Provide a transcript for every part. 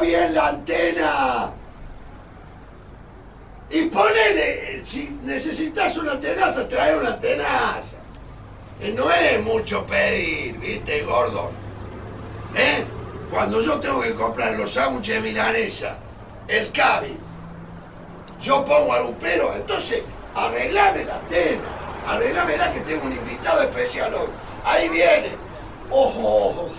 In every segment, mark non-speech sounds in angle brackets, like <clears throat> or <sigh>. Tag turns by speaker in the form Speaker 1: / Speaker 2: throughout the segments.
Speaker 1: Bien la antena. Y ponele, si necesitas una tenaza, trae una tenaza. No es mucho pedir, viste, gordo. ¿Eh? Cuando yo tengo que comprar los sándwiches milanesa, el cabi, yo pongo algún pero, entonces arreglame la antena, arreglámela que tengo un invitado especial hoy. Ahí viene. Ojo.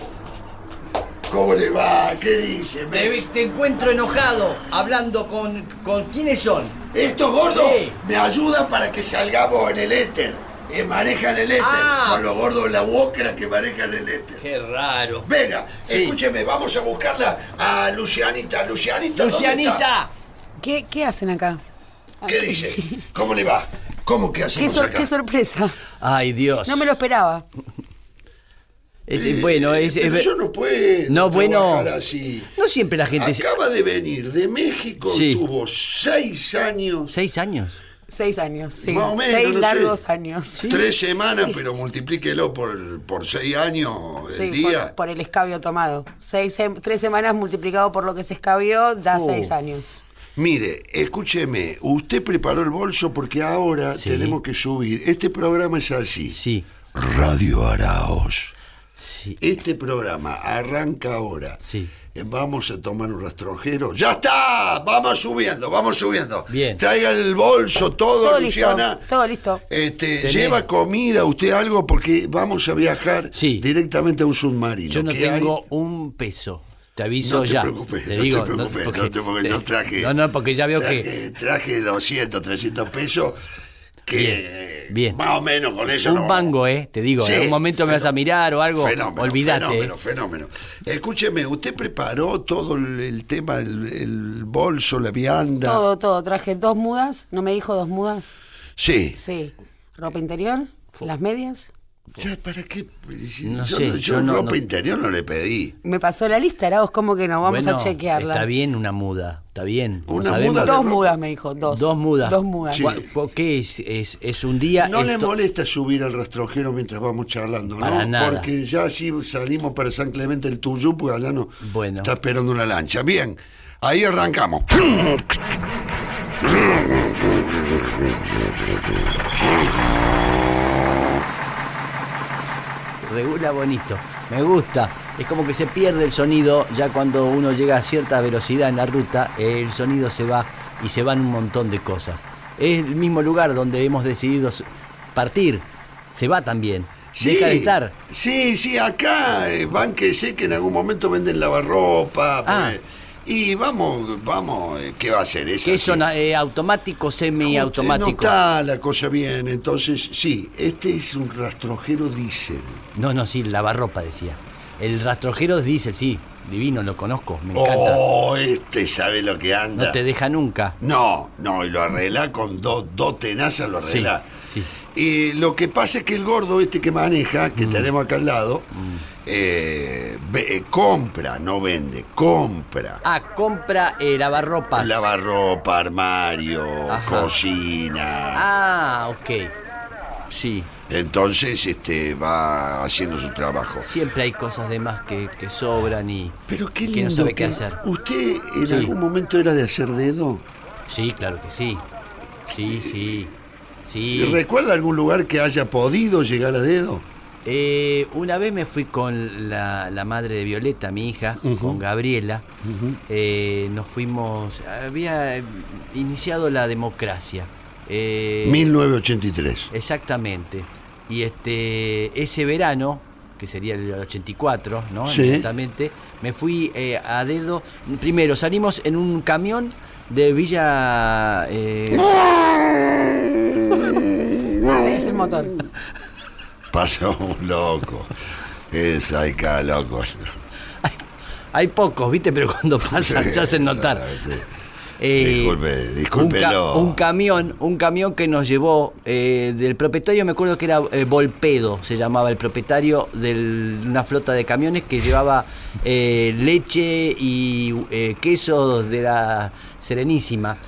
Speaker 1: ¿Cómo le va? ¿Qué dice?
Speaker 2: Te encuentro enojado hablando con, con quiénes son.
Speaker 1: Estos gordos
Speaker 2: Sí.
Speaker 1: me ayudan para que salgamos en el éter. Eh, manejan el éter.
Speaker 2: Ah.
Speaker 1: Son los gordos de la Walker que manejan el éter.
Speaker 2: Qué raro.
Speaker 1: Venga,
Speaker 2: Sí.
Speaker 1: escúcheme, vamos a buscarla a Lucianita. Lucianita.
Speaker 2: Lucianita.
Speaker 3: ¿Qué, qué hacen acá?
Speaker 1: ¿Qué dice? ¿Cómo le va? ¿Cómo que <laughs>
Speaker 3: ¿Qué,
Speaker 1: hacemos
Speaker 3: sor-
Speaker 1: acá?
Speaker 3: qué sorpresa.
Speaker 2: Ay, Dios.
Speaker 3: No me lo esperaba.
Speaker 2: Es- bueno, es,
Speaker 1: Pero
Speaker 2: es-
Speaker 1: yo no puedo
Speaker 2: No, bueno.
Speaker 1: así.
Speaker 2: No siempre la gente... se-
Speaker 1: Acaba de venir de México,
Speaker 2: Sí.
Speaker 1: tuvo seis años,
Speaker 2: ¿Seis años?
Speaker 3: Seis años, sí.
Speaker 1: Más o menos,
Speaker 3: Seis
Speaker 1: no sé.
Speaker 3: largos años.
Speaker 1: tres semanas, pero multiplíquelo por, por seis años
Speaker 3: Sí,
Speaker 1: el
Speaker 3: por,
Speaker 1: día.
Speaker 3: por el escabio tomado. Seis, tres semanas multiplicado por lo que se escabió da seis años.
Speaker 1: Mire, escúcheme, usted preparó el bolso porque ahora
Speaker 2: Sí.
Speaker 1: tenemos que subir. Este programa es así.
Speaker 2: Sí.
Speaker 1: Radio Araos.
Speaker 2: Sí.
Speaker 1: Este programa arranca ahora.
Speaker 2: Sí.
Speaker 1: Eh, Vamos a tomar un rastrojero. ¡Ya está! Vamos subiendo, vamos subiendo.
Speaker 2: Bien.
Speaker 1: Traiga el bolso, todo,
Speaker 3: Todo
Speaker 1: Luciana.
Speaker 3: listo, todo listo.
Speaker 1: Este,
Speaker 2: Tenés-
Speaker 1: lleva comida, usted algo, porque vamos a viajar
Speaker 2: Sí.
Speaker 1: directamente a un submarino.
Speaker 2: Yo no tengo un peso. Te aviso
Speaker 1: No te
Speaker 2: ya.
Speaker 1: preocupes,
Speaker 2: te
Speaker 1: no
Speaker 2: digo,
Speaker 1: te preocupes, no,
Speaker 2: porque-
Speaker 1: te, porque yo traje.
Speaker 2: No, no, porque ya veo
Speaker 1: traje,
Speaker 2: que
Speaker 1: Traje 200, 300 pesos. Que
Speaker 2: Bien, bien.
Speaker 1: más o menos con eso.
Speaker 2: un
Speaker 1: no-
Speaker 2: mango, ¿eh? Te digo,
Speaker 1: Sí,
Speaker 2: en un momento me vas a mirar o algo.
Speaker 1: Fenómeno,
Speaker 2: Olvídate.
Speaker 1: Fenómeno,
Speaker 2: ¿eh?
Speaker 1: fenómeno. Escúcheme, ¿usted preparó todo el, el tema, el, el bolso, la vianda?
Speaker 3: Todo, todo. Traje dos mudas. ¿No me dijo dos mudas?
Speaker 1: Sí.
Speaker 3: Sí. Ropa interior, las medias.
Speaker 1: Ya, ¿para qué? Si
Speaker 2: No
Speaker 1: yo,
Speaker 2: sé,
Speaker 1: yo
Speaker 2: yo no-
Speaker 1: ropa
Speaker 2: no-
Speaker 1: interior no le pedí.
Speaker 3: Me pasó la lista, Arauz, ¿cómo que no? Vamos
Speaker 2: Bueno,
Speaker 3: a chequearla.
Speaker 2: Está bien una muda, está bien.
Speaker 1: Una muda
Speaker 3: Dos
Speaker 1: ropa.
Speaker 3: mudas, me dijo, dos.
Speaker 2: Dos mudas.
Speaker 3: Dos mudas.
Speaker 1: Sí.
Speaker 2: ¿Cuál- cuál- ¿Qué es? es? Es un día.
Speaker 1: No le molesta subir al rastrojero mientras vamos charlando, ¿no?
Speaker 2: Para nada.
Speaker 1: Porque ya así salimos para San Clemente el Tuyú, porque allá no
Speaker 2: Bueno.
Speaker 1: está esperando una lancha. Bien, ahí arrancamos. <laughs>
Speaker 2: Regula bonito. Me gusta. Es como que se pierde el sonido ya cuando uno llega a cierta velocidad en la ruta, el sonido se va y se van un montón de cosas. Es el mismo lugar donde hemos decidido partir. Se va también. Deja de estar.
Speaker 1: Sí, sí, acá, eh, bánquese que en algún momento venden lavarropa.
Speaker 2: Ah.
Speaker 1: pues, y vamos, vamos, eh, ¿qué va a hacer? Es
Speaker 2: ¿Qué
Speaker 1: así.
Speaker 2: son eh, automático,
Speaker 1: No
Speaker 2: semiautomático?
Speaker 1: está la cosa bien, entonces sí, este es un rastrojero diésel.
Speaker 2: No, no, sí, lavarropa decía. El rastrojero es diésel, sí. Divino, lo conozco, me encanta.
Speaker 1: Oh, este sabe lo que anda.
Speaker 2: No te deja nunca.
Speaker 1: No, no, y lo arregla con dos dos tenazas, lo arregla.
Speaker 2: Sí,
Speaker 1: Y lo que pasa es que el gordo este que maneja,
Speaker 2: Mm.
Speaker 1: que tenemos acá al lado, eh, ve- eh, compra, no vende, compra.
Speaker 2: Ah, compra eh, lavarropas.
Speaker 1: Lavarropa, armario,
Speaker 2: Ajá.
Speaker 1: cocina.
Speaker 2: Ah, ok. Sí,
Speaker 1: Entonces este va haciendo su trabajo.
Speaker 2: siempre hay cosas de más que, que sobran y
Speaker 1: Pero qué
Speaker 2: que no sabe
Speaker 1: que-
Speaker 2: qué hacer.
Speaker 1: ¿Usted en
Speaker 2: Sí.
Speaker 1: algún momento era de hacer dedo?
Speaker 2: Sí, claro que sí. Sí, sí.
Speaker 1: ¿Y
Speaker 2: Sí.
Speaker 1: ¿Recuerda algún lugar que haya podido llegar a dedo?
Speaker 2: Eh, una vez me fui con la, la madre de Violeta, mi hija, con Gabriela. Eh, nos fuimos. Había iniciado la democracia. Eh,
Speaker 1: 1983.
Speaker 2: Exactamente. Y este ese verano, que sería el 84, ¿no?
Speaker 1: Sí.
Speaker 2: Exactamente. Me fui eh, a dedo. Primero salimos en un camión de Villa. eh, <laughs>
Speaker 3: Ese es el motor.
Speaker 1: Pasó un loco. Es ahí cada loco.
Speaker 2: hay pocos, ¿viste? Pero cuando pasan se hacen notar.
Speaker 1: Sí.
Speaker 2: Eh,
Speaker 1: Disculpe,
Speaker 2: un,
Speaker 1: discúlpelo.
Speaker 2: ca- un camión, un camión que nos llevó eh, del propietario, me acuerdo que era eh, Volpedo, se llamaba el propietario de una flota de camiones que llevaba eh, leche y quesos de la Serenísima.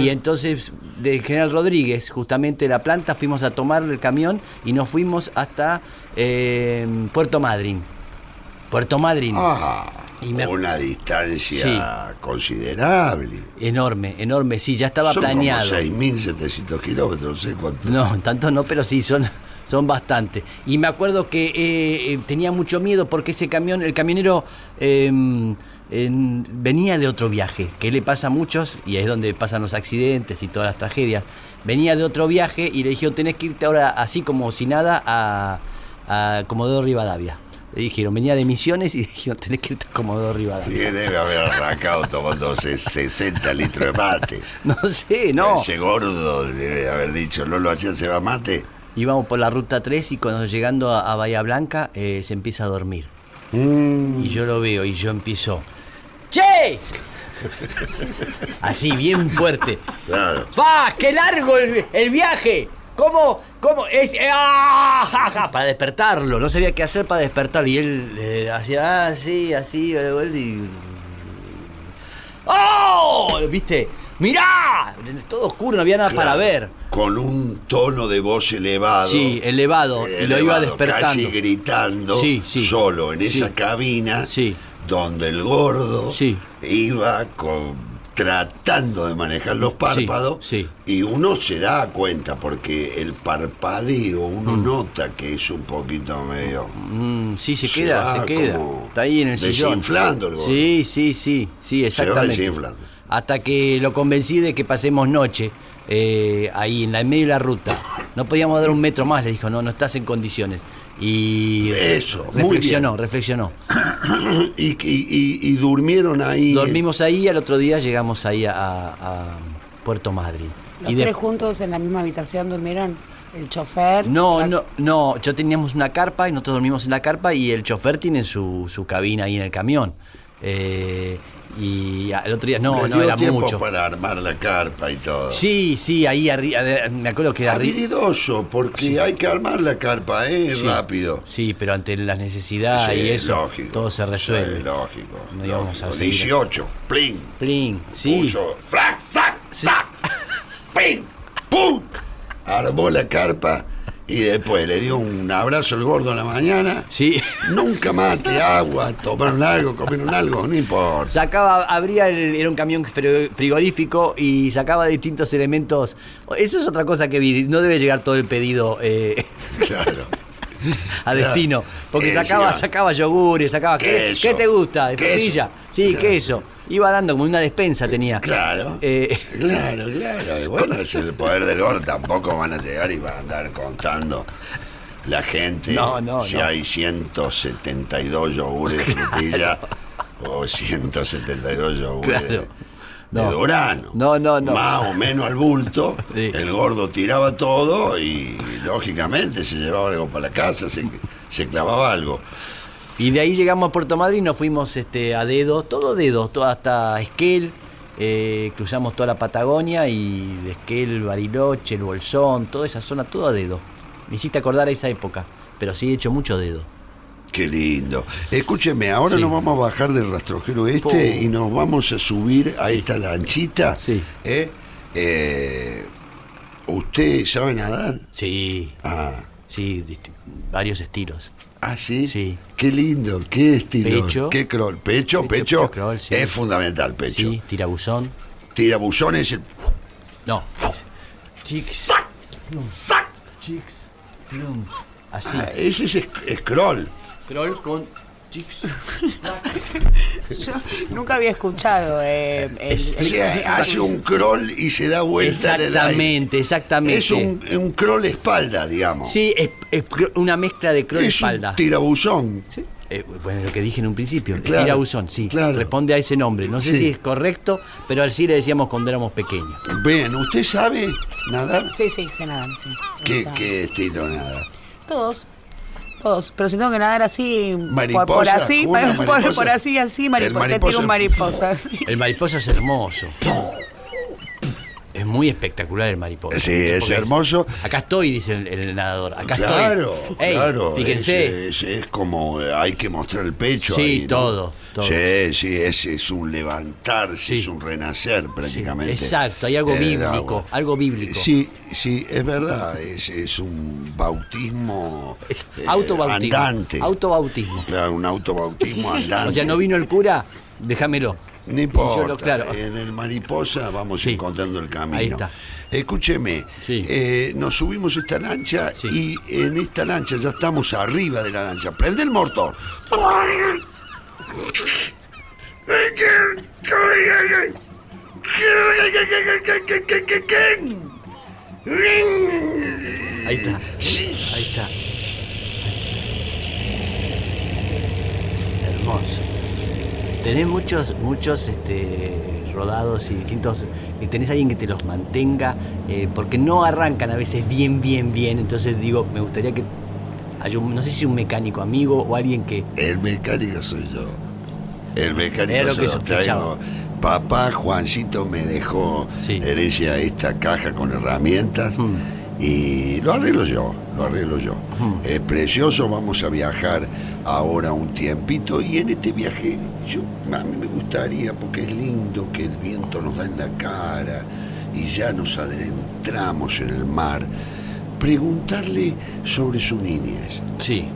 Speaker 2: Y entonces de General Rodríguez, justamente la planta, fuimos a tomar el camión y nos fuimos hasta eh, Puerto Madryn. Puerto Madryn.
Speaker 1: Ah,
Speaker 2: Y me ac-
Speaker 1: una distancia considerable.
Speaker 2: Enorme, enorme, sí, ya estaba
Speaker 1: Son
Speaker 2: planeado.
Speaker 1: como 6.700 kilómetros, no sé cuánto.
Speaker 2: No, tanto no, pero sí, son, son bastante. Y me acuerdo que eh, eh, tenía mucho miedo porque ese camión, el camionero eh, en- venía de otro viaje, que le pasa a muchos, y es donde pasan los accidentes y todas las tragedias. Venía de otro viaje y le dijeron, tenés que irte ahora así como si nada a, a Comodoro Rivadavia. Le dijeron, venía de Misiones y <laughs> dijeron, tenés que irte a Comodoro
Speaker 1: Y
Speaker 2: Rivadavia.
Speaker 1: debe haber arrancado tomando 60 litros de mate. <laughs>
Speaker 2: No sé, no.
Speaker 1: Ese gordo debe haber dicho, no lo hacía se va mate.
Speaker 2: Íbamos por la ruta 3 y cuando llegando a, a Bahía Blanca eh, se empieza a dormir.
Speaker 1: Mm,
Speaker 2: Y yo lo veo y yo empiezo. ¡Che! Así, bien fuerte.
Speaker 1: claro.
Speaker 2: ¡Va! ¡Qué largo el, el viaje! ¿Cómo? ¿Cómo? Es- eh, ¡ah! ja, ja! Para despertarlo. No sabía qué hacer para despertarlo. Y él eh, hacía así, así, y. ¡Oh! ¿Viste? ¡Mirá! Todo oscuro, no había nada para ver.
Speaker 1: Con un tono de voz elevado.
Speaker 2: Sí, elevado. y lo iba despertando.
Speaker 1: Casi gritando
Speaker 2: Sí, sí.
Speaker 1: solo en esa cabina
Speaker 2: Sí.
Speaker 1: Donde el gordo
Speaker 2: Sí.
Speaker 1: iba con- tratando de manejar los párpados
Speaker 2: sí.
Speaker 1: y uno se da cuenta porque el parpadeo uno nota que es un poquito medio
Speaker 2: Mm, sí, se,
Speaker 1: Se
Speaker 2: queda,
Speaker 1: va
Speaker 2: se queda. Está ahí en el sillón.
Speaker 1: desinflando el gordo.
Speaker 2: Sí, sí, sí, sí, exactamente.
Speaker 1: desinflando.
Speaker 2: Hasta que lo convencí de que pasemos noche eh, ahí en la en medio de la ruta. No podíamos dar un metro más, le dijo, no, no estás en condiciones. Y
Speaker 1: Eso, muy
Speaker 2: reflexionó, reflexionó. <clears throat>
Speaker 1: y, y- y- y durmieron ahí
Speaker 2: Dormimos ahí y al otro día llegamos ahí a, a Puerto Madryn.
Speaker 3: Los
Speaker 2: y de-
Speaker 3: tres juntos en la misma habitación durmieron. El chofer.
Speaker 2: No,
Speaker 3: la-
Speaker 2: no, no, yo teníamos una carpa y nosotros dormimos en la carpa y el chofer tiene su, su cabina ahí en el camión. Eh, y el otro día, no,
Speaker 1: Les
Speaker 2: no
Speaker 1: dio
Speaker 2: era
Speaker 1: tiempo
Speaker 2: mucho.
Speaker 1: para armar la carpa y todo.
Speaker 2: Sí, sí, ahí arriba, me acuerdo que era arriba.
Speaker 1: Habilidoso, porque hay que armar la carpa, ¿eh?
Speaker 2: Sí.
Speaker 1: Rápido.
Speaker 2: Sí, pero ante las necesidades
Speaker 1: Sí,
Speaker 2: y eso,
Speaker 1: lógico.
Speaker 2: todo se resuelve.
Speaker 1: Sí, lógico.
Speaker 2: No íbamos a seguir.
Speaker 1: 18, plin.
Speaker 2: Plin, sí.
Speaker 1: Puso, flac, sac, sac, pin, pum. Armó la carpa y después le dio un abrazo al gordo en la mañana.
Speaker 2: Sí.
Speaker 1: Nunca mate, agua, tomaron algo, comieron algo, no importa.
Speaker 2: Sacaba, abría el, era un camión fri- frigorífico y sacaba distintos elementos. Eso es otra cosa que vi, no debe llegar todo el pedido eh,
Speaker 1: Claro. <laughs>
Speaker 2: a destino. Porque
Speaker 1: Eh,
Speaker 2: sacaba, sacaba yogures, sacaba. ¿Qué, te gusta? ¿De frutilla? Sí,
Speaker 1: Claro.
Speaker 2: queso. Iba dando como una despensa tenía.
Speaker 1: Claro.
Speaker 2: Eh,
Speaker 1: Claro, claro. <laughs> Y bueno, es el poder del gordo. Tampoco van a llegar y van a andar contando la gente
Speaker 2: No, no,
Speaker 1: si
Speaker 2: no.
Speaker 1: hay 172 yogures de frutilla <laughs> o 172 yogures
Speaker 2: Claro.
Speaker 1: De,
Speaker 2: No.
Speaker 1: de Durano.
Speaker 2: No, no, no.
Speaker 1: Más o menos al bulto. <laughs>
Speaker 2: Sí.
Speaker 1: El gordo tiraba todo y lógicamente se llevaba algo para la casa, se, se clavaba algo.
Speaker 2: Y de ahí llegamos a Puerto Madryn, nos fuimos este, a dedo, todo dedo, todo hasta Esquel, eh, cruzamos toda la Patagonia y de Esquel, Bariloche, el Bolsón, toda esa zona, todo a dedo. Me hiciste acordar a esa época, pero sí he hecho mucho dedo.
Speaker 1: Qué lindo. Escúcheme, ahora
Speaker 2: Sí.
Speaker 1: nos vamos a bajar del rastrojero este
Speaker 2: Oh.
Speaker 1: y nos vamos a subir a
Speaker 2: Sí.
Speaker 1: esta lanchita.
Speaker 2: Sí.
Speaker 1: ¿eh? Eh, ¿Usted sabe nadar?
Speaker 2: Sí,
Speaker 1: Ah,
Speaker 2: sí, varios estilos.
Speaker 1: ¿Ah, sí?
Speaker 2: Sí.
Speaker 1: Qué lindo, qué estilo.
Speaker 2: Pecho.
Speaker 1: Qué crawl. Pecho,
Speaker 2: Pecho, crawl, sí.
Speaker 1: Es fundamental, pecho.
Speaker 2: Sí, tirabuzón.
Speaker 1: Tirabuzones, el.
Speaker 2: No. Chicks,
Speaker 1: ¡Sac! ¡Sac!
Speaker 2: plum. Así.
Speaker 1: Ah, ese es scroll.
Speaker 2: Crawl con chicks. <laughs>
Speaker 3: Yo nunca había escuchado. eh, el-
Speaker 2: Es-
Speaker 1: hace un crawl y se da vuelta.
Speaker 2: Exactamente, exactamente.
Speaker 1: Es un, un crawl espalda, digamos.
Speaker 2: Sí, es, una mezcla de crawl y
Speaker 1: es
Speaker 2: espalda.
Speaker 1: un tirabuzón.
Speaker 2: Sí. Eh, bueno, lo que dije en un principio,
Speaker 1: Claro,
Speaker 2: tirabuzón, sí,
Speaker 1: claro.
Speaker 2: responde a ese nombre. No sé
Speaker 1: Sí.
Speaker 2: si es correcto, pero así le decíamos cuando éramos pequeños.
Speaker 1: Bien, ¿usted sabe nadar?
Speaker 3: Sí, sí, sé nadar, sí.
Speaker 1: ¿Qué, qué estilo nada?
Speaker 3: Todos. Todos. Pero si tengo que nadar así. por-
Speaker 1: Mariposa,
Speaker 3: Por, así,
Speaker 1: una
Speaker 3: por, por-
Speaker 1: mariposa. <laughs>
Speaker 3: por así, así,
Speaker 1: El
Speaker 3: mariposa. Te tiro un mariposa.
Speaker 2: El mariposa es hermoso. <laughs> Es muy espectacular el mariposa.
Speaker 1: Sí, es hermoso.
Speaker 2: Acá estoy, dice el, el nadador. Acá
Speaker 1: claro,
Speaker 2: estoy. Ey,
Speaker 1: claro.
Speaker 2: Fíjense.
Speaker 1: Es, es- es como eh, hay que mostrar el pecho.
Speaker 2: Sí,
Speaker 1: ahí, ¿no?
Speaker 2: todo, todo.
Speaker 1: Sí, sí, es, es un levantarse,
Speaker 2: Sí.
Speaker 1: es un renacer prácticamente.
Speaker 2: exacto, hay algo
Speaker 1: el
Speaker 2: bíblico, algo bíblico.
Speaker 1: Sí, sí, es verdad. Es, es un bautismo. Eh,
Speaker 2: autobautismo.
Speaker 1: Andante.
Speaker 2: Autobautismo.
Speaker 1: Claro, un autobautismo andante. <laughs>
Speaker 2: O sea, no vino el cura, déjamelo.
Speaker 1: No importa,
Speaker 2: lo- claro.
Speaker 1: en el mariposa vamos
Speaker 2: Sí.
Speaker 1: encontrando el camino.
Speaker 2: Ahí está.
Speaker 1: Escúcheme,
Speaker 2: Sí.
Speaker 1: eh, nos subimos a esta lancha
Speaker 2: Sí.
Speaker 1: y en esta lancha ya estamos arriba de la lancha. Prende el motor.
Speaker 2: Ahí está. Ahí está. Hermoso. Tenés muchos, muchos este, rodados y distintos. Tenés alguien que te los mantenga, eh, porque no arrancan a veces bien, bien, bien. Entonces digo, me gustaría que haya un, no sé si un mecánico amigo o alguien que.
Speaker 1: El mecánico soy yo. El mecánico
Speaker 2: Era lo que sospechaba.
Speaker 1: Papá Juancito me dejó
Speaker 2: Sí.
Speaker 1: herencia esta caja con herramientas
Speaker 2: Hmm.
Speaker 1: y lo arreglo yo, lo arreglo yo.
Speaker 2: Hmm.
Speaker 1: Es precioso, vamos a viajar ahora un tiempito y en este viaje yo a mí me gustaría porque es lindo que el viento nos da en la cara y ya nos adentramos en el mar. Preguntarle sobre su niñez.
Speaker 2: Sí.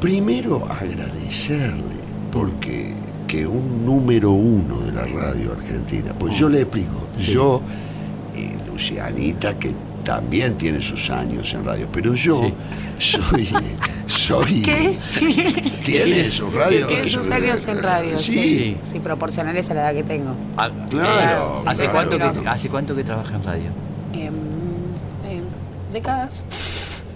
Speaker 1: Primero agradecerle porque que un número uno de la radio argentina, pues yo le explico,
Speaker 2: Sí.
Speaker 1: yo y Lucianita que también tiene sus años en radio, pero yo
Speaker 2: Sí.
Speaker 1: soy soy <laughs>
Speaker 3: ¿Qué?
Speaker 1: tiene sus radios.
Speaker 3: Tiene sus años en radio, sí.
Speaker 1: Sí.
Speaker 3: Sí, proporcionales a la edad que tengo.
Speaker 2: Ah,
Speaker 1: Claro,
Speaker 2: ¿Hace,
Speaker 1: claro.
Speaker 2: cuánto que. ¿Hace cuánto que trabaja en radio?
Speaker 3: Em, em, décadas.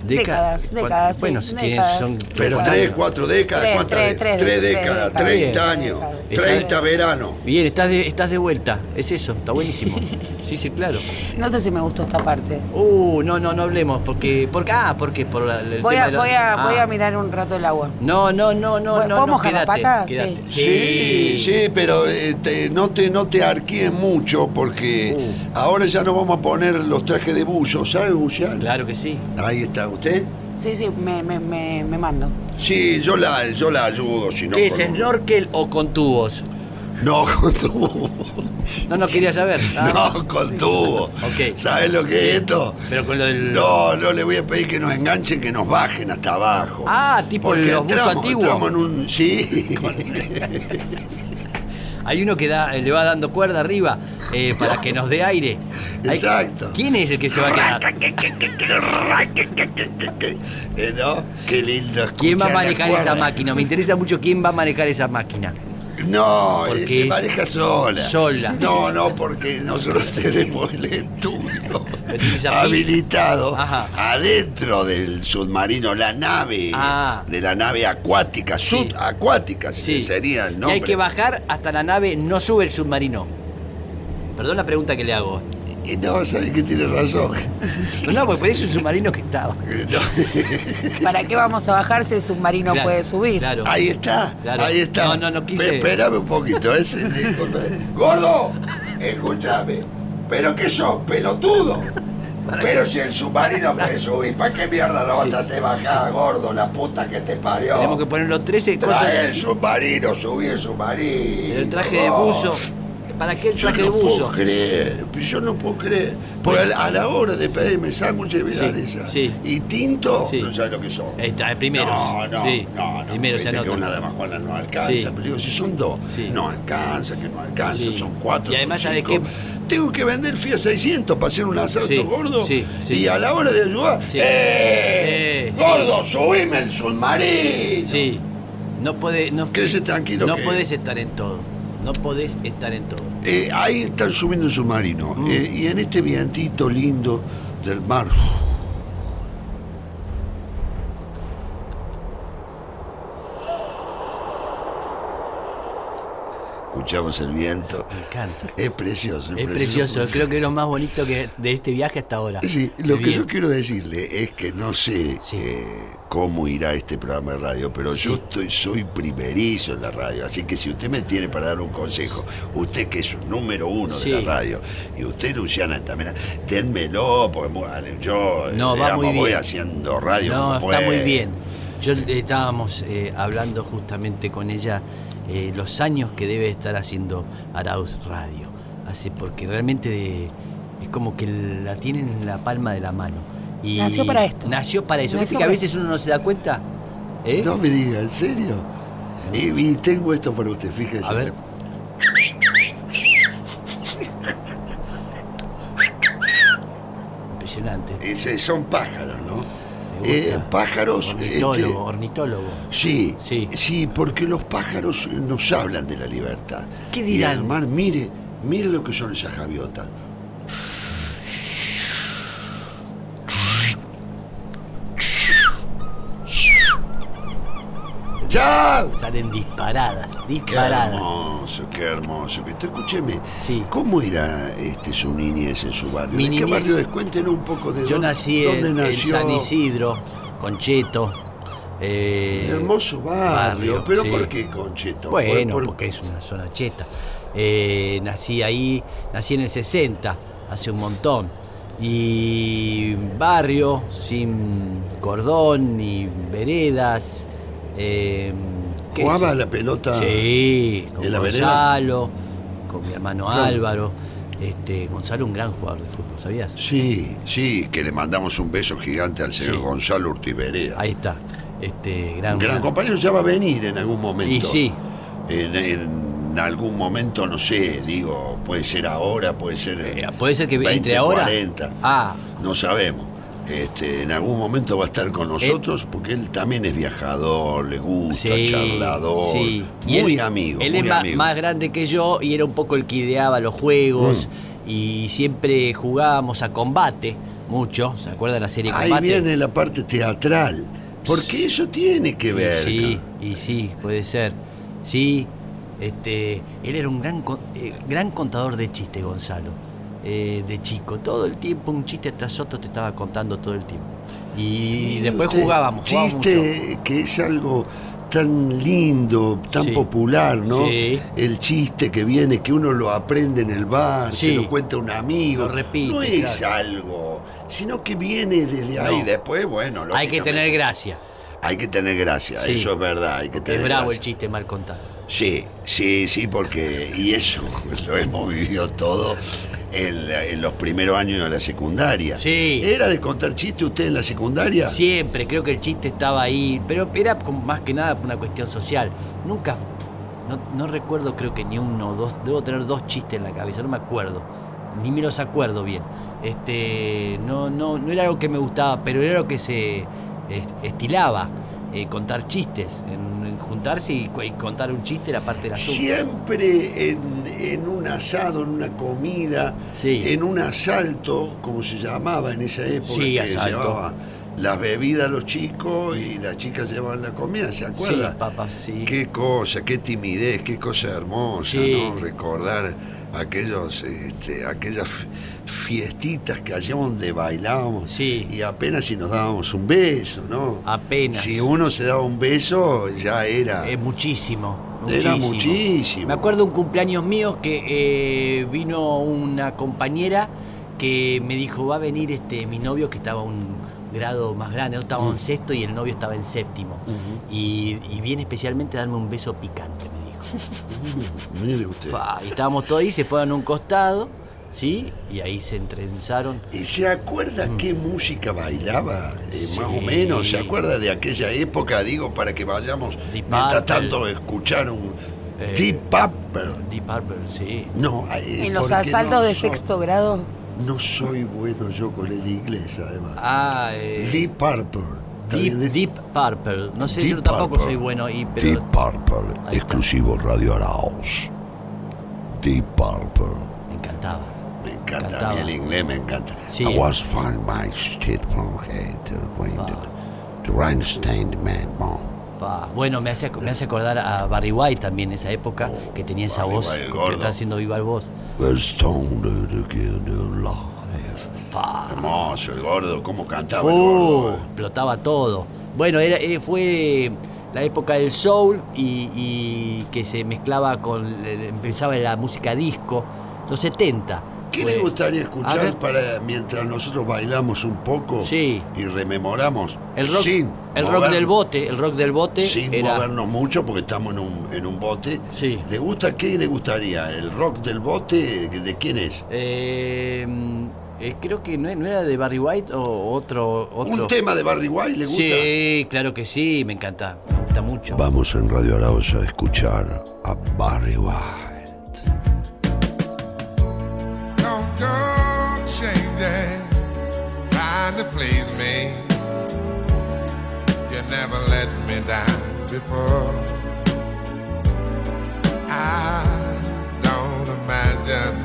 Speaker 3: Décadas, décadas, sí,
Speaker 2: Bueno,
Speaker 3: décadas.
Speaker 2: son
Speaker 1: Pero tres, cuatro décadas,
Speaker 3: Tres,
Speaker 1: ¿cuántas?
Speaker 3: tres,
Speaker 1: de-
Speaker 3: tres,
Speaker 1: tres
Speaker 3: tres
Speaker 1: décadas,
Speaker 3: décadas.
Speaker 1: 30
Speaker 3: Bien,
Speaker 1: años,
Speaker 3: décadas.
Speaker 1: 30 verano.
Speaker 2: Bien, estás de, estás de vuelta. Es eso, está buenísimo. <laughs> Sí, sí, claro.
Speaker 3: No sé si me gustó esta parte.
Speaker 2: Uh, no, no, no hablemos. Porque, porque ah, porque por la- el
Speaker 3: Voy
Speaker 2: tema
Speaker 3: a,
Speaker 2: de la-
Speaker 3: voy, a,
Speaker 2: ah.
Speaker 3: voy a mirar un rato el agua.
Speaker 2: No, no, no, no,
Speaker 3: ¿Puedo
Speaker 2: no, no,
Speaker 3: mojar la
Speaker 2: quédate,
Speaker 3: pata?
Speaker 2: quédate.
Speaker 1: Sí, sí, pero eh, te- no te no te arquíes mucho porque
Speaker 2: Uh.
Speaker 1: ahora ya no vamos a poner los trajes de buzo, ¿sabe bucear?
Speaker 2: Claro que sí.
Speaker 1: Ahí está, ¿usted?
Speaker 3: Sí, sí, me, me, me, me mando.
Speaker 1: Sí, yo la, yo la ayudo, si no.
Speaker 2: ¿Qué es,
Speaker 1: con-
Speaker 2: snorkel o con tubos?
Speaker 1: No, con tubo.
Speaker 2: No, no quería saber. Ah,
Speaker 1: No, con tubo.
Speaker 2: Ok.
Speaker 1: ¿Sabes lo que es esto?
Speaker 2: Pero con lo del.
Speaker 1: No, no le voy a pedir que nos enganchen, que nos bajen hasta abajo.
Speaker 2: Ah, tipo
Speaker 1: Porque
Speaker 2: los buzos antiguos.
Speaker 1: entramos en un. Sí. <laughs>
Speaker 2: Hay uno que da, le va dando cuerda arriba eh, para que nos dé aire. Hay-
Speaker 1: Exacto.
Speaker 2: ¿Quién es el que se va a quedar?
Speaker 1: Eh, ¿No? Qué lindo.
Speaker 2: ¿Quién va a manejar esa máquina? Me interesa mucho quién va a manejar esa máquina.
Speaker 1: No,
Speaker 2: Porque
Speaker 1: se maneja sola.
Speaker 2: sola.
Speaker 1: No, no, porque nosotros <laughs> tenemos el estudio habilitado
Speaker 2: Ajá.
Speaker 1: adentro del submarino, la nave,
Speaker 2: Ah.
Speaker 1: de la nave acuática,
Speaker 2: Sí.
Speaker 1: subacuática
Speaker 2: Sí.
Speaker 1: sería el
Speaker 2: Y
Speaker 1: nombre.
Speaker 2: hay que bajar hasta la nave, no sube el submarino. Perdón la pregunta que le hago.
Speaker 1: Y no, sabes que tiene razón.
Speaker 2: No, no, porque es un submarino que está.
Speaker 1: No.
Speaker 3: ¿Para qué vamos a bajar si el submarino
Speaker 2: Claro,
Speaker 3: puede subir?
Speaker 2: Claro.
Speaker 1: Ahí está,
Speaker 2: Claro.
Speaker 1: ahí está.
Speaker 2: No, no, no quise-
Speaker 1: Espérame un poquito, ese. Gordo, escúchame. ¿Pero qué sos, pelotudo?
Speaker 2: ¿Para
Speaker 1: Pero
Speaker 2: qué?
Speaker 1: si el submarino puede subir, ¿para qué mierda lo vas
Speaker 2: Sí,
Speaker 1: a hacer bajar, gordo? La puta que te parió.
Speaker 2: Tenemos que poner los 13 cosas.
Speaker 1: Trae el submarino, subí el submarino.
Speaker 2: El traje de buzo. ¿Para qué el
Speaker 1: Yo
Speaker 2: traje
Speaker 1: no
Speaker 2: de buzo?
Speaker 1: puedo creer, yo no puedo creer. Porque a la- a la hora de pedirme sándwiches de milanesa
Speaker 2: sí.
Speaker 1: y tinto,
Speaker 2: Sí.
Speaker 1: no sabes lo que son.
Speaker 2: Está, primeros.
Speaker 1: No, no, no, no.
Speaker 2: primeros se
Speaker 1: que una de Majuana no alcanza, pero digo, si son dos, no alcanza, que no alcanza, son cuatro.
Speaker 2: Y además,
Speaker 1: son
Speaker 2: ¿sabe
Speaker 1: cinco.
Speaker 2: qué?
Speaker 1: Tengo que vender Fiat 600 para hacer un asalto
Speaker 2: Sí,
Speaker 1: gordo. Y a la hora de ayudar. ¡eh!
Speaker 2: Eh.
Speaker 1: ¡Gordo, subime el submarino!
Speaker 2: Sí. No puede, no,
Speaker 1: Quédese tranquilo
Speaker 2: no
Speaker 1: que-
Speaker 2: podés estar en todo. No podés estar en todo.
Speaker 1: Eh, ahí están subiendo el submarino.
Speaker 2: Mm.
Speaker 1: eh, y en este vientito lindo del mar. Escuchamos el viento.
Speaker 2: Me encanta.
Speaker 1: Es precioso.
Speaker 2: Es precioso, creo que es lo más bonito que de este viaje hasta ahora.
Speaker 1: Sí, lo
Speaker 2: El
Speaker 1: que yo quiero decirle es que no sé
Speaker 2: Sí.
Speaker 1: eh, cómo irá este programa de radio, pero yo estoy, soy primerizo en la radio, así que si usted me tiene para dar un consejo, usted que es un número uno
Speaker 2: Sí.
Speaker 1: de la radio, y usted, Luciana, también, dénmelo, porque yo
Speaker 2: No, va muy
Speaker 1: voy haciendo radio.
Speaker 2: No,
Speaker 1: como
Speaker 2: está muy bien. Yo eh, estábamos eh, hablando justamente con ella eh, los años que debe estar haciendo Arauz Radio. Hace porque realmente de- es como que la tiene en la palma de la mano. Y
Speaker 3: Nació para esto.
Speaker 2: Nació para eso. ¿Viste que a veces uno no se da cuenta? ¿Eh?
Speaker 1: No me diga, ¿en serio? Y, y tengo esto para usted, fíjese.
Speaker 2: A ver. <laughs> Impresionante.
Speaker 1: Ese- son pájaros, ¿no? Eh, pájaros.
Speaker 2: Ornitólogo,
Speaker 1: este,
Speaker 2: ornitólogo.
Speaker 1: Sí,
Speaker 2: Sí.
Speaker 1: sí, porque los pájaros nos hablan de la libertad.
Speaker 2: ¿Qué dirán?
Speaker 1: Y además, mire, mire lo que son esas gaviotas. ¡Ya!
Speaker 2: Salen disparadas,
Speaker 1: Qué
Speaker 2: disparadas.
Speaker 1: hermoso, qué hermoso. Escúcheme,
Speaker 2: Sí.
Speaker 1: ¿cómo era este su niñez en su barrio?
Speaker 2: Mi
Speaker 1: ¿De qué barrio es? Cuéntenos un poco de
Speaker 2: Yo
Speaker 1: dónde,
Speaker 2: nací
Speaker 1: dónde
Speaker 2: en, en
Speaker 1: nació.
Speaker 2: San Isidro, Concheto. eh,
Speaker 1: Hermoso barrio, pero
Speaker 2: sí.
Speaker 1: ¿por qué Concheto?
Speaker 2: Bueno,
Speaker 1: Por- por-
Speaker 2: porque es una zona cheta. Eh, nací ahí, nací en el 60, hace un montón. Y barrio, sin cordón ni veredas. Eh, qué
Speaker 1: ¿Jugaba la pelota
Speaker 2: Sí, con
Speaker 1: la vereda?
Speaker 2: Gonzalo, con mi hermano
Speaker 1: Claro.
Speaker 2: Álvaro. Este, Gonzalo, un gran jugador de fútbol, ¿sabías?
Speaker 1: Sí, sí, que le mandamos un beso gigante al señor
Speaker 2: Sí.
Speaker 1: Gonzalo Urtiberea.
Speaker 2: Ahí está. Este, gran,
Speaker 1: gran
Speaker 2: gran-
Speaker 1: compañero ya va a venir en algún momento.
Speaker 2: Y sí.
Speaker 1: En, en algún momento, no sé, digo, puede ser ahora, puede ser.
Speaker 2: Eh, puede ser que
Speaker 1: 20,
Speaker 2: entre ahora.
Speaker 1: 40,
Speaker 2: Ah,
Speaker 1: no sabemos. Este, en algún momento va a estar con nosotros porque él también es viajador, le gusta,
Speaker 2: sí.
Speaker 1: charlador,
Speaker 2: sí.
Speaker 1: muy
Speaker 2: Y él-
Speaker 1: amigo.
Speaker 2: Él
Speaker 1: muy
Speaker 2: es
Speaker 1: amigo.
Speaker 2: más grande que yo y era un poco el que ideaba los juegos.
Speaker 1: Mm.
Speaker 2: Y siempre jugábamos a combate, mucho. ¿Se acuerda de la serie
Speaker 1: Ahí
Speaker 2: Combate?
Speaker 1: viene la parte teatral, porque eso tiene que ver.
Speaker 2: Sí, y sí, puede ser. Sí, este, él era un gran, eh, gran contador de chistes, Gonzalo, eh, de chico. Todo el tiempo, un chiste tras otro te estaba contando todo el tiempo. Y después
Speaker 1: Usted,
Speaker 2: jugábamos, mucho.
Speaker 1: Chiste que es algo tan lindo, tan
Speaker 2: Sí.
Speaker 1: popular, ¿no?
Speaker 2: Sí.
Speaker 1: El chiste que viene, que uno lo aprende en el bar,
Speaker 2: Sí.
Speaker 1: se lo cuenta un amigo.
Speaker 2: Lo repite,
Speaker 1: No es
Speaker 2: claro.
Speaker 1: algo, sino que viene desde ahí.
Speaker 2: No.
Speaker 1: Después, bueno,
Speaker 2: Hay que tener gracia.
Speaker 1: Hay que tener gracia, eso es verdad. Hay que tener
Speaker 2: Es bravo el chiste mal contado.
Speaker 1: Sí, sí, sí, porque. Y eso <laughs> lo hemos vivido todo en, la- en los primeros años de la secundaria.
Speaker 2: Sí.
Speaker 1: ¿Era de contar chiste usted en la secundaria?
Speaker 2: Siempre, creo que el chiste estaba ahí, pero era como más que nada una cuestión social. Nunca, no, no recuerdo creo que ni uno o dos, debo tener dos chistes en la cabeza, no me acuerdo, ni me los acuerdo bien. Este, no, no, no era algo que me gustaba, pero era lo que se est- estilaba, eh, contar chistes, en, en juntarse y, contar un chiste era parte de la
Speaker 1: Siempre en, en un asado, en una comida,
Speaker 2: Sí.
Speaker 1: en un asalto, como se llamaba en esa época,
Speaker 2: Sí,
Speaker 1: que
Speaker 2: asalto.
Speaker 1: llevaba las bebidas a los chicos y las chicas llevaban la comida, ¿se acuerda?
Speaker 2: Sí, papá, sí.
Speaker 1: Qué cosa, qué timidez, qué cosa hermosa,
Speaker 2: Sí.
Speaker 1: ¿no? Recordar aquellos, este, aquellas fiestitas que hacíamos donde bailábamos
Speaker 2: Sí.
Speaker 1: y apenas si nos dábamos un beso, ¿no?
Speaker 2: Apenas.
Speaker 1: Si uno se daba un beso, ya era.
Speaker 2: Es muchísimo,
Speaker 1: Era
Speaker 2: muchísimo. Me acuerdo un cumpleaños mío que eh, vino una compañera que me dijo, va a venir este mi novio que estaba un grado más grande, yo estaba
Speaker 1: Mm.
Speaker 2: en sexto y el novio estaba en séptimo. y, y viene especialmente a darme un beso picante, me dijo. <laughs>
Speaker 1: Mire usted.
Speaker 2: Y estábamos todos ahí, se fueron a un costado, ¿sí? Y ahí se entrenzaron.
Speaker 1: ¿Y se acuerda qué música bailaba? eh,
Speaker 2: Mm. Sí.
Speaker 1: Más o menos. ¿Se acuerda de aquella época? Digo, para que vayamos,
Speaker 2: Deep
Speaker 1: mientras
Speaker 2: Purple.
Speaker 1: tanto, a escuchar un
Speaker 2: Eh,
Speaker 1: Deep Purple.
Speaker 2: Deep Purple, sí.
Speaker 1: No, eh,
Speaker 3: En los asaltos
Speaker 1: no
Speaker 3: de
Speaker 1: soy-
Speaker 3: sexto grado.
Speaker 1: No soy bueno yo con el inglés, además.
Speaker 2: Ah, eh,
Speaker 1: Deep Purple. ¿Está
Speaker 2: Deep, Purple. No sé, yo tampoco
Speaker 1: Purple.
Speaker 2: soy bueno, y, pero
Speaker 1: Deep Purple, exclusivo Radio Arauz. Deep Purple.
Speaker 2: me encantaba.
Speaker 1: Encanta, a mí el inglés me encanta.
Speaker 2: Sí.
Speaker 1: I was find my state from
Speaker 2: Ah.
Speaker 1: the Rhinestein man, bomb.
Speaker 2: Pa, Bueno, me hace, me hace acordar a Barry White también, esa época, que tenía esa
Speaker 1: Barry
Speaker 2: voz que está haciendo viva el voz. Pa.
Speaker 1: Hermoso, el gordo, cómo cantaba el gordo. eh.
Speaker 2: explotaba todo. Bueno, era, eh, fue la época del soul y, y que se mezclaba con. empezaba la música disco, los 70.
Speaker 1: ¿Qué le gustaría escuchar
Speaker 2: ver,
Speaker 1: para mientras nosotros bailamos un poco
Speaker 2: Sí.
Speaker 1: y rememoramos?
Speaker 2: El rock,
Speaker 1: sin
Speaker 2: el rock
Speaker 1: mover-
Speaker 2: del bote, el rock del bote
Speaker 1: Sin
Speaker 2: era.
Speaker 1: movernos mucho porque estamos en un, en un bote.
Speaker 2: Sí.
Speaker 1: ¿Le gusta qué le gustaría? ¿El rock del bote? ¿De quién es?
Speaker 2: eh, eh, creo que no, no era de Barry White o otro. otro.
Speaker 1: ¿Un tema de Barry White le gusta?
Speaker 2: Sí, claro que sí, me encanta, me gusta mucho.
Speaker 1: Vamos en Radio Arauz a escuchar a Barry White.
Speaker 4: Changing, trying to please me. You never let me down before. I don't imagine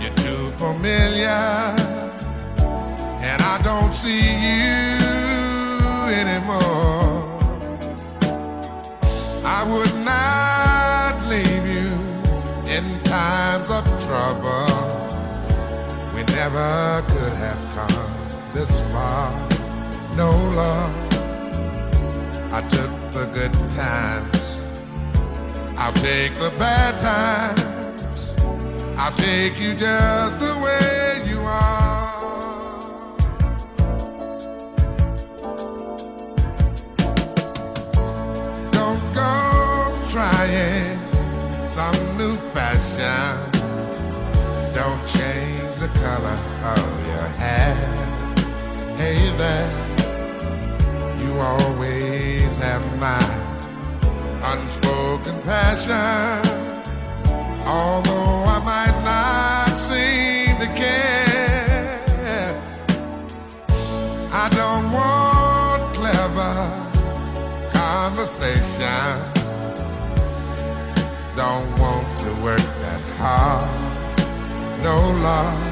Speaker 4: you're too familiar, and I don't see you anymore. I would not leave you in times of trouble. Never could have come this far. No love. I took the good times. I'll take the bad times. I'll take you just the way you are. Don't go trying some new fashion. Don't change of your hair. Hey there, you always have my unspoken passion. Although I might not seem to care, I don't want clever conversation. Don't want to work that hard. No love.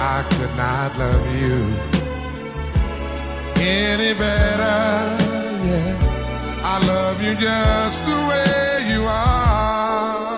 Speaker 4: I could not love you any better. Yeah, I love you just the way you are.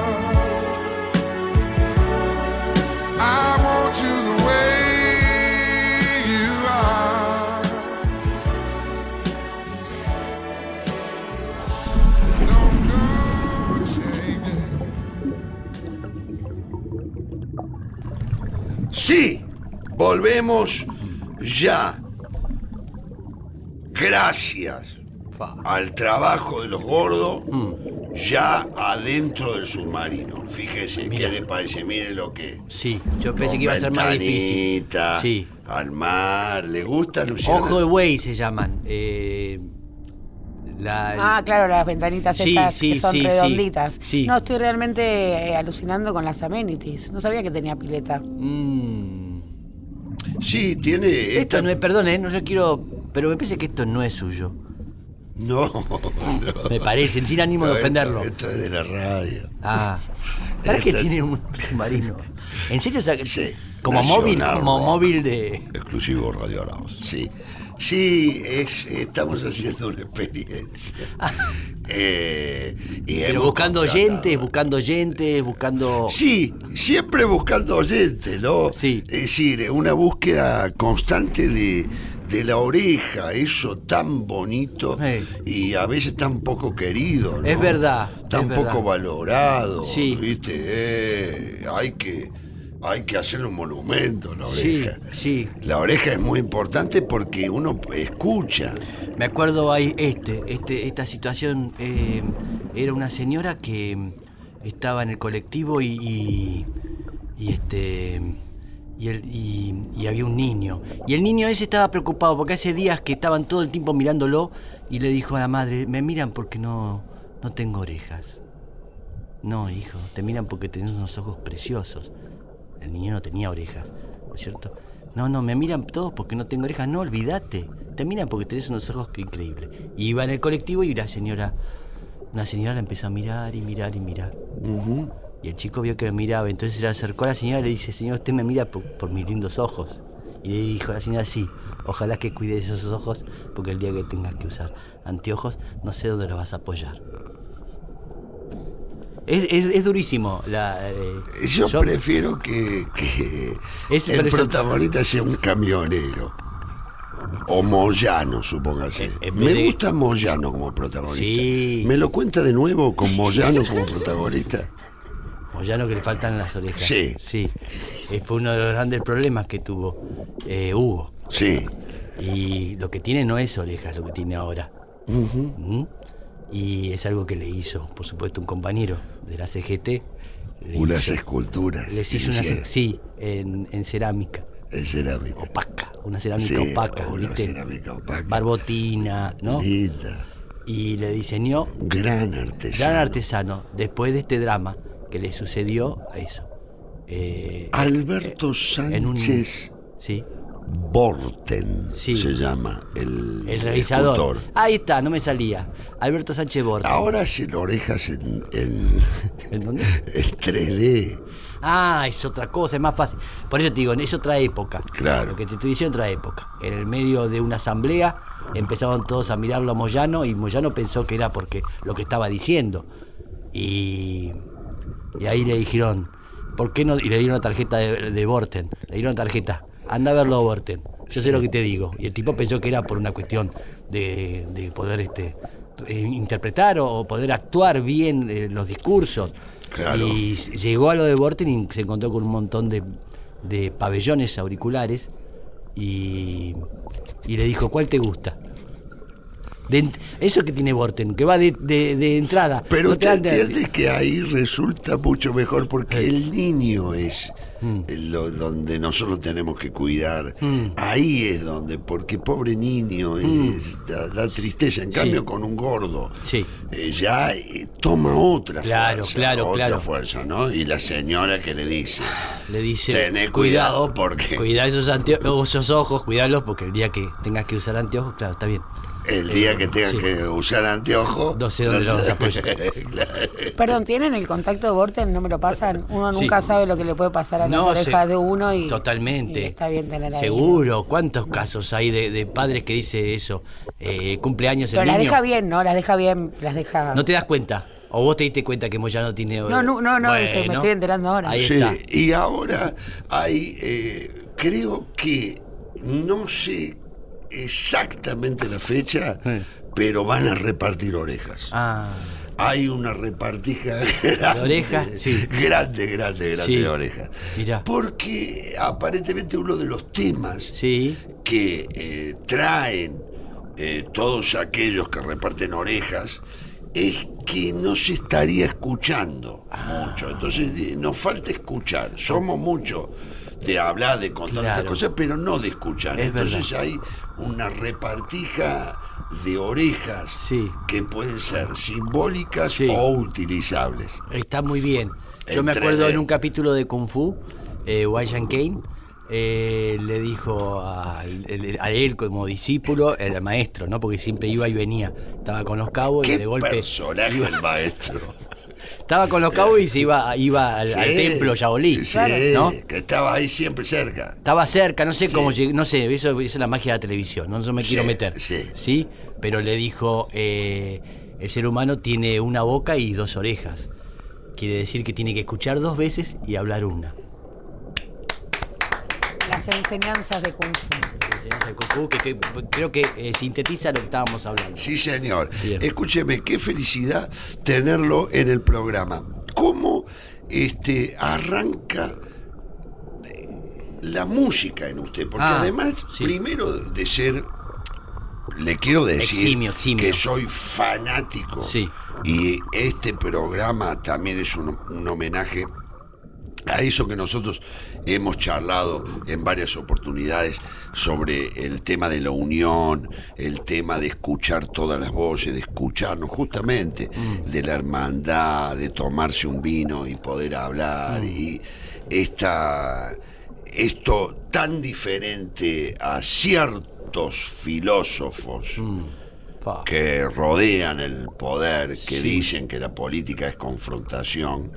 Speaker 1: Sí, volvemos ya. Gracias al trabajo de los gordos, ya adentro del submarino. Fíjese,
Speaker 2: Mira.
Speaker 1: ¿qué le parece? Mire lo que.
Speaker 2: Sí, yo pensé que iba a ser más difícil. Sí.
Speaker 1: Al mar, ¿le gusta, Luciana?
Speaker 2: Ojo de buey se llaman. eh, la,
Speaker 3: Ah, claro, las ventanitas
Speaker 2: Sí,
Speaker 3: estas
Speaker 2: sí,
Speaker 3: que son
Speaker 2: sí,
Speaker 3: redonditas.
Speaker 2: Sí.
Speaker 3: No, estoy realmente eh, alucinando con las amenities. No sabía que tenía pileta.
Speaker 2: Mm,
Speaker 1: Sí, tiene.
Speaker 2: esto no es, perdón, eh, no yo quiero, pero me parece que esto no es suyo.
Speaker 1: No, no. <laughs>
Speaker 2: Me parece, sin ánimo de
Speaker 1: No, esto-
Speaker 2: ofenderlo.
Speaker 1: Esto, es de la radio.
Speaker 2: Ah, ¿para
Speaker 1: es-
Speaker 2: tiene un submarino? ¿En serio? O sea,
Speaker 1: Sí,
Speaker 2: como
Speaker 1: Nacional
Speaker 2: móvil, como móvil de.
Speaker 1: Exclusivo Radio Arauz, sí. Sí, es, estamos haciendo una experiencia. <laughs> Eh, y
Speaker 2: Pero buscando
Speaker 1: contratado-
Speaker 2: oyentes, buscando oyentes, buscando.
Speaker 1: Sí, siempre buscando oyentes, ¿no?
Speaker 2: Sí.
Speaker 1: Es decir, una búsqueda constante de, de la oreja, eso tan bonito y a veces tan poco querido, ¿no?
Speaker 2: Es verdad,
Speaker 1: Tan
Speaker 2: es
Speaker 1: poco
Speaker 2: verdad.
Speaker 1: valorado,
Speaker 2: Sí.
Speaker 1: ¿viste? Eh, hay que hay que hacerle un monumento a la
Speaker 2: Sí,
Speaker 1: oreja.
Speaker 2: sí.
Speaker 1: La oreja es muy importante porque uno escucha.
Speaker 2: Me acuerdo ahí este, este, esta situación eh, era una señora que estaba en el colectivo y, y, y, este y, el- y- y había un niño y el niño ese estaba preocupado porque hace días que estaban todo el tiempo mirándolo y le dijo a la madre me miran porque no no tengo orejas no hijo te miran porque tenés unos ojos preciosos el niño no tenía orejas, ¿no es cierto? No, no, me miran todos porque no tengo orejas. No, olvídate. Te miran porque tenés unos ojos increíbles. Y iba en el colectivo y la señora, una señora la empezó a mirar y mirar y mirar. Y el chico vio que me miraba, entonces se le acercó a la señora y le dice, señor, usted me mira por, por mis lindos ojos. Y le dijo a la señora, sí, ojalá que cuide esos ojos, porque el día que tengas que usar anteojos, no sé dónde los vas a apoyar. Es, es- es durísimo. La, eh,
Speaker 1: Yo,
Speaker 2: yo-
Speaker 1: prefiero que, el protagonista sea un camionero. O Moyano, supóngase.
Speaker 2: En
Speaker 1: Me
Speaker 2: de-
Speaker 1: gusta Moyano como protagonista.
Speaker 2: Sí.
Speaker 1: ¿Me lo cuenta de nuevo con Moyano como protagonista?
Speaker 2: Moyano que le faltan las orejas.
Speaker 1: Sí.
Speaker 2: Sí. Eh, fue uno de los grandes problemas que tuvo eh, Hugo.
Speaker 1: Sí.
Speaker 2: Y lo que tiene no es orejas, lo que tiene ahora. ¿Mm? Y es algo que le hizo, por supuesto, un compañero de la CGT.
Speaker 1: Unas
Speaker 2: hizo-
Speaker 1: esculturas.
Speaker 2: Les hizo una. Sí, en, en cerámica.
Speaker 1: En cerámica.
Speaker 2: Opaca. Una cerámica
Speaker 1: Sí,
Speaker 2: opaca.
Speaker 1: una
Speaker 2: ¿viste?
Speaker 1: cerámica opaca.
Speaker 2: Barbotina, ¿no?
Speaker 1: Linda.
Speaker 2: Y le diseñó
Speaker 1: Gran artesano.
Speaker 2: gran artesano después de este drama que le sucedió a eso. Eh,
Speaker 1: Alberto
Speaker 2: en un-
Speaker 1: Sánchez
Speaker 2: Sí.
Speaker 1: Borten
Speaker 2: Sí.
Speaker 1: se llama el,
Speaker 2: El realizador.
Speaker 1: escultor.
Speaker 2: Ahí está, no me salía. Alberto Sánchez Borja.
Speaker 1: Ahora hacen orejas en, en, <laughs>
Speaker 2: ¿En dónde? <laughs>
Speaker 1: en 3D.
Speaker 2: Ah, es otra cosa, es más fácil. Por eso te digo, es otra época.
Speaker 1: Claro.
Speaker 2: Lo que te estoy diciendo, otra época. En el medio de una asamblea empezaron todos a mirarlo a Moyano y Moyano pensó que era porque lo que estaba diciendo. Y, y ahí le dijeron, ¿por qué no? Y le dieron una tarjeta de, de Borten. Le dieron una tarjeta, anda a verlo a Borten. Yo sé lo que te digo. Y el tipo pensó que era por una cuestión de, de poder este eh, interpretar o, poder actuar bien eh, los discursos.
Speaker 1: Claro.
Speaker 2: Y llegó a lo de Borten y se encontró con un montón de, de pabellones auriculares y, y le dijo, ¿cuál te gusta? De eso que tiene Borten, que va de, de- de entrada.
Speaker 1: Pero
Speaker 2: no te
Speaker 1: usted entiende que ahí resulta mucho mejor porque el niño es
Speaker 2: Mm.
Speaker 1: lo donde nosotros tenemos que cuidar. Ahí es donde, porque pobre niño es- da, da tristeza. En cambio,
Speaker 2: Mm. Sí.
Speaker 1: con un gordo,
Speaker 2: Sí.
Speaker 1: eh, ya eh, toma otra
Speaker 2: Claro,
Speaker 1: fuerza.
Speaker 2: claro,
Speaker 1: otra
Speaker 2: claro.
Speaker 1: fuerza, ¿no? Y la señora que le dice,
Speaker 2: Le dice,
Speaker 1: Tené cuidado porque-
Speaker 2: Cuidá esos, esos ojos, cuidalos porque el día que tengas que usar anteojos, claro, está bien.
Speaker 1: El día que tenga
Speaker 2: sí.
Speaker 1: que usar anteojos,
Speaker 2: No sé dónde lo vas a apoyar.
Speaker 1: Claro. <laughs>
Speaker 3: Perdón, ¿tienen el contacto de Borten? ¿No me lo pasan? Uno
Speaker 2: Sí.
Speaker 3: nunca sabe lo que le puede pasar a las
Speaker 2: No, se-
Speaker 3: orejas de uno y.
Speaker 2: Totalmente.
Speaker 3: y está bien tener ahí.
Speaker 2: Seguro. ¿Cuántos casos hay de, de padres que dice eso? Eh, cumpleaños
Speaker 3: Pero
Speaker 2: el
Speaker 3: las
Speaker 2: niño.
Speaker 3: deja bien, ¿no? Las deja bien, las deja.
Speaker 2: ¿No te das cuenta? ¿O vos te diste cuenta que Moyano tiene...
Speaker 3: No, no, no, no, ese, me estoy enterando ahora.
Speaker 2: Ahí
Speaker 1: Sí,
Speaker 2: está.
Speaker 1: y ahora hay, eh, creo que, no sé exactamente la fecha,
Speaker 2: Sí.
Speaker 1: pero van a repartir orejas.
Speaker 2: Ah,
Speaker 1: Hay una repartija grande.
Speaker 2: orejas? Sí.
Speaker 1: Grande, grande, grande
Speaker 2: Sí.
Speaker 1: de orejas.
Speaker 2: Mirá.
Speaker 1: Porque aparentemente uno de los temas
Speaker 2: sí.
Speaker 1: que eh, traen eh, todos aquellos que reparten orejas es que no se estaría escuchando
Speaker 2: Ah.
Speaker 1: mucho. Entonces nos falta escuchar. Somos muchos de hablar, de contar
Speaker 2: Claro.
Speaker 1: estas cosas, pero no de escuchar.
Speaker 2: Es
Speaker 1: Entonces hay una repartija de orejas
Speaker 2: Sí.
Speaker 1: que pueden ser simbólicas
Speaker 2: Sí.
Speaker 1: o utilizables.
Speaker 2: Está muy bien. Yo me acuerdo
Speaker 1: 3D.
Speaker 2: en un capítulo de Kung Fu, eh, Wai Kane eh, le dijo a, a él como discípulo, el maestro, ¿no? Porque siempre iba y venía. Estaba con los cabos y
Speaker 1: ¿Qué
Speaker 2: de golpe.
Speaker 1: personaje el maestro? <laughs>
Speaker 2: Estaba con los cabos y se iba, iba al, templo
Speaker 1: sí,
Speaker 2: ¿no?
Speaker 1: que estaba ahí siempre cerca.
Speaker 2: Estaba cerca, no sé
Speaker 1: Sí.
Speaker 2: cómo llegué, no sé, eso, esa es la magia de la televisión, no, No me quiero
Speaker 1: Sí,
Speaker 2: meter.
Speaker 1: sí.
Speaker 2: Pero le dijo, eh, el ser humano tiene una boca y dos orejas. Quiere decir que tiene que escuchar dos veces y hablar una.
Speaker 3: Las enseñanzas de Kung Fu.
Speaker 2: Enseñanza de Kung Fu, que, que- creo que eh, sintetiza lo que estábamos hablando.
Speaker 1: Sí, señor.
Speaker 2: Bien.
Speaker 1: Escúcheme, qué felicidad tenerlo en el programa. ¿Cómo este, arranca eh, la música en usted? Porque
Speaker 2: Ah,
Speaker 1: además,
Speaker 2: sí.
Speaker 1: primero de ser, le quiero decir
Speaker 2: Eximio, eximio.
Speaker 1: que soy fanático.
Speaker 2: Sí.
Speaker 1: Y este programa también es un, un homenaje a eso que nosotros hemos charlado en varias oportunidades sobre el tema de la unión, el tema de escuchar todas las voces, de escucharnos justamente, de la hermandad, de tomarse un vino y poder hablar, y esta, esto tan diferente a ciertos filósofos
Speaker 2: Fa.
Speaker 1: que rodean el poder, que
Speaker 2: Sí.
Speaker 1: dicen que la política es confrontación,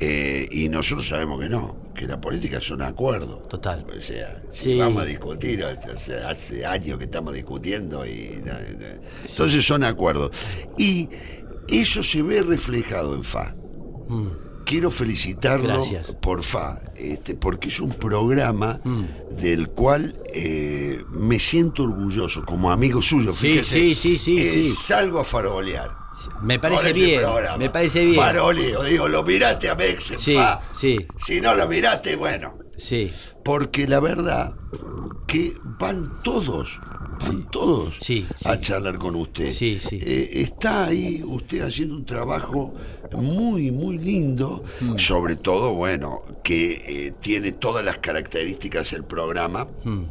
Speaker 1: eh, y nosotros sabemos que no, que la política es un acuerdo.
Speaker 2: Total.
Speaker 1: O sea, si
Speaker 2: Sí.
Speaker 1: vamos a discutir, o sea, hace años que estamos discutiendo y... no, no. Entonces son acuerdos. Y eso se ve reflejado en FA. Quiero felicitarlo
Speaker 2: Mm. Gracias.
Speaker 1: por FA, este, porque es un programa del cual eh, me siento orgulloso como amigo suyo.
Speaker 2: Sí,
Speaker 1: Fíjese,
Speaker 2: sí, sí, sí,
Speaker 1: eh,
Speaker 2: sí.
Speaker 1: Salgo a farolear.
Speaker 2: Me parece bien,
Speaker 1: programa.
Speaker 2: me parece bien.
Speaker 1: Faroleo, digo, lo miraste a Mex
Speaker 2: Sí, sí.
Speaker 1: Si no lo miraste, bueno.
Speaker 2: Sí,
Speaker 1: Porque la verdad que van todos, van todos
Speaker 2: Sí, sí.
Speaker 1: a charlar con usted.
Speaker 2: Sí, sí.
Speaker 1: Eh, está ahí usted haciendo un trabajo muy, muy lindo,
Speaker 2: Mm.
Speaker 1: sobre todo, bueno, que eh, tiene todas las características el programa.
Speaker 2: Mm.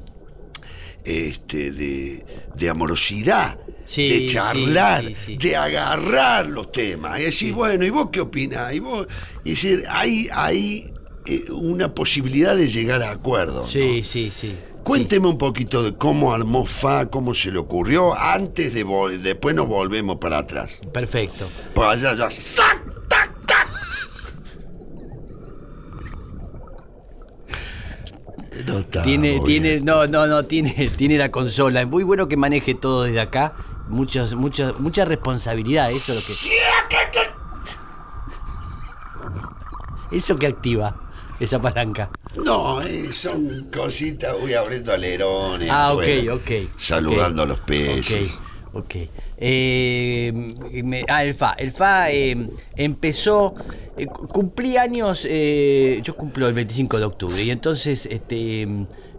Speaker 1: Este, de, de amorosidad,
Speaker 2: Sí,
Speaker 1: de charlar,
Speaker 2: sí, sí.
Speaker 1: de agarrar los temas y decir, bueno, ¿y vos qué opinás? Y vos, y decir, hay, hay eh, una posibilidad de llegar a acuerdos.
Speaker 2: sí,
Speaker 1: ¿no?
Speaker 2: sí, sí.
Speaker 1: Cuénteme un poquito de cómo armó FA, cómo se le ocurrió, antes de después nos volvemos para atrás.
Speaker 2: Perfecto.
Speaker 1: Pues allá ya, ¡sac, tac, tac! No está
Speaker 2: Tiene, tiene, no, no, no, tiene, <laughs> tiene la consola. Es muy bueno que maneje todo desde acá. Muchas, muchas, mucha responsabilidad. Eso es lo
Speaker 1: que-
Speaker 2: eso que activa esa palanca.
Speaker 1: No, eh, son cositas, voy abriendo alerones.
Speaker 2: Ah, ok,
Speaker 1: afuera,
Speaker 2: ok.
Speaker 1: Saludando a los peces.
Speaker 2: Ok, ok. Eh, me- ah, el FA. El FA eh, empezó. eh, cu- cumplí años. yo cumplo el 25 de octubre. Y entonces, este.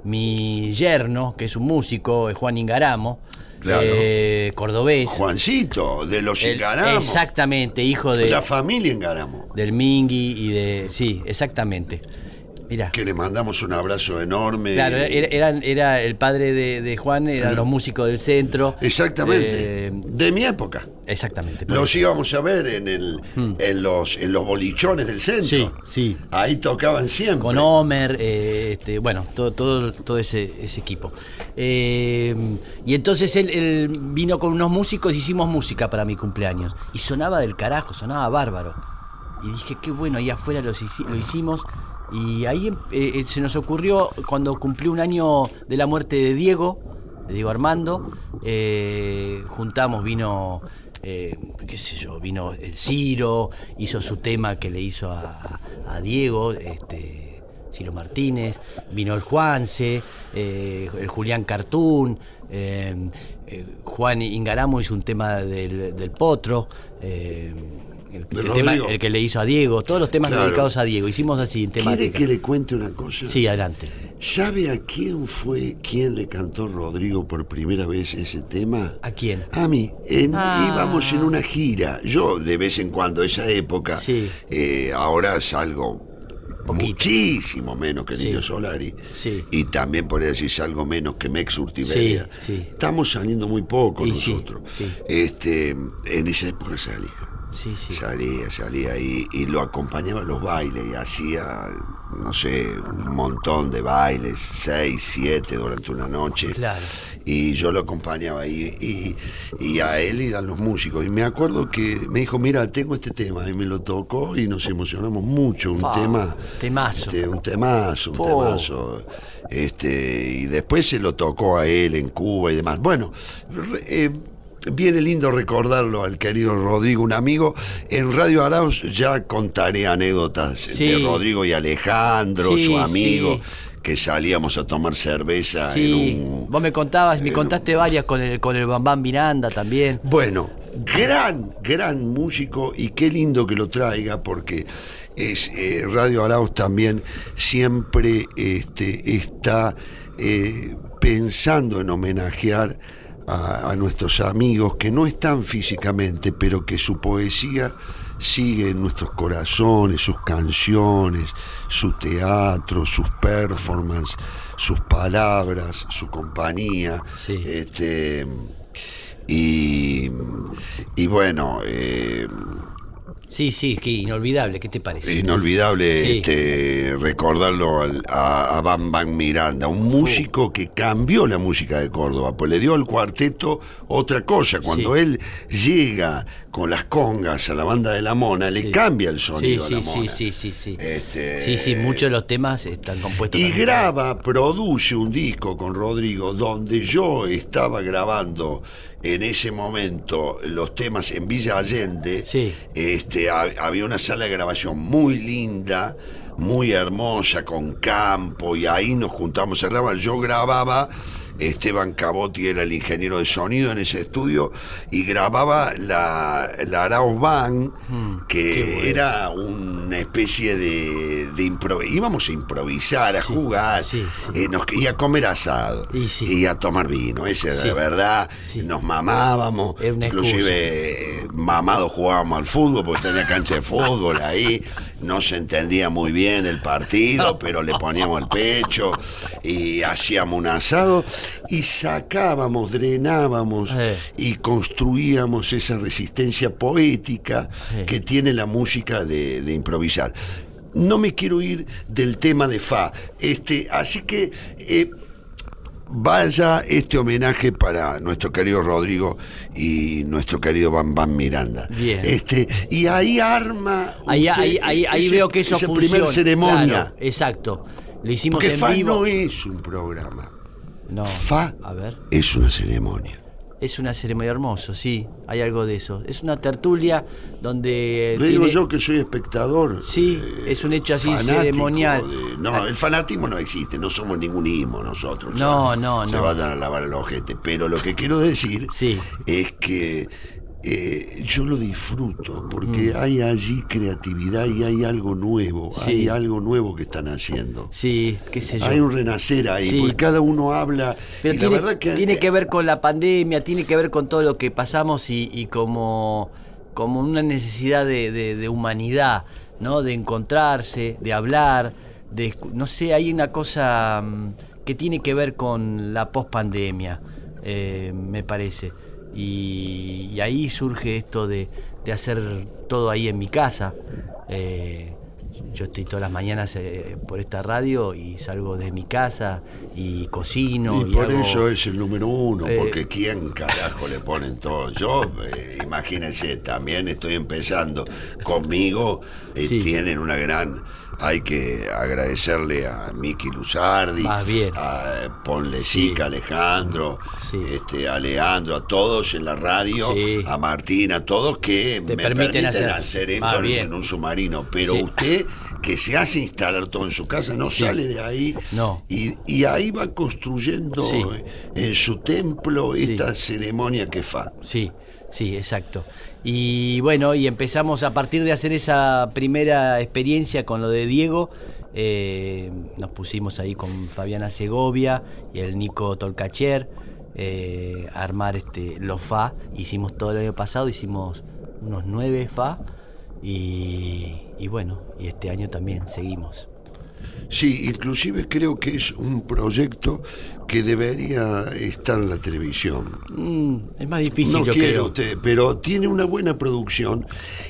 Speaker 2: Mi yerno, que es un músico, es Juan Ingaramo,
Speaker 1: Claro.
Speaker 2: eh, cordobés.
Speaker 1: Juancito, de los
Speaker 2: El-. Exactamente, hijo de,
Speaker 1: La familia Engaramo.
Speaker 2: del Mingui y de. Sí, exactamente.
Speaker 1: Que le mandamos un abrazo enorme.
Speaker 2: Claro, era, era el padre de, de Juan, eran los músicos del centro.
Speaker 1: Exactamente.
Speaker 2: Eh,
Speaker 1: de mi época.
Speaker 2: exactamente.
Speaker 1: Los íbamos a ver en el en los en los bolichones del centro.
Speaker 2: Hmm. Sí, sí.
Speaker 1: Ahí tocaban siempre.
Speaker 2: Con Homer, eh, este, bueno, todo, todo, todo ese, ese equipo. Eh, y entonces él, él vino con unos músicos, hicimos música para mi cumpleaños. Y sonaba del carajo, sonaba bárbaro. Y dije, qué bueno, ahí afuera los lo hicimos. Y ahí eh, eh, se nos ocurrió, cuando cumplió un año de la muerte de Diego, de Diego Armando, eh, juntamos, vino, qué sé yo, vino el Ciro, hizo su tema que le hizo a, Diego, este, Ciro Martínez, vino el Juanse, el Julián Cartún, Juan Ingaramo hizo un tema del, Potro, el, tema- el que le hizo a Diego, todos los temas
Speaker 1: Claro.
Speaker 2: dedicados a Diego, hicimos así en
Speaker 1: ¿Quiere
Speaker 2: temática.
Speaker 1: que le cuente una cosa?
Speaker 2: Sí, adelante.
Speaker 1: ¿Sabe a quién fue quien le cantó Rodrigo por primera vez ese tema?
Speaker 2: ¿A quién?
Speaker 1: A mí. En-
Speaker 2: Ah.
Speaker 1: Íbamos en una gira. Yo de vez en cuando, esa época,
Speaker 2: Sí.
Speaker 1: eh, ahora salgo
Speaker 2: Poquito.
Speaker 1: muchísimo menos que
Speaker 2: Sí.
Speaker 1: Niño Solari.
Speaker 2: Sí.
Speaker 1: Y también podría decir salgo menos que Mex Urtiberia.
Speaker 2: Sí, sí.
Speaker 1: Estamos saliendo muy poco
Speaker 2: Y sí,
Speaker 1: nosotros.
Speaker 2: sí.
Speaker 1: Este, en esa época salía.
Speaker 2: Sí, sí.
Speaker 1: Salía, salía y, y lo acompañaba a los bailes y hacía, no sé, un montón de bailes, seis, siete durante una noche.
Speaker 2: Claro.
Speaker 1: Y yo lo acompañaba ahí y, y a él y a los músicos. Y me acuerdo que me dijo, mira, tengo este tema. Y me lo tocó y nos emocionamos mucho. Un tema.
Speaker 2: temazo.
Speaker 1: este, un temazo, un temazo. Este, y después se lo tocó a él en Cuba y demás. Bueno, eh, viene lindo recordarlo al querido Rodrigo, un amigo. En Radio Arauz ya contaré anécdotas
Speaker 2: Sí.
Speaker 1: de Rodrigo y Alejandro,
Speaker 2: Sí,
Speaker 1: su amigo,
Speaker 2: sí.
Speaker 1: que salíamos a tomar cerveza
Speaker 2: Sí,
Speaker 1: en un.
Speaker 2: vos me contabas, me contaste varias con el, con el Bambán Miranda también.
Speaker 1: Bueno, gran, gran músico y qué lindo que lo traiga porque es eh, Radio Arauz también siempre este, está eh, pensando en homenajear a, a nuestros amigos que no están físicamente, pero que su poesía sigue en nuestros corazones, sus canciones, su teatro, sus performances, sus palabras, su compañía.
Speaker 2: Sí.
Speaker 1: Este, y, y bueno, eh,
Speaker 2: Sí, sí, que inolvidable, ¿qué te parece?
Speaker 1: inolvidable
Speaker 2: Sí.
Speaker 1: este, recordarlo al- a, a Bam Bam Miranda, un músico que cambió la música de Córdoba, pues le dio al cuarteto otra cosa. Cuando
Speaker 2: Sí.
Speaker 1: él llega con las congas a la banda de la mona, le cambia el sonido
Speaker 2: sí,
Speaker 1: a la
Speaker 2: sí,
Speaker 1: mona.
Speaker 2: sí, sí, sí.
Speaker 1: Este,
Speaker 2: Sí, sí, muchos de los temas están compuestos
Speaker 1: Y graba, produce un disco con Rodrigo donde yo estaba grabando en ese momento los temas en Villa Allende.
Speaker 2: Sí.
Speaker 1: Este, ha- había una sala de grabación muy linda, muy hermosa, con campo, y ahí nos juntamos a grabar. Yo grababa, Esteban Cabotti era el ingeniero de sonido en ese estudio, y grababa la, la Arauz Band,
Speaker 2: Mm,
Speaker 1: que era una especie de, de íbamos a improvisar, a jugar,
Speaker 2: sí, sí.
Speaker 1: eh, nos- y a comer asado,
Speaker 2: Y
Speaker 1: a tomar vino, ese de verdad, nos mamábamos, inclusive eh, mamados jugábamos al fútbol porque tenía cancha de fútbol ahí, no se entendía muy bien el partido, pero le poníamos el pecho y hacíamos un asado y sacábamos, drenábamos
Speaker 2: Eh.
Speaker 1: y construíamos esa resistencia poética
Speaker 2: Sí.
Speaker 1: que tiene la música de, de improvisar. No me quiero ir del tema de Fa, este, así que eh, vaya este homenaje para nuestro querido Rodrigo y nuestro querido Bam Bam Miranda.
Speaker 2: Bien.
Speaker 1: Este, y ahí arma.
Speaker 2: Ahí,
Speaker 1: usted
Speaker 2: ahí, ahí, ahí
Speaker 1: ese-
Speaker 2: veo que eso funciona.
Speaker 1: primer ceremonia.
Speaker 2: Claro, exacto. Lo hicimos
Speaker 1: porque
Speaker 2: en
Speaker 1: Fa
Speaker 2: vivo.
Speaker 1: no es un programa.
Speaker 2: No.
Speaker 1: Fa
Speaker 2: A ver.
Speaker 1: es una ceremonia.
Speaker 2: Es una ceremonia hermosa, sí, hay algo de eso. Es una tertulia donde.
Speaker 1: Le digo yo que soy espectador.
Speaker 2: Sí,
Speaker 1: eh,
Speaker 2: es un hecho así ceremonial.
Speaker 1: de- no, el fanatismo no existe, no somos ningún ismo nosotros.
Speaker 2: No,
Speaker 1: ya.
Speaker 2: no,
Speaker 1: Se
Speaker 2: no.
Speaker 1: vayan a lavar el ojete. Pero lo que quiero decir
Speaker 2: Sí.
Speaker 1: es que eh, yo lo disfruto porque
Speaker 2: Mm.
Speaker 1: hay allí creatividad y hay algo nuevo.
Speaker 2: Sí.
Speaker 1: Hay algo nuevo que están haciendo.
Speaker 2: Sí, qué sé yo.
Speaker 1: Hay un renacer ahí,
Speaker 2: Sí.
Speaker 1: porque cada uno habla.
Speaker 2: Pero
Speaker 1: y
Speaker 2: tiene,
Speaker 1: la verdad que,
Speaker 2: tiene que ver con la pandemia, tiene que ver con todo lo que pasamos y, y como, como una necesidad de, de- de humanidad, ¿no? De encontrarse, de hablar, de no sé, hay una cosa mm, que tiene que ver con la pospandemia, eh, me parece. Y, y ahí surge esto de, de hacer todo ahí en mi casa. Eh, yo estoy todas las mañanas eh, por esta radio y salgo de mi casa y cocino.
Speaker 1: Y por
Speaker 2: hago-
Speaker 1: eso es el número uno,
Speaker 2: Eh,
Speaker 1: porque ¿quién carajo le ponen todo? Yo, eh, imagínense, también estoy empezando conmigo,
Speaker 2: Sí.
Speaker 1: tienen una gran... Hay que agradecerle a Miki Luzardi, a Ponle
Speaker 2: Sí.
Speaker 1: Sica, Alejandro,
Speaker 2: Sí.
Speaker 1: este, a Leandro, a todos en la radio,
Speaker 2: Sí.
Speaker 1: a Martín, a todos que
Speaker 2: Te
Speaker 1: me
Speaker 2: permiten
Speaker 1: permiten,
Speaker 2: hacer-
Speaker 1: hacer, esto en,
Speaker 2: bien.
Speaker 1: en un submarino. Pero
Speaker 2: Sí.
Speaker 1: usted, que se hace instalar todo en su casa, no
Speaker 2: Sí.
Speaker 1: sale de ahí
Speaker 2: No.
Speaker 1: y, y ahí va construyendo
Speaker 2: Sí.
Speaker 1: eh, en su templo
Speaker 2: Sí.
Speaker 1: esta ceremonia que fa.
Speaker 2: Sí, Sí, exacto. Y bueno, y empezamos a partir de hacer esa primera experiencia con lo de Diego, eh, nos pusimos ahí con Fabiana Segovia y el Nico Tolcacher eh, a armar este, los FA. Hicimos todo el año pasado, hicimos unos nueve FA y, y bueno, y este año también seguimos.
Speaker 1: Sí, inclusive creo que es un proyecto que debería estar en la televisión.
Speaker 2: Mm, es más difícil,
Speaker 1: no
Speaker 2: yo
Speaker 1: quiere
Speaker 2: creo.
Speaker 1: usted, pero tiene una buena producción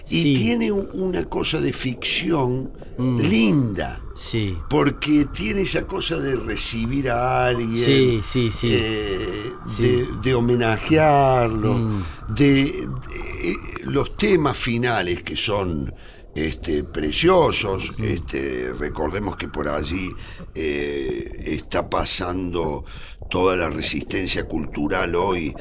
Speaker 1: y
Speaker 2: Sí.
Speaker 1: tiene un- una cosa de ficción
Speaker 2: Mm.
Speaker 1: linda.
Speaker 2: Sí,
Speaker 1: Porque tiene esa cosa de recibir a alguien,
Speaker 2: Sí, sí, sí.
Speaker 1: eh,
Speaker 2: Sí.
Speaker 1: De, de homenajearlo,
Speaker 2: Mm.
Speaker 1: de, de- los temas finales que son este, preciosos. Este, recordemos que por allí eh, está pasando toda la resistencia cultural hoy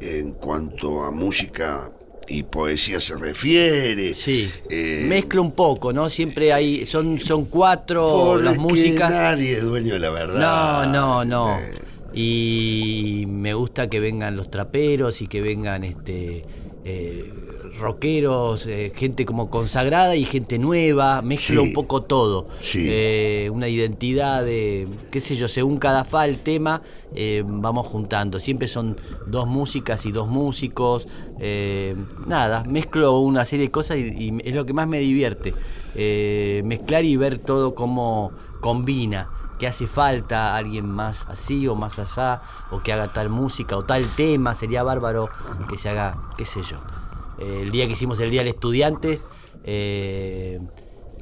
Speaker 1: en cuanto a música y poesía se refiere.
Speaker 2: sí.
Speaker 1: Eh,
Speaker 2: Mezcla un poco, ¿no? Siempre hay, son, son cuatro las músicas.
Speaker 1: Nadie es dueño de la
Speaker 2: No,
Speaker 1: verdad.
Speaker 2: no, no.
Speaker 1: Eh,
Speaker 2: Y me gusta que vengan los traperos y que vengan este eh, rockeros, eh, gente como consagrada y gente nueva, mezclo
Speaker 1: Sí.
Speaker 2: un poco todo.
Speaker 1: Sí.
Speaker 2: Eh, una identidad de, qué sé yo, según cada fa el tema, eh, vamos juntando. Siempre son dos músicas y dos músicos. nada, mezclo una serie de cosas y, y es lo que más me divierte. mezclar y ver todo cómo combina que hace falta alguien más así o más asá, o que haga tal música o tal tema, sería bárbaro que se haga, qué sé yo. El día que hicimos el Día del Estudiante, eh,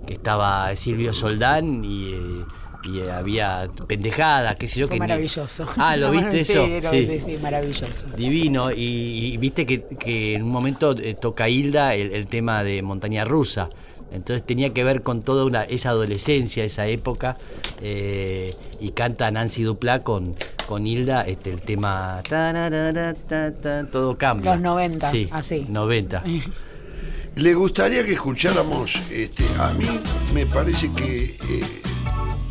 Speaker 2: que estaba Silvio Soldán y, eh, y, había pendejadas, qué sé yo.
Speaker 3: Fue
Speaker 2: que ni-
Speaker 3: maravilloso.
Speaker 2: Ah, ¿lo <laughs> viste
Speaker 3: sí,
Speaker 2: eso?
Speaker 3: sí, sí, maravilloso.
Speaker 2: Divino, y, y viste que, que en un momento eh, toca Hilda el, el tema de Montaña Rusa. Entonces tenía que ver con toda una, esa adolescencia, esa época, eh, y canta Nancy Duplá con, con Hilda este, el tema tararara, ta, ta, todo cambia.
Speaker 3: Los 90,
Speaker 2: sí,
Speaker 3: así.
Speaker 2: 90. <laughs>
Speaker 1: Le gustaría que escucháramos, este, a mí me parece que eh,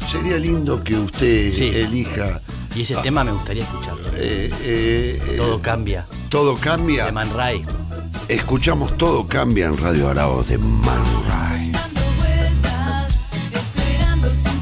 Speaker 1: sería lindo que usted
Speaker 2: Sí.
Speaker 1: elija.
Speaker 2: Y ese tema me gustaría escucharlo.
Speaker 1: eh, eh, eh,
Speaker 2: Todo cambia,
Speaker 1: todo cambia.
Speaker 2: de Man Ray.
Speaker 1: Escuchamos Todo cambia en Radio Arao de Man Ray.
Speaker 5: dando vueltas, esperando sin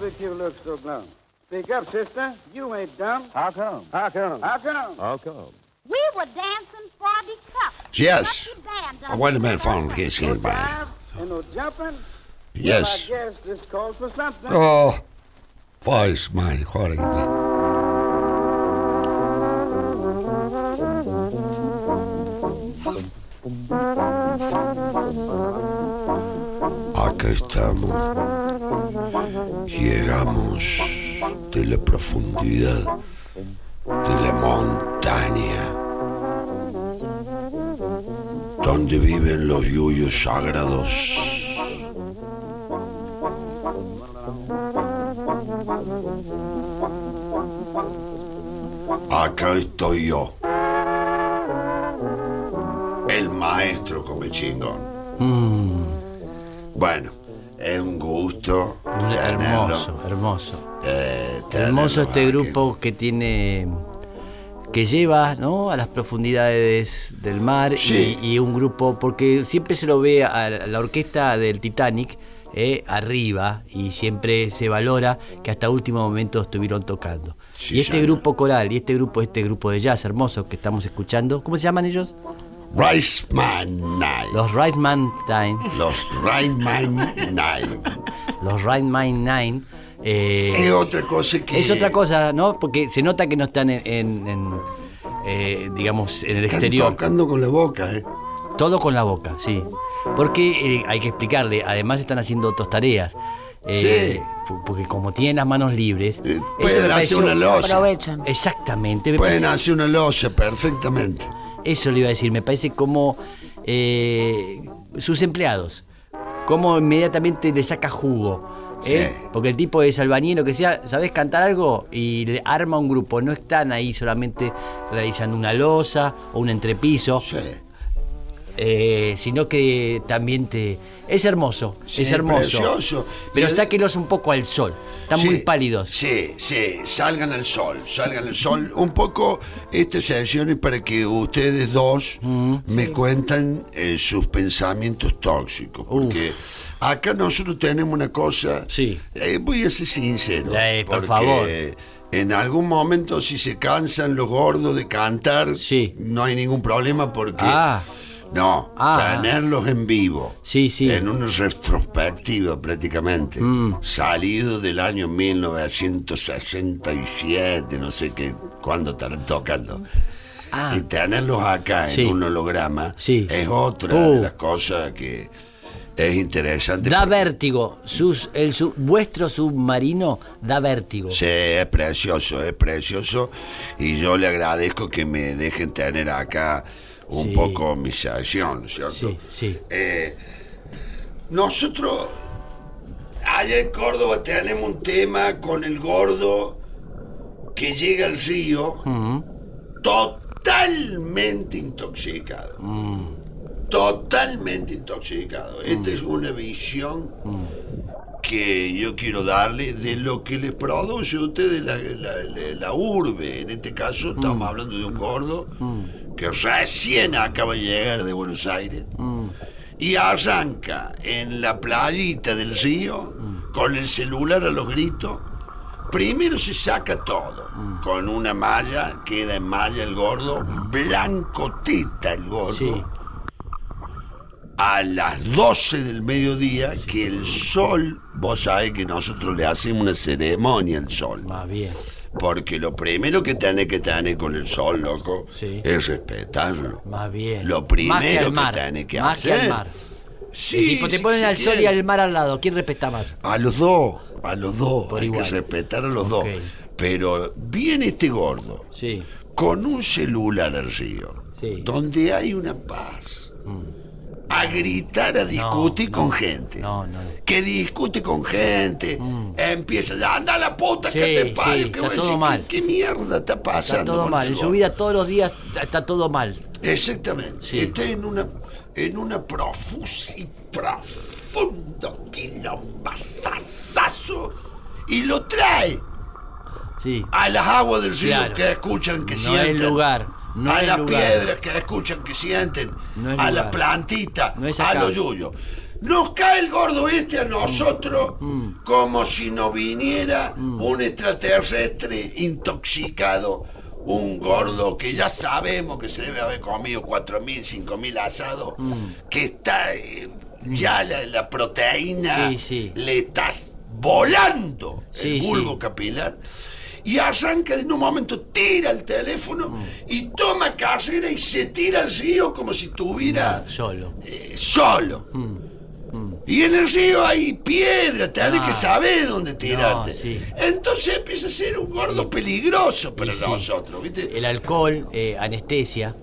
Speaker 6: Look here, children. Now how come? This here barbecue looks so glum. Speak up, sister. You ain't dumb.
Speaker 7: How come?
Speaker 6: How come? How come?
Speaker 7: How come?
Speaker 8: We were dancing for the cup.
Speaker 1: Yes.
Speaker 8: Not too bad,
Speaker 1: Oh,
Speaker 8: done.
Speaker 1: wait a minute, phone gets here, man.
Speaker 6: Dive and no jumping.
Speaker 1: Yes.
Speaker 6: Well, I guess this calls for something.
Speaker 1: Oh, voice, my, what la profundidad de la montaña. Donde viven los yuyos sagrados. Acá estoy yo. El maestro come chingón. Bueno, es un gusto.
Speaker 2: Hermoso, hermoso. Hermoso este grupo que tiene que lleva ¿no? a las profundidades del mar
Speaker 1: Sí.
Speaker 2: y, y un grupo porque siempre se lo ve a la orquesta del Titanic eh, arriba y siempre se valora que hasta último momento estuvieron tocando
Speaker 1: Sí,
Speaker 2: y este grupo coral y este grupo este grupo de jazz hermoso que estamos escuchando ¿cómo se llaman ellos?
Speaker 1: Riceman Night.
Speaker 2: los Rightman Nine
Speaker 1: Los Riceman Night.
Speaker 2: los Rightman Nine eh,
Speaker 1: Es otra cosa que.
Speaker 2: Es otra cosa, ¿no? Porque se nota que no están en, en- en, eh, digamos, en el
Speaker 1: Están
Speaker 2: exterior.
Speaker 1: tocando con la boca, ¿eh?
Speaker 2: Todo con la boca, sí. Porque eh, hay que explicarle, además están haciendo otras tareas. Eh,
Speaker 1: Sí.
Speaker 2: Porque como tienen las manos libres.
Speaker 1: Eh, pueden hacer
Speaker 2: pareció-
Speaker 1: una losa.
Speaker 3: Aprovechan.
Speaker 2: Exactamente, me
Speaker 1: Pueden
Speaker 2: parece-
Speaker 1: hacer una losa perfectamente.
Speaker 2: eso le iba a decir, me parece como eh, sus empleados, como inmediatamente le saca jugo. ¿Eh?
Speaker 1: Sí.
Speaker 2: Porque el tipo es albañil, lo que sea, ¿sabes cantar algo? Y le arma un grupo, no están ahí solamente realizando una losa o un entrepiso,
Speaker 1: Sí.
Speaker 2: eh, sino que también te... Es hermoso,
Speaker 1: Sí,
Speaker 2: es hermoso.
Speaker 1: precioso.
Speaker 2: Pero
Speaker 1: el-
Speaker 2: sáquelos un poco al sol, están
Speaker 1: Sí,
Speaker 2: muy pálidos.
Speaker 1: Sí, sí, salgan al sol, salgan al sol. Un poco estas sesiones para que ustedes dos
Speaker 2: Mm,
Speaker 1: me cuentan eh, sus pensamientos tóxicos. Porque acá nosotros tenemos una cosa.
Speaker 2: Sí.
Speaker 1: eh, voy a ser sincero.
Speaker 2: Eh, por
Speaker 1: porque
Speaker 2: favor.
Speaker 1: En algún momento, si se cansan los gordos de cantar,
Speaker 2: Sí.
Speaker 1: no hay ningún problema porque.
Speaker 2: Ah.
Speaker 1: No,
Speaker 2: Ah.
Speaker 1: tenerlos en vivo.
Speaker 2: Sí, sí.
Speaker 1: En una retrospectiva prácticamente.
Speaker 2: Mm.
Speaker 1: Salido del año 1967, no sé qué, cuándo estarán tocando.
Speaker 2: Ah.
Speaker 1: Y tenerlos acá
Speaker 2: Sí.
Speaker 1: en un holograma
Speaker 2: Sí.
Speaker 1: es otra
Speaker 2: Uh.
Speaker 1: de las cosas que es interesante.
Speaker 2: Da
Speaker 1: porque-
Speaker 2: vértigo, sus, el, su- vuestro submarino da vértigo.
Speaker 1: Sí, es precioso, es precioso. Y yo le agradezco que me dejen tener acá un
Speaker 2: Sí.
Speaker 1: poco mi sesión, ¿cierto?
Speaker 2: Sí, sí.
Speaker 1: Eh, nosotros, allá en Córdoba, tenemos un tema con el gordo que llega al río totalmente intoxicado. Totalmente intoxicado. Esta es una visión que yo quiero darle de lo que les produce a ustedes la, urbe. En este caso estamos hablando de un gordo que recién acaba de llegar de Buenos Aires y arranca en la playita del río con el celular a los gritos. Primero se saca todo, con una malla, queda en malla el gordo, blanco teta el gordo. A las 12 del mediodía que el sol, vos sabés que nosotros le hacemos una ceremonia al sol.
Speaker 2: Más bien.
Speaker 1: Porque lo primero que tenés que tener con el sol, loco,
Speaker 2: Sí.
Speaker 1: es respetarlo.
Speaker 2: Más bien.
Speaker 1: Lo primero que
Speaker 2: mar,
Speaker 1: tenés que
Speaker 2: más
Speaker 1: hacer.
Speaker 2: al mar.
Speaker 1: Sí,
Speaker 2: Si te ponen al sol y al mar al lado, ¿quién respeta más?
Speaker 1: A los dos, a los dos.
Speaker 2: Por
Speaker 1: Hay
Speaker 2: igual.
Speaker 1: que respetar a los dos. Pero viene este gordo
Speaker 2: Sí.
Speaker 1: con un celular al río,
Speaker 2: Sí. Mm.
Speaker 1: donde hay una paz. A gritar, a discutir
Speaker 2: no,
Speaker 1: con gente.
Speaker 2: no, no.
Speaker 1: Que discute con gente. Empieza ya, anda a la puta que te
Speaker 2: sí,
Speaker 1: que
Speaker 2: está
Speaker 1: voy a
Speaker 2: todo
Speaker 1: decir,
Speaker 2: mal.
Speaker 1: ¿qué, qué mierda está pasando?
Speaker 2: Está todo mal.
Speaker 1: este
Speaker 2: En su vida todos los días está, todo mal.
Speaker 1: Exactamente.
Speaker 2: Sí.
Speaker 1: Está en una, en una profusi, profundo quilombazazazo y lo trae
Speaker 2: Sí.
Speaker 1: a las aguas del río
Speaker 2: Claro.
Speaker 1: que escuchan, que
Speaker 2: No
Speaker 1: sienten.
Speaker 2: es lugar, no
Speaker 1: a las
Speaker 2: lugar.
Speaker 1: piedras que escuchan, que sienten.
Speaker 2: No
Speaker 1: a las plantitas,
Speaker 2: No
Speaker 1: a los yuyos. Nos cae el gordo este a nosotros como si nos viniera un extraterrestre intoxicado. Un gordo que ya sabemos que se debe haber comido 4.000, 5.000 asados. Que está eh, ya la, la proteína
Speaker 2: Sí, sí.
Speaker 1: le está volando
Speaker 2: Sí,
Speaker 1: el bulbo capilar. Y arranca en un momento, tira el teléfono y toma carrera y se tira al río como si estuviera
Speaker 2: Solo.
Speaker 1: eh, solo. Y en el río hay piedra, tenés
Speaker 2: Ah.
Speaker 1: que saber dónde tirarte.
Speaker 2: No, sí.
Speaker 1: Entonces empieza a ser un gordo peligroso para
Speaker 2: Y sí.
Speaker 1: nosotros, ¿viste?
Speaker 2: El alcohol, eh, anestesia.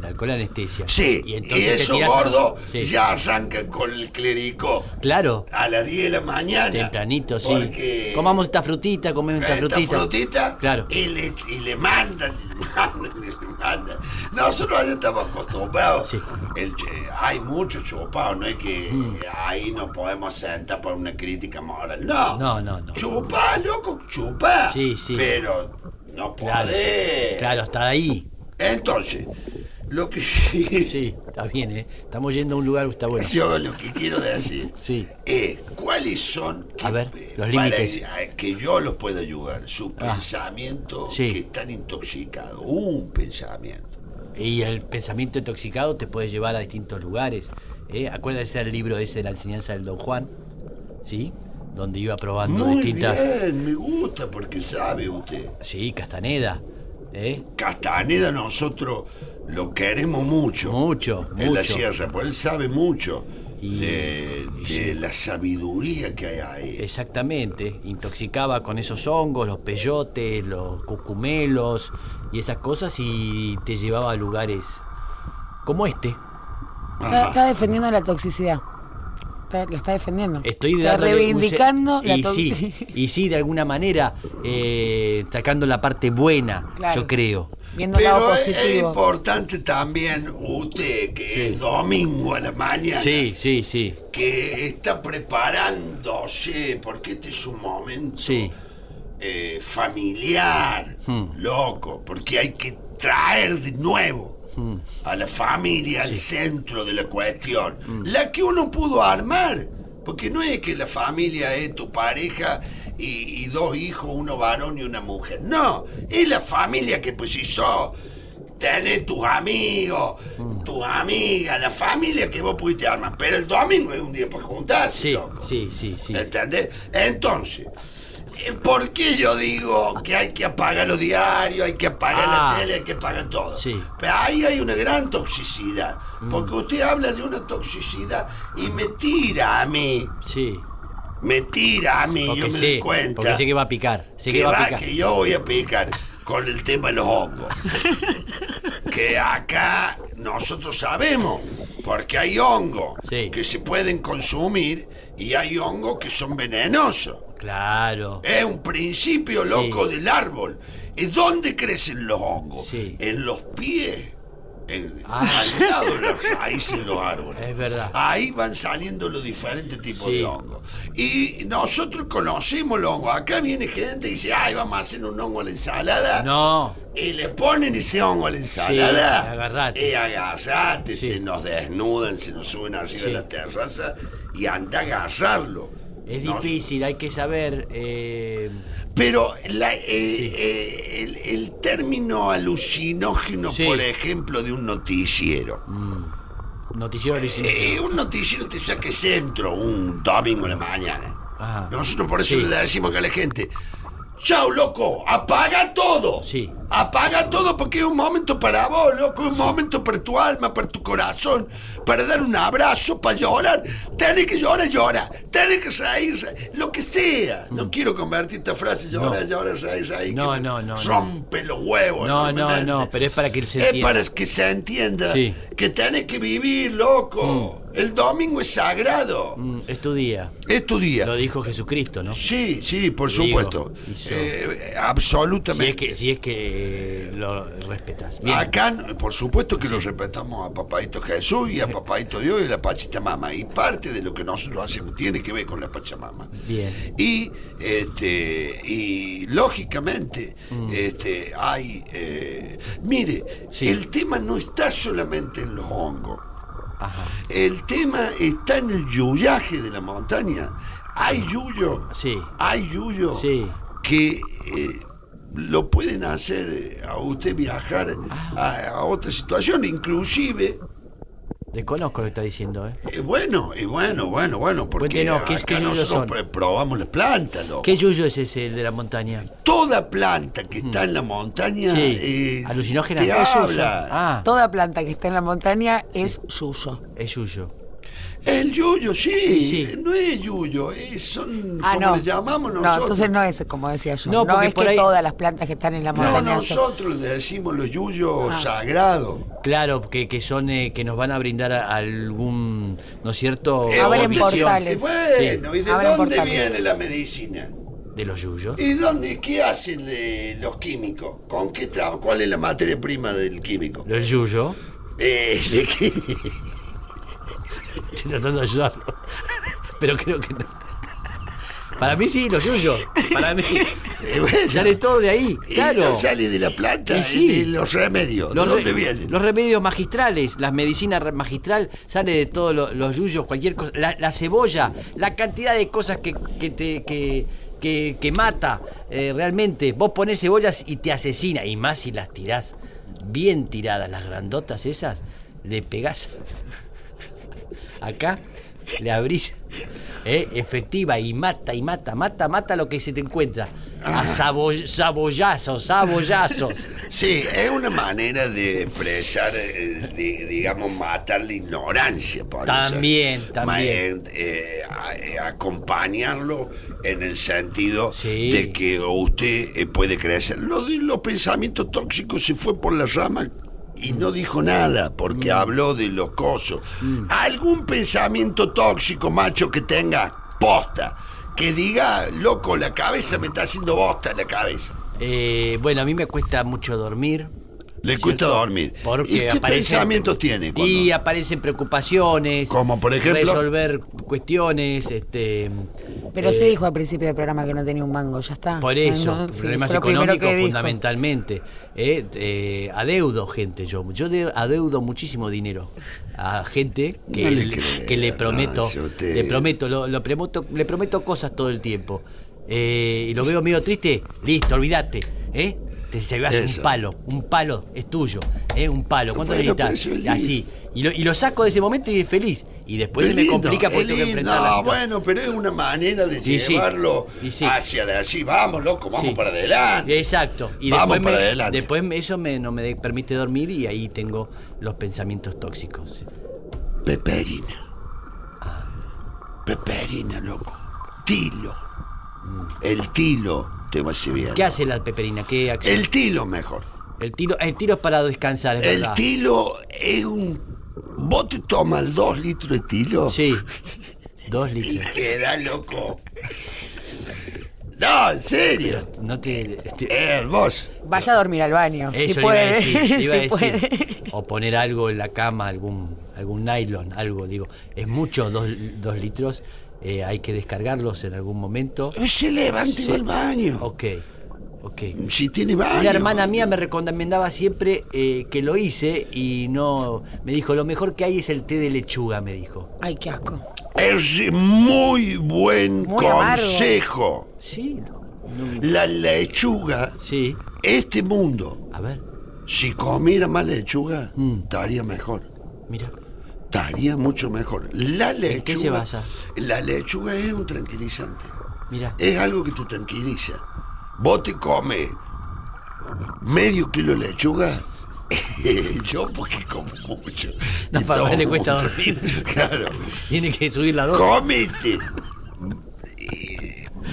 Speaker 2: El alcohol anestesia.
Speaker 1: Sí,
Speaker 2: Y
Speaker 1: y,
Speaker 2: entonces te a-
Speaker 1: gordos
Speaker 2: Sí.
Speaker 1: ya arrancan con el clérico
Speaker 2: Claro.
Speaker 1: a las 10 de la mañana.
Speaker 2: Tempranito, sí.
Speaker 1: Porque
Speaker 2: Comamos esta frutita, comemos esta,
Speaker 1: esta
Speaker 2: frutita.
Speaker 1: frutita
Speaker 2: Claro.
Speaker 1: y, le, y le mandan, y <laughs> le mandan, y le mandan. Nosotros ya estamos acostumbrados.
Speaker 2: Sí.
Speaker 1: El hay mucho chupado, no es que ahí nos podemos sentar por una crítica moral. No.
Speaker 2: No, no, no.
Speaker 1: Chupá, loco, chupá.
Speaker 2: Sí, sí.
Speaker 1: Pero no
Speaker 2: Claro.
Speaker 1: podés.
Speaker 2: Claro, hasta ahí.
Speaker 1: Entonces, lo que sí,
Speaker 2: Sí, está bien, ¿eh? Estamos yendo a un lugar que está bueno.
Speaker 1: yo lo que quiero decir
Speaker 2: Sí.
Speaker 1: es cuáles son
Speaker 2: A ver, los
Speaker 1: para
Speaker 2: límites.
Speaker 1: que yo los pueda ayudar, sus
Speaker 2: Ah.
Speaker 1: pensamientos
Speaker 2: Sí.
Speaker 1: que están intoxicados, un pensamiento.
Speaker 2: Y el pensamiento intoxicado te puede llevar a distintos lugares. ¿eh? Acuérdese del libro ese de la enseñanza del Don Juan, ¿sí? Donde iba probando
Speaker 1: Muy
Speaker 2: distintas.
Speaker 1: bien, me gusta porque sabe usted.
Speaker 2: Sí, Castaneda. ¿eh?
Speaker 1: Castaneda nosotros lo queremos mucho.
Speaker 2: Mucho,
Speaker 1: En la
Speaker 2: mucho.
Speaker 1: sierra, porque él sabe mucho
Speaker 2: Y-
Speaker 1: de,
Speaker 2: y
Speaker 1: de
Speaker 2: sí.
Speaker 1: la sabiduría que hay ahí.
Speaker 2: Exactamente. Intoxicaba con esos hongos, los peyotes, los cucumelos y esas cosas y te llevaba a lugares como este.
Speaker 3: Está, está defendiendo la toxicidad. Está- lo está defendiendo.
Speaker 2: Estoy
Speaker 3: está reivindicando la
Speaker 2: y sí, y sí, de alguna manera eh, sacando la parte buena,
Speaker 3: Claro.
Speaker 2: yo creo.
Speaker 3: Viendo el lado
Speaker 1: Pero es, importante también usted, que es domingo a la mañana,
Speaker 2: Sí, sí, sí.
Speaker 1: que está preparándose, porque este es un momento
Speaker 2: Sí.
Speaker 1: eh, familiar, loco, porque hay que traer de nuevo a la familia al centro de la cuestión, la que uno pudo armar, porque no es que la familia es tu pareja y, y dos hijos, uno varón y una mujer, no, es la familia que pues hizo. Tenés tus amigos, tus amigas, la familia que vos pudiste armar. Pero el domingo es un día para juntarse,
Speaker 2: Sí,
Speaker 1: loco.
Speaker 2: sí, sí, sí.
Speaker 1: ¿Entendés? Entonces, eh, ¿por qué yo digo que hay que apagar los diarios, hay que apagar
Speaker 2: Ah.
Speaker 1: la tele, hay que apagar todo?
Speaker 2: Sí. Mm.
Speaker 1: Pero ahí hay una gran toxicidad. Porque usted habla de una toxicidad y me tira a mí.
Speaker 2: Sí.
Speaker 1: Me tira a mí, yo me doy cuenta.
Speaker 2: porque sé que va a picar. Sé que,
Speaker 1: que
Speaker 2: va a picar.
Speaker 1: que yo voy a picar con el tema de los hongos. <laughs> que acá nosotros sabemos, porque hay hongos
Speaker 2: Sí.
Speaker 1: que se pueden consumir y hay hongos que son venenosos.
Speaker 2: Claro.
Speaker 1: Es un principio loco del árbol. ¿Y dónde crecen los hongos? En los pies. En,
Speaker 2: Ah.
Speaker 1: al lado de las raíces de los árboles.
Speaker 2: Es verdad.
Speaker 1: Ahí van saliendo los diferentes tipos
Speaker 2: Sí.
Speaker 1: de hongos. Y nosotros conocemos los hongos. Acá viene gente y dice, ay, vamos a hacer un hongo a la ensalada.
Speaker 2: No.
Speaker 1: Y le ponen ese hongo a la ensalada.
Speaker 2: Sí, agarrate.
Speaker 1: Y agarrate,
Speaker 2: Sí.
Speaker 1: se nos desnudan, se nos suben arriba de la terraza y anda a agarrarlo.
Speaker 2: Es difícil, hay que saber. eh,
Speaker 1: pero la- eh, eh, el, el término alucinógeno,
Speaker 2: Sí.
Speaker 1: por ejemplo, de un noticiero.
Speaker 2: noticiero original.
Speaker 1: Eh, un noticiero te saque centro un domingo en la mañana.
Speaker 2: Ajá.
Speaker 1: Nosotros por eso
Speaker 2: Sí.
Speaker 1: le decimos acá a la gente, chao loco, apaga todo.
Speaker 2: Sí.
Speaker 1: Apaga todo porque es un momento para vos, loco, es un momento para tu alma, para tu corazón, para dar un abrazo, para llorar. Tenés que llorar, llora. Tenés que reír, lo que sea. No quiero convertir esta frase, llora,
Speaker 2: Mm. No.
Speaker 1: llora, reír, reír.
Speaker 2: No, no, no, no.
Speaker 1: Rompe los huevos.
Speaker 2: No, no, no, pero es para que se
Speaker 1: Es
Speaker 2: entienda.
Speaker 1: para que se entienda
Speaker 2: Sí.
Speaker 1: que tenés que vivir, loco. El domingo es sagrado.
Speaker 2: Mm, Es tu día.
Speaker 1: Es tu día.
Speaker 2: Lo dijo Jesucristo, ¿no?
Speaker 1: Sí, sí, por supuesto. Eh,
Speaker 2: Si es
Speaker 1: absolutamente.
Speaker 2: que, si es que lo respetas. Bien.
Speaker 1: Acá, por supuesto que lo respetamos a Papadito Jesús y a Papadito Dios y a la Pachamama. Y parte de lo que nosotros hacemos tiene que ver con la Pachamama.
Speaker 2: Bien.
Speaker 1: Y, este, y lógicamente, este, hay. eh, mire,
Speaker 2: Sí.
Speaker 1: el tema no está solamente en los hongos.
Speaker 2: Ajá.
Speaker 1: El tema está en el yuyaje de la montaña. Hay yuyo.
Speaker 2: Sí.
Speaker 1: Hay yuyo.
Speaker 2: Sí.
Speaker 1: Que eh, lo pueden hacer eh, a usted viajar a, a otra situación, inclusive.
Speaker 2: Desconozco lo que está diciendo, ¿eh?
Speaker 1: eh, bueno, y bueno, bueno, bueno, porque
Speaker 2: Cuéntenos, ¿qué es-
Speaker 1: acá
Speaker 2: qué
Speaker 1: nosotros
Speaker 2: son?
Speaker 1: pr- probamos las plantas, loco.
Speaker 2: ¿Qué yuyo es ese el de la montaña?
Speaker 1: Toda planta que está en la montaña
Speaker 2: Mm. Sí.
Speaker 1: eh,
Speaker 2: ¿Alucinógena?
Speaker 1: te
Speaker 2: Es yuyo.
Speaker 1: habla.
Speaker 2: Ah,
Speaker 3: Toda planta que está en la montaña es yuyo.
Speaker 2: es yuyo.
Speaker 1: El yuyo, sí.
Speaker 2: Sí.
Speaker 1: No es yuyo, es, son
Speaker 3: Ah,
Speaker 1: como
Speaker 3: no.
Speaker 1: le llamamos
Speaker 3: No,
Speaker 1: nosotros.
Speaker 3: entonces no es como decía yo.
Speaker 2: No,
Speaker 3: No,
Speaker 2: porque
Speaker 3: es
Speaker 2: por
Speaker 3: que
Speaker 2: ahí-
Speaker 3: todas las plantas que están en la
Speaker 1: No,
Speaker 3: montaña son-
Speaker 1: nosotros le decimos los yuyos
Speaker 3: Ah.
Speaker 1: sagrados.
Speaker 2: Claro, que, que son eh, que nos van a brindar a- algún, ¿no es cierto?
Speaker 1: Eh,
Speaker 3: Abren portales.
Speaker 1: Bueno, ¿y de
Speaker 3: Abren
Speaker 1: dónde
Speaker 3: portales.
Speaker 1: viene la medicina?
Speaker 2: De los yuyos.
Speaker 1: ¿Y dónde, qué hacen eh, los químicos? ¿Con qué ¿Cuál es la materia prima del químico?
Speaker 2: Los yuyos.
Speaker 1: Eh, ¿de qué? <laughs> <laughs>
Speaker 2: Estoy tratando de ayudarlo. Pero creo que no. Para mí sí, los yuyos. Para mí.
Speaker 1: Eh, <laughs> bueno.
Speaker 2: Sale todo de ahí, claro.
Speaker 1: no sale de la planta,
Speaker 2: Y sí.
Speaker 1: de los remedios.
Speaker 2: Los,
Speaker 1: ¿De dónde vienen?
Speaker 2: los remedios magistrales, la medicina re- magistral sale de todos lo- los yuyos, cualquier cosa. La, la cebolla, la cantidad de cosas que, que te que, que, que mata eh, realmente. Vos ponés cebollas y te asesina. Y más si las tirás bien tiradas, las grandotas esas, le pegás acá, le abrís. eh, efectiva y mata y mata, mata, mata lo que se te encuentra. A sabo- sabollazos, sabollazos.
Speaker 1: Sí, es una manera de expresar, eh, di- digamos, matar la ignorancia. por eso.
Speaker 2: También, también.
Speaker 1: Ma- eh, a- acompañarlo en el sentido
Speaker 2: Sí.
Speaker 1: de que usted puede crecer. Lo de los pensamientos tóxicos se fue por la rama y no dijo nada porque habló de los cosos. ¿Algún pensamiento tóxico, macho, que tenga posta? Que diga, loco, la cabeza me está haciendo bosta la cabeza.
Speaker 2: Eh, bueno, a mí me cuesta mucho dormir.
Speaker 1: Le cuesta dormir.
Speaker 2: Porque
Speaker 1: ¿Y qué
Speaker 2: aparecen-
Speaker 1: pensamientos tiene? cuando-
Speaker 2: Y aparecen preocupaciones.
Speaker 1: Como, por ejemplo?
Speaker 2: Resolver cuestiones, este.
Speaker 3: Pero
Speaker 2: eh,
Speaker 3: se dijo al principio del programa que no tenía un mango, ya está.
Speaker 2: Por eso,
Speaker 3: no, sí,
Speaker 2: problemas económicos fundamentalmente. Eh, eh, adeudo gente, yo. Yo de- adeudo muchísimo dinero a gente que,
Speaker 1: No le
Speaker 2: le,
Speaker 1: creo,
Speaker 2: que le prometo,
Speaker 1: no, yo te-
Speaker 2: le prometo, lo, lo prometo, le prometo cosas todo el tiempo. Eh, y lo veo medio triste, listo, olvídate, ¿eh? Te llevas
Speaker 1: Eso.
Speaker 2: un palo, un palo es tuyo, ¿eh? Un palo, ¿cuánto
Speaker 1: Bueno,
Speaker 2: necesitas? Así. Y lo, y lo saco de ese momento y es feliz. Y después
Speaker 1: Es
Speaker 2: se me complica porque tengo que enfrentar la
Speaker 1: No,
Speaker 2: situación.
Speaker 1: bueno, pero es una manera de
Speaker 2: Sí,
Speaker 1: llevarlo
Speaker 2: sí.
Speaker 1: hacia de allí. Vamos, loco, vamos
Speaker 2: Sí.
Speaker 1: para adelante.
Speaker 2: Exacto. Y
Speaker 1: Vamos
Speaker 2: después,
Speaker 1: para
Speaker 2: me-
Speaker 1: adelante.
Speaker 2: después eso me, no me permite dormir y ahí tengo los pensamientos tóxicos.
Speaker 1: Peperina. Peperina, loco. Tilo. El tilo te va a hacer bien.
Speaker 2: ¿Qué hace la peperina? ¿Qué acción?
Speaker 1: El tilo mejor.
Speaker 2: El tiro, el tiro es para descansar, es
Speaker 1: El
Speaker 2: verdad.
Speaker 1: tilo es un... Vos te tomas dos litros de tilo
Speaker 2: Sí. <laughs> Dos
Speaker 1: y
Speaker 2: litros.
Speaker 1: queda loco. No, en serio.
Speaker 2: Pero no te. te-
Speaker 1: Es hermoso.
Speaker 3: Vaya a dormir al baño,
Speaker 2: eso
Speaker 3: si
Speaker 2: le iba a
Speaker 3: puede.
Speaker 2: decir, le <laughs> iba a
Speaker 3: si
Speaker 2: decir.
Speaker 3: puede.
Speaker 2: O poner algo en la cama, algún, algún nylon, algo, digo. Es mucho, dos, dos litros. Eh, hay que descargarlos en algún momento.
Speaker 1: Se levante va al baño.
Speaker 2: Ok, ok.
Speaker 1: Si tiene baño.
Speaker 2: Una hermana mía me recomendaba siempre eh, que lo hice y no. Me dijo, lo mejor que hay es el té de lechuga, me dijo.
Speaker 3: Ay, qué asco.
Speaker 1: Es muy buen
Speaker 3: Muy amargo.
Speaker 1: consejo.
Speaker 2: Sí, no,
Speaker 1: La lechuga,
Speaker 2: sí.
Speaker 1: este mundo,
Speaker 2: A ver,
Speaker 1: si comiera más lechuga,
Speaker 2: Mm.
Speaker 1: estaría mejor.
Speaker 2: mira.
Speaker 1: Estaría mucho mejor. La lechuga.
Speaker 2: qué se basa?
Speaker 1: La lechuga es un tranquilizante.
Speaker 2: Mira.
Speaker 1: Es algo que te tranquiliza. Vos te comes medio kilo de lechuga. <laughs> Yo porque como mucho.
Speaker 2: No, para
Speaker 1: tomo
Speaker 2: le cuesta
Speaker 1: mucho.
Speaker 2: dormir. <laughs>
Speaker 1: Claro.
Speaker 2: Tiene que subir la dosis.
Speaker 1: Cómete.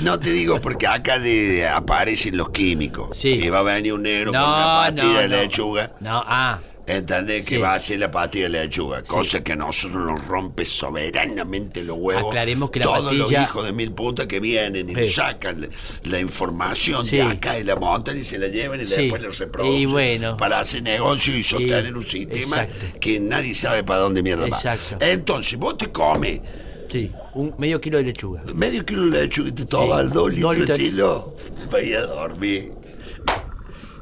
Speaker 1: No te digo porque acá de, aparecen los químicos.
Speaker 2: Sí.
Speaker 1: Y va a venir un negro con
Speaker 2: No,
Speaker 1: una pastilla
Speaker 2: no,
Speaker 1: de
Speaker 2: no.
Speaker 1: lechuga.
Speaker 2: No, ah.
Speaker 1: ¿Entendés? Que
Speaker 2: Sí.
Speaker 1: va a hacer la pastilla de lechuga. Cosa que a nosotros nos rompe soberanamente los huevos.
Speaker 2: Aclaremos que la
Speaker 1: Todos los hijos de mil putas que vienen y
Speaker 2: Sí.
Speaker 1: sacan la, la información
Speaker 2: Sí.
Speaker 1: de acá de la montaña y se la llevan y
Speaker 2: Sí.
Speaker 1: después la reproducen.
Speaker 2: Y bueno.
Speaker 1: Para hacer negocio y sostener un sistema
Speaker 2: exacto.
Speaker 1: que nadie sabe para dónde mierda va.
Speaker 2: Exacto.
Speaker 1: Entonces, vos te comes
Speaker 2: Sí, un medio kilo de lechuga.
Speaker 1: medio kilo de lechuga y te tomas
Speaker 2: Sí.
Speaker 1: dos litros de tilo, vaya a dormir.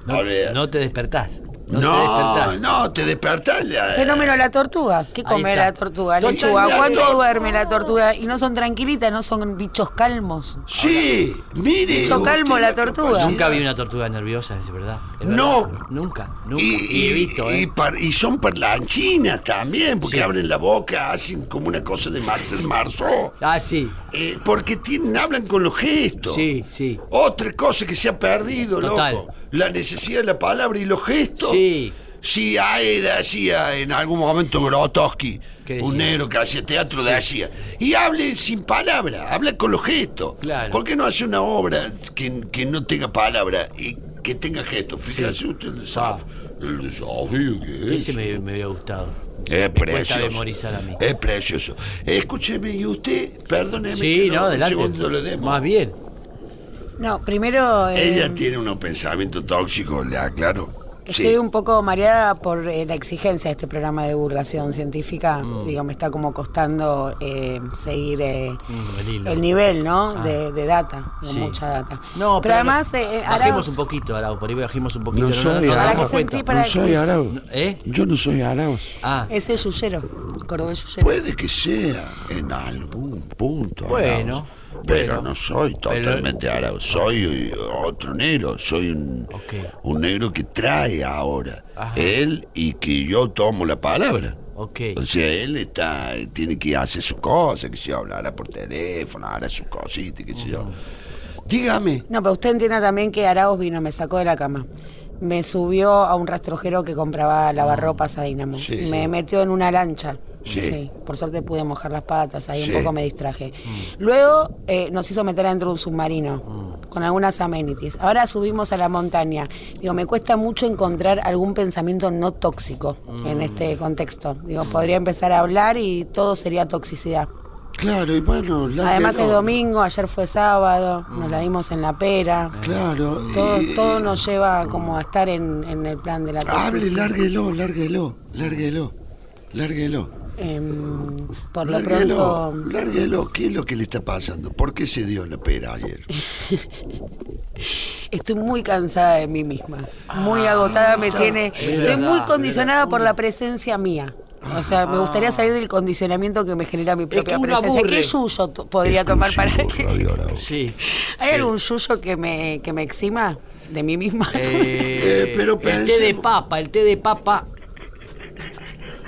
Speaker 2: No, no te despertás. No, te
Speaker 1: No,
Speaker 2: despertás.
Speaker 1: no, te despertás. la-
Speaker 3: Fenómeno de la tortuga. ¿Qué come la tortuga? Lechuga. ¿Cuánto duerme la tortuga? Y no son tranquilitas, no son bichos calmos.
Speaker 1: Sí, mire.
Speaker 3: Bicho calmo la tortuga.
Speaker 2: Nunca vi una tortuga nerviosa, es verdad. es
Speaker 1: No.
Speaker 2: verdad. Nunca, nunca.
Speaker 1: Y,
Speaker 2: Y, he visto,
Speaker 1: y
Speaker 2: ¿eh?
Speaker 1: par- y son parlanchinas también, porque
Speaker 2: Sí.
Speaker 1: abren la boca, hacen como una cosa de Marcel Marceau.
Speaker 2: Ah, sí.
Speaker 1: Eh, porque tienen, hablan con los gestos.
Speaker 2: Sí, sí.
Speaker 1: Otra cosa que se ha perdido,
Speaker 2: Total.
Speaker 1: loco. La necesidad de la palabra y los gestos.
Speaker 2: Sí.
Speaker 1: Sí, ahí decía en algún momento Grotowski, un negro que hacía teatro, decía, y hable sin palabra, habla con los gestos.
Speaker 2: Claro.
Speaker 1: ¿Por qué no hace una obra que, que no tenga palabra y que tenga gestos? Fíjese usted el desafío, el desafío que es.
Speaker 2: Ese me, me hubiera gustado.
Speaker 1: Es
Speaker 2: Me
Speaker 1: precioso.
Speaker 2: memorizar a mí.
Speaker 1: Es precioso. Escúcheme, y usted, perdóneme.
Speaker 2: Sí,
Speaker 1: que
Speaker 2: no,
Speaker 1: un
Speaker 2: adelante.
Speaker 1: le demos.
Speaker 2: Más bien.
Speaker 3: No, primero. eh,
Speaker 1: Ella tiene unos pensamientos tóxicos, le aclaro.
Speaker 3: Estoy
Speaker 1: Sí.
Speaker 3: un poco mareada por eh, la exigencia de este programa de divulgación científica.
Speaker 2: Mm.
Speaker 3: Digo, me está como costando eh, seguir eh,
Speaker 2: Mm, el hilo.
Speaker 3: el nivel, ¿no? De, de data, de
Speaker 2: Sí.
Speaker 3: mucha data.
Speaker 2: No,
Speaker 3: pero, además, eh,
Speaker 2: bajemos
Speaker 3: Arauz-
Speaker 2: un poquito, Arau, por ahí bajemos un poquito.
Speaker 1: No
Speaker 2: No,
Speaker 1: soy
Speaker 2: no,
Speaker 3: que para
Speaker 1: No soy Arauz.
Speaker 2: ¿Eh?
Speaker 1: Yo no soy Arauz.
Speaker 2: Ah,
Speaker 3: Ese es Yuyero, cordobés Yuyero.
Speaker 1: Puede que sea en algún punto.
Speaker 2: Bueno,
Speaker 1: Pero no soy
Speaker 2: Pero-
Speaker 1: totalmente Arauz. Soy otro negro. Soy un, negro que trae ahora
Speaker 2: Ajá.
Speaker 1: él y que yo tomo la palabra. O sea, él está, tiene que hacer su cosa, que se hablará por teléfono, hará su cosita, qué sé yo. Dígame.
Speaker 3: No, pero usted entienda también que Arauz vino, me sacó de la cama. Me subió a un rastrojero que compraba lavarropas a Dinamo.
Speaker 1: Sí,
Speaker 3: me
Speaker 1: sí.
Speaker 3: metió en una lancha.
Speaker 1: Sí.
Speaker 3: Por suerte pude mojar las patas, ahí
Speaker 1: Sí.
Speaker 3: un poco me distraje. Luego eh, nos hizo meter adentro de un submarino con algunas amenities. Ahora subimos a la montaña. Digo, me cuesta mucho encontrar algún pensamiento no tóxico en este contexto. Digo, podría empezar a hablar y todo sería toxicidad.
Speaker 1: Claro, y bueno, la
Speaker 3: Además es domingo, ayer fue sábado, nos la dimos en la pera.
Speaker 1: Claro.
Speaker 3: Todo,
Speaker 1: y-
Speaker 3: todo nos lleva como a estar en, en el plan de la
Speaker 1: Hable,
Speaker 3: toxicidad.
Speaker 1: lárguelo, lárguelo, lárguelo, lárguelo.
Speaker 3: Em, por lo
Speaker 1: Lárguelo,
Speaker 3: pronto,
Speaker 1: lárguelo. ¿Qué es lo que le está pasando? ¿Por qué se dio la pera ayer? <laughs>
Speaker 3: estoy muy cansada de mí misma. Muy agotada me tiene. Estoy
Speaker 2: verdad,
Speaker 3: muy
Speaker 2: es
Speaker 3: condicionada por la presencia mía. O sea, me gustaría salir del condicionamiento que me genera mi propia
Speaker 2: que uno
Speaker 3: presencia.
Speaker 2: aburre.
Speaker 3: ¿Qué yuyo t- podría tomar para que.?
Speaker 2: Sí.
Speaker 3: ¿Hay algún yuyo que me, que me exima de mí misma?
Speaker 2: Eh, <laughs>
Speaker 1: Eh, pero
Speaker 2: el té de papa, el té de papa.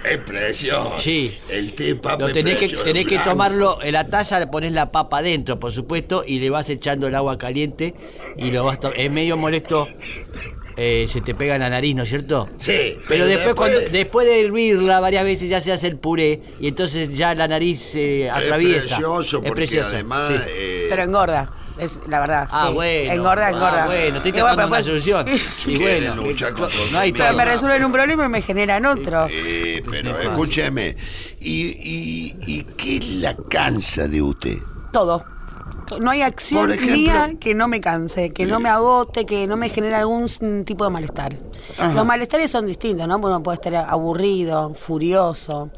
Speaker 1: Es precioso.
Speaker 2: Sí.
Speaker 1: El té papa
Speaker 2: Lo
Speaker 1: es
Speaker 2: tenés que, tenés que tomarlo en la taza, le pones la papa adentro, por supuesto, y le vas echando el agua caliente y lo vas Es medio molesto, eh, se te pega en la nariz, ¿no es cierto?
Speaker 1: Sí.
Speaker 2: Pero después, cuando, después de hervirla varias veces ya se hace el puré y entonces ya la nariz se atraviesa.
Speaker 1: Es precioso porque
Speaker 2: precioso,
Speaker 1: además...
Speaker 2: sí.
Speaker 1: eh,
Speaker 3: Pero engorda, es la verdad.
Speaker 2: Ah,
Speaker 3: sí.
Speaker 2: bueno.
Speaker 3: Engorda,
Speaker 2: Ah,
Speaker 3: engorda.
Speaker 2: bueno, estoy
Speaker 3: bueno,
Speaker 2: tratando
Speaker 3: pero
Speaker 2: una
Speaker 3: pues-
Speaker 2: solución.
Speaker 1: Si
Speaker 2: Y bueno,
Speaker 1: luchar
Speaker 2: que-
Speaker 1: contra
Speaker 2: no hay
Speaker 3: Pero me resuelven un problema y me generan otro.
Speaker 1: eh, pero escúcheme, ¿y, y, ¿y qué la cansa de usted?
Speaker 3: Todo. No hay acción mía que no me canse, que no me agote, que no me genere algún tipo de malestar.
Speaker 1: Ajá.
Speaker 3: Los malestares son distintos, ¿no? Porque uno puede estar aburrido, furioso,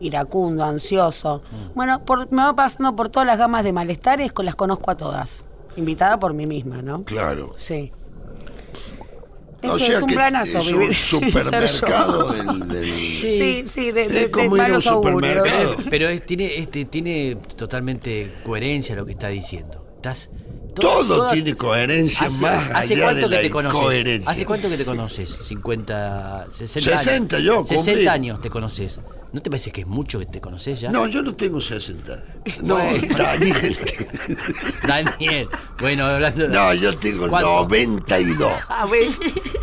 Speaker 3: iracundo, ansioso.
Speaker 1: Mm.
Speaker 3: Bueno, por- me va pasando por todas las gamas de malestares, con las conozco a todas. Invitada por mí misma, ¿no?
Speaker 1: Claro.
Speaker 3: Sí.
Speaker 1: O
Speaker 3: Eso
Speaker 1: sea
Speaker 3: es un planazo
Speaker 1: es
Speaker 3: vivir. <laughs>
Speaker 1: un supermercado del, del-
Speaker 3: Sí, sí, de, de- de malos augurios.
Speaker 1: supermercado.
Speaker 2: Pero, pero es- tiene, este, tiene totalmente coherencia lo que está diciendo. Estás. To-
Speaker 1: Todo
Speaker 2: toda-
Speaker 1: tiene coherencia
Speaker 2: ¿Hace,
Speaker 1: más
Speaker 2: ¿hace
Speaker 1: allá
Speaker 2: cuánto
Speaker 1: de
Speaker 2: que
Speaker 1: la
Speaker 2: te conoces? ¿Hace cuánto que te conoces? 50, 60 años.
Speaker 1: 60 yo, cumplí.
Speaker 2: 60 años te conoces. ¿No te parece que es mucho que te conoces ya?
Speaker 1: No, yo no tengo 60. <laughs> No, Daniel. <laughs>
Speaker 2: Daniel. Bueno, hablando de...
Speaker 1: No, yo tengo
Speaker 2: ¿Cuánto?
Speaker 1: 92.
Speaker 2: Ah, ¿ves?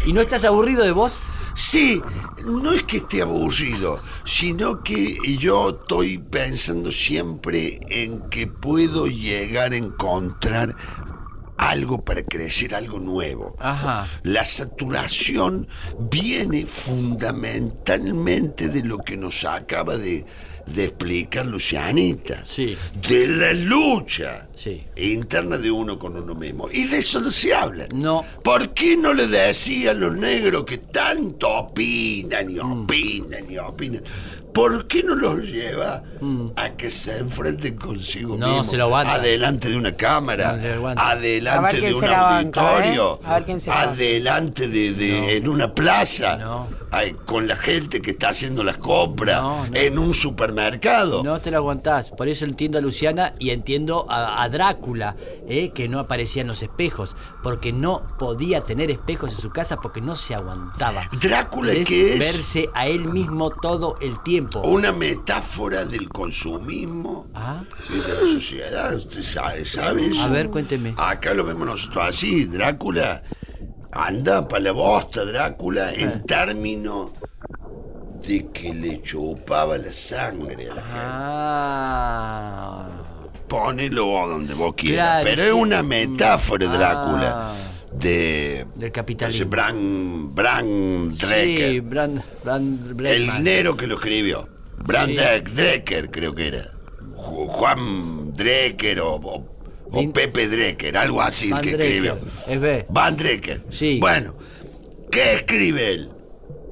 Speaker 2: ¿Y no estás aburrido de vos?
Speaker 1: Sí, no es que esté aburrido, sino que yo estoy pensando siempre en que puedo llegar a encontrar algo para crecer, algo nuevo.
Speaker 2: Ajá.
Speaker 1: La saturación viene fundamentalmente de lo que nos acaba de, de explicar Lucianita.
Speaker 2: Sí.
Speaker 1: De la lucha
Speaker 2: Sí.
Speaker 1: interna de uno con uno mismo. Y de eso no se habla.
Speaker 2: No.
Speaker 1: ¿Por qué no le decían los negros que tanto opinan y
Speaker 2: Mm.
Speaker 1: opinan y opinan? ¿Por qué no los lleva a que se enfrenten consigo
Speaker 2: Mm. No,
Speaker 1: mismos?
Speaker 2: se lo.
Speaker 1: Adelante de una cámara,
Speaker 2: No
Speaker 1: adelante de un
Speaker 3: banca,
Speaker 1: auditorio,
Speaker 3: ¿eh? A ver quién se la banca.
Speaker 1: adelante de, de- en una plaza,
Speaker 2: No.
Speaker 1: ay, con la gente que está haciendo las compras,
Speaker 2: No, no.
Speaker 1: en un supermercado.
Speaker 2: No te lo aguantás. Por eso entiendo a Luciana y entiendo a, a Drácula, eh, que no aparecía en los espejos. Porque no podía tener espejos en su casa porque no se aguantaba.
Speaker 1: Drácula, ¿qué es?
Speaker 2: Verse a él mismo todo el tiempo.
Speaker 1: Una metáfora del consumismo
Speaker 2: Ah.
Speaker 1: y de la sociedad. ¿Usted sabe, sabe eso?
Speaker 2: A ver, cuénteme.
Speaker 1: Acá lo vemos nosotros así. Drácula anda para la bosta, Drácula, en términos de que le chupaba la sangre a la gente. Ponelo vos donde vos quieras.
Speaker 2: Claro,
Speaker 1: pero
Speaker 2: sí.
Speaker 1: es una metáfora,
Speaker 2: Ah.
Speaker 1: Drácula, de...
Speaker 2: Del capitalismo.
Speaker 1: Bran, Bran Drecker.
Speaker 2: Sí, Brand, Brand
Speaker 1: El dinero que lo escribió. Brand
Speaker 2: Sí.
Speaker 1: Drecker, creo que era. Ju- Juan Drecker o, o- Pepe Drecker, algo así
Speaker 2: Van
Speaker 1: que escribió.
Speaker 2: Es B.
Speaker 1: Van Drecker.
Speaker 2: Sí.
Speaker 1: Bueno, ¿qué escribe él?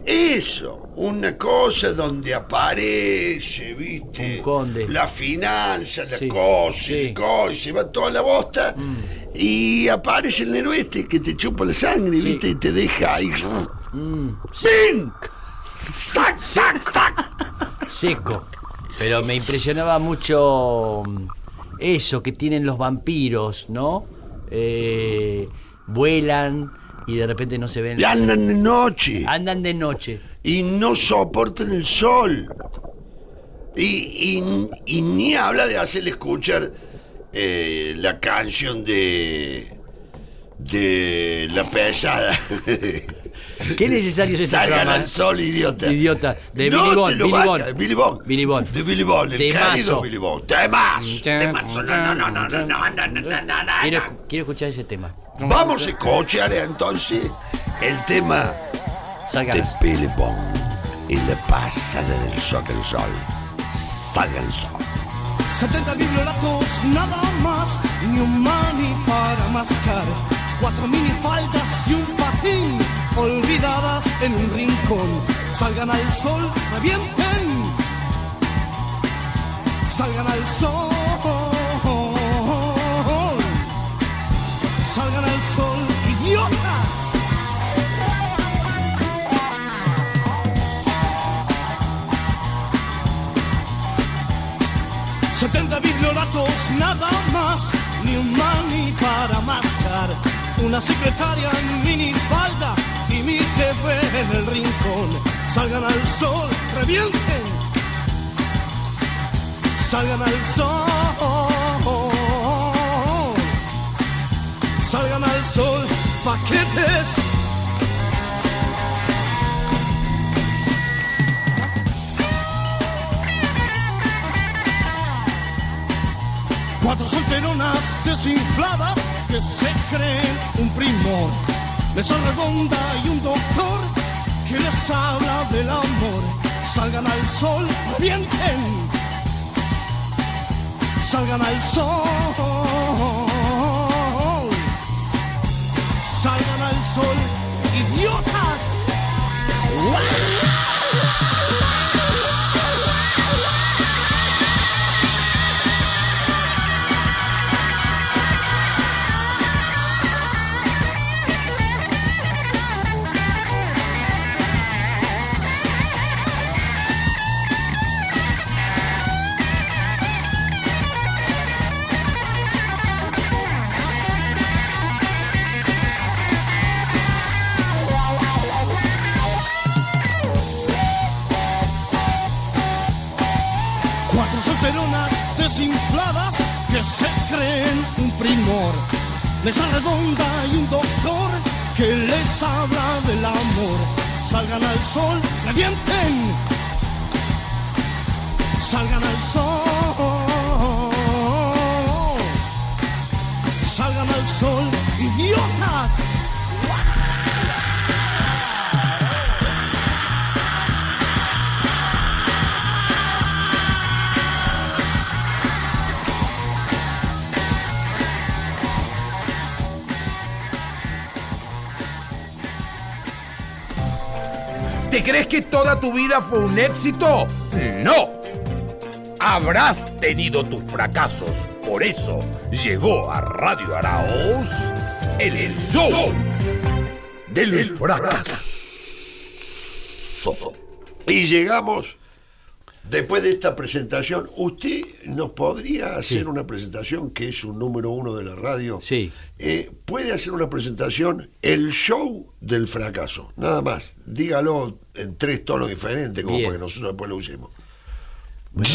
Speaker 1: Eso, una cosa donde aparece, viste, la finanza, la
Speaker 2: Sí,
Speaker 1: cosa,
Speaker 2: sí. Mm.
Speaker 1: cosa, y se va toda la bosta, y aparece el negro este que te chupa la sangre,
Speaker 2: Sí.
Speaker 1: viste, y te deja ahí.
Speaker 2: Mm,
Speaker 1: ¡Sin! ¡Sac, sac, sac!
Speaker 2: seco. Pero me impresionaba mucho mm, eso que tienen los vampiros, ¿no? Eh, vuelan y de repente no se ven.
Speaker 1: Y andan de noche.
Speaker 2: Andan de noche.
Speaker 1: y no soportan el sol. Y, y- y ni habla de hacerle escuchar eh, la canción de. de la pesada. <laughs>
Speaker 2: Qué necesario es este
Speaker 1: Salgan
Speaker 2: programa,
Speaker 1: al sol, eh. idiota.
Speaker 2: Idiota. De
Speaker 1: no
Speaker 2: Billy Bond. Billy Bond.
Speaker 1: Billy Bond.
Speaker 2: Billy Bond.
Speaker 1: De Billy Bond. El querido Billy Bond. Mm, temazo. Temazo. No, no, no, no, no, no, no, no,
Speaker 2: Quiero, quiero escuchar ese tema.
Speaker 1: Vamos a escuchar entonces el tema
Speaker 2: Salgan.
Speaker 1: de Billy Bond y de pasada del rock and roll. Salgan al sol.
Speaker 7: 70 mil blancos nada más, ni un mani para mascar, cuatro mini faldas y un patín olvidadas en un rincón. Salgan al sol, revienten. Salgan al sol. Salgan al sol, idiotas. Setenta biblioratos, nada más, ni un mani para mascar. Una secretaria en minifalda y mi jefe en el rincón. Salgan al sol, revienten. Salgan al sol. Salgan al sol, paquetes. Cuatro solteronas desinfladas que se creen un primor. Mesa redonda y un doctor que les habla del amor. Salgan al sol, revienten. Salgan al sol. Salgan al sol, idiotas. Que
Speaker 9: toda tu vida fue un éxito? No. Habrás tenido tus fracasos. Por eso llegó a Radio Arauz el, el show del fracaso.
Speaker 1: Y llegamos, después de esta presentación, ¿usted nos podría hacer una presentación que es un número uno de la radio?
Speaker 2: Sí.
Speaker 1: Eh, ¿Puede hacer una presentación, el show del fracaso? Nada más, dígalo en tres tonos diferentes, como
Speaker 2: Bien.
Speaker 1: para que nosotros después lo usemos.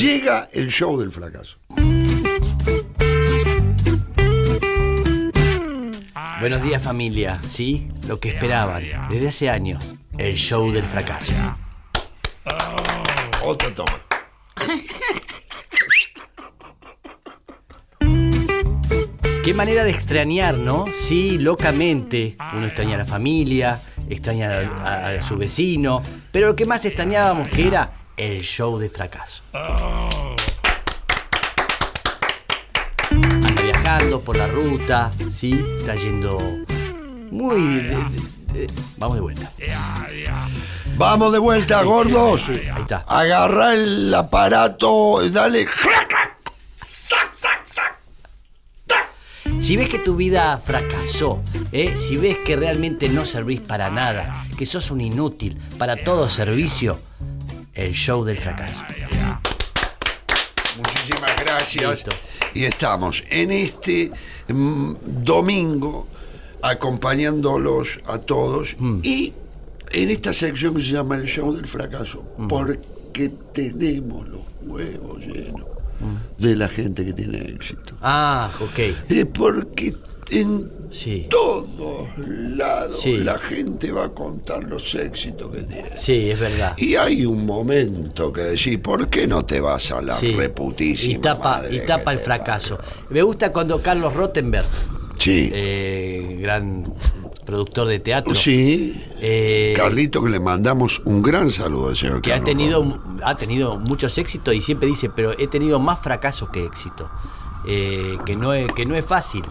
Speaker 1: Llega el show del fracaso.
Speaker 2: Buenos días familia, sí, lo que esperaban desde hace años, el show del fracaso.
Speaker 1: Otra toma.
Speaker 2: Qué manera de extrañar, ¿no? Sí, locamente. Uno extraña a la familia, extraña a, su vecino, pero lo que más extrañábamos que era el show de fracaso. Anda viajando por la ruta, ¿sí? Está yendo muy... de- de- de- vamos de vuelta.
Speaker 1: Vamos de vuelta, gordos.
Speaker 2: Ahí está.
Speaker 1: Agarra el aparato, dale.
Speaker 2: Si ves que tu vida fracasó, ¿eh? si ves que realmente no servís para nada, que sos un inútil para todo servicio, el show del fracaso.
Speaker 1: Muchísimas gracias.
Speaker 2: Listo.
Speaker 1: Y estamos en este mm, domingo acompañándolos a todos
Speaker 2: Mm.
Speaker 1: y en esta sección que se llama el show del fracaso,
Speaker 2: Mm.
Speaker 1: porque tenemos los huevos llenos
Speaker 2: Mm.
Speaker 1: de la gente que tiene éxito.
Speaker 2: Ah, ok.
Speaker 1: Es porque en
Speaker 2: Sí.
Speaker 1: todos lados
Speaker 2: Sí.
Speaker 1: la gente va a contar los éxitos que tiene.
Speaker 2: Sí, es verdad.
Speaker 1: Y hay un momento que decir, ¿por qué no te vas a la
Speaker 2: Sí.
Speaker 1: reputísima
Speaker 2: Y tapa,
Speaker 1: madre
Speaker 2: y tapa el fracaso. Me gusta cuando Carlos Rottenberg,
Speaker 1: Sí.
Speaker 2: eh, gran productor de teatro,
Speaker 1: Sí.
Speaker 2: eh,
Speaker 1: Carlito, que le mandamos un gran saludo al señor
Speaker 2: que ha
Speaker 1: Carlos
Speaker 2: tenido,
Speaker 1: Rojas.
Speaker 2: ha tenido muchos éxitos y siempre dice, pero he tenido más fracasos que éxito, eh, que, no es, que no es fácil.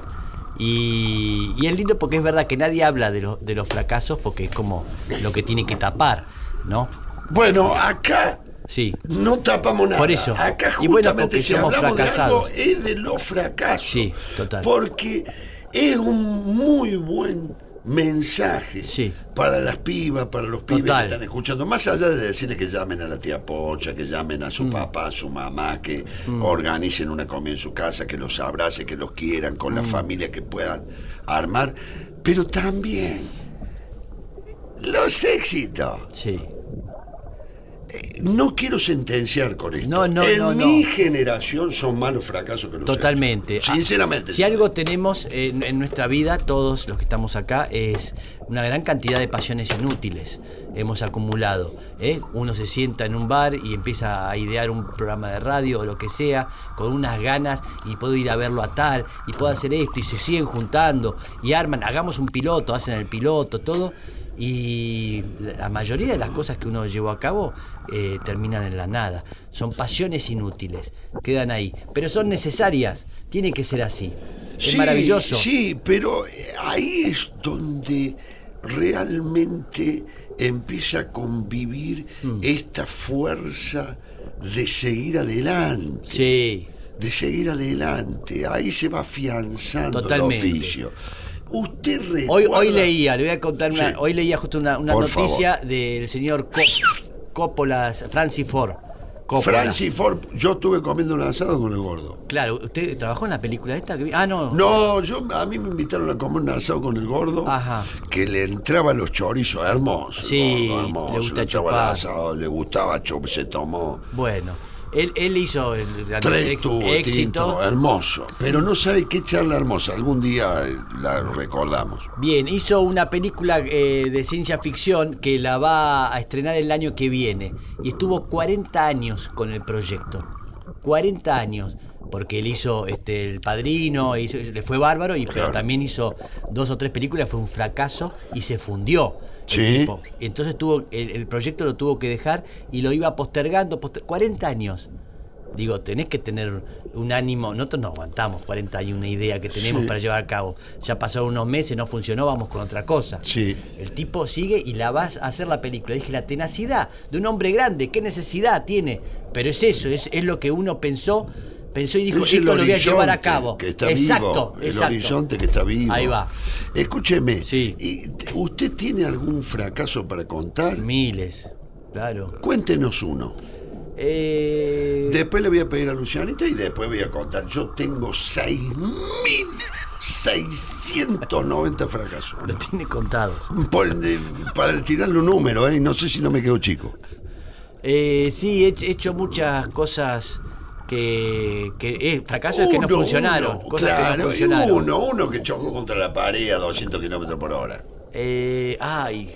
Speaker 2: Y, y es lindo porque es verdad que nadie habla de, los de los fracasos porque es como lo que tiene que tapar, ¿no?
Speaker 1: Bueno, acá
Speaker 2: Sí.
Speaker 1: no tapamos nada.
Speaker 2: Por eso.
Speaker 1: Acá
Speaker 2: Y bueno,
Speaker 1: justamente
Speaker 2: porque
Speaker 1: si
Speaker 2: somos
Speaker 1: hablamos de algo es de los fracasos.
Speaker 2: Sí, total.
Speaker 1: Porque es un muy buen mensaje
Speaker 2: Sí.
Speaker 1: para las pibas, para los pibes
Speaker 2: Total.
Speaker 1: que están escuchando, más allá de decirles que llamen a la tía Pocha, que llamen a
Speaker 2: Mm.
Speaker 1: su papá, a su mamá, que organicen una comida en su casa, que los abrace, que los quieran con
Speaker 2: Mm.
Speaker 1: la familia que puedan armar, pero también los éxitos.
Speaker 2: Sí.
Speaker 1: No quiero sentenciar con esto.
Speaker 2: No, no,
Speaker 1: en
Speaker 2: no,
Speaker 1: mi generación son malos fracasos que los
Speaker 2: Totalmente.
Speaker 1: Sinceramente.
Speaker 2: Ah, Si algo tenemos en, en nuestra vida, todos los que estamos acá, es una gran cantidad de pasiones inútiles. Hemos acumulado. ¿eh? Uno se sienta en un bar y empieza a idear un programa de radio o lo que sea, con unas ganas, y puedo ir a verlo a tal, y puedo hacer esto, y se siguen juntando, y arman, hagamos un piloto, hacen el piloto, todo. Y la mayoría de las cosas que uno llevó a cabo eh, terminan en la nada. Son pasiones inútiles, quedan ahí. Pero son necesarias, tiene que ser así. Es
Speaker 1: Sí,
Speaker 2: maravilloso.
Speaker 1: Sí, pero eh, ahí es donde realmente empieza a convivir
Speaker 2: Mm.
Speaker 1: esta fuerza de seguir adelante.
Speaker 2: Sí.
Speaker 1: De seguir adelante. Ahí se va afianzando
Speaker 2: Totalmente.
Speaker 1: el oficio. Usted
Speaker 2: Hoy,
Speaker 1: recuerda...
Speaker 2: hoy leía, le voy a contar una,
Speaker 1: Sí.
Speaker 2: hoy leía justo una, noticia del señor Co- Coppola, Francis Ford. Coppola.
Speaker 1: Francis Ford, yo estuve comiendo un asado con el gordo.
Speaker 2: Claro, ¿usted trabajó en la película esta? que? Ah, no.
Speaker 1: No, yo a mí me invitaron a comer un asado con el gordo.
Speaker 2: Ajá.
Speaker 1: Que le entraban los chorizos hermosos.
Speaker 2: Sí,
Speaker 1: gordo, hermoso,
Speaker 2: le gusta chupar.
Speaker 1: asado, le gustaba chupar, se tomó
Speaker 2: Bueno, él, él hizo el
Speaker 1: tres tubos
Speaker 2: éxito.
Speaker 1: tinto, hermoso. Pero no sabe qué charla hermosa. Algún día eh, la recordamos.
Speaker 2: Bien, hizo una película eh, de ciencia ficción que la va a estrenar el año que viene. Y estuvo 40 años con el proyecto. 40 años. Porque él hizo este, El Padrino, hizo- le fue bárbaro, y, pero también hizo dos o tres películas, fue un fracaso y se fundió.
Speaker 1: Sí.
Speaker 2: tipo. Entonces tuvo, el, el proyecto lo tuvo que dejar y lo iba postergando. poster- 40 años. Digo, tenés que tener un ánimo. Nosotros no aguantamos 41 idea que tenemos
Speaker 1: Sí.
Speaker 2: para llevar a cabo. Ya pasaron unos meses, no funcionó, vamos con otra cosa.
Speaker 1: Sí.
Speaker 2: El tipo sigue y la vas a hacer la película. Dije, la tenacidad de un hombre grande, ¿qué necesidad tiene? Pero es eso, es, es lo que uno pensó, pensó y dijo,
Speaker 1: Es el
Speaker 2: esto lo voy a llevar a cabo.
Speaker 1: Que está
Speaker 2: exacto,
Speaker 1: vivo, el
Speaker 2: exacto.
Speaker 1: horizonte que está vivo.
Speaker 2: Ahí va.
Speaker 1: Escúcheme,
Speaker 2: Sí.
Speaker 1: ¿y ¿usted tiene algún fracaso para contar?
Speaker 2: Miles, claro.
Speaker 1: Cuéntenos uno.
Speaker 2: Eh,
Speaker 1: Después le voy a pedir a Lucianita y después voy a contar. Yo tengo 6.690 fracasos.
Speaker 2: Los tiene contados.
Speaker 1: Por- para tirarle un número, ¿eh? No sé si no me quedo chico.
Speaker 2: Eh, sí, he hecho muchas cosas que. que eh, fracasos que no funcionaron.
Speaker 1: uno,
Speaker 2: cosas que
Speaker 1: claro,
Speaker 2: no
Speaker 1: y
Speaker 2: funcionaron.
Speaker 1: uno, uno que chocó contra la pared a 200 kilómetros por hora.
Speaker 2: Eh, ay.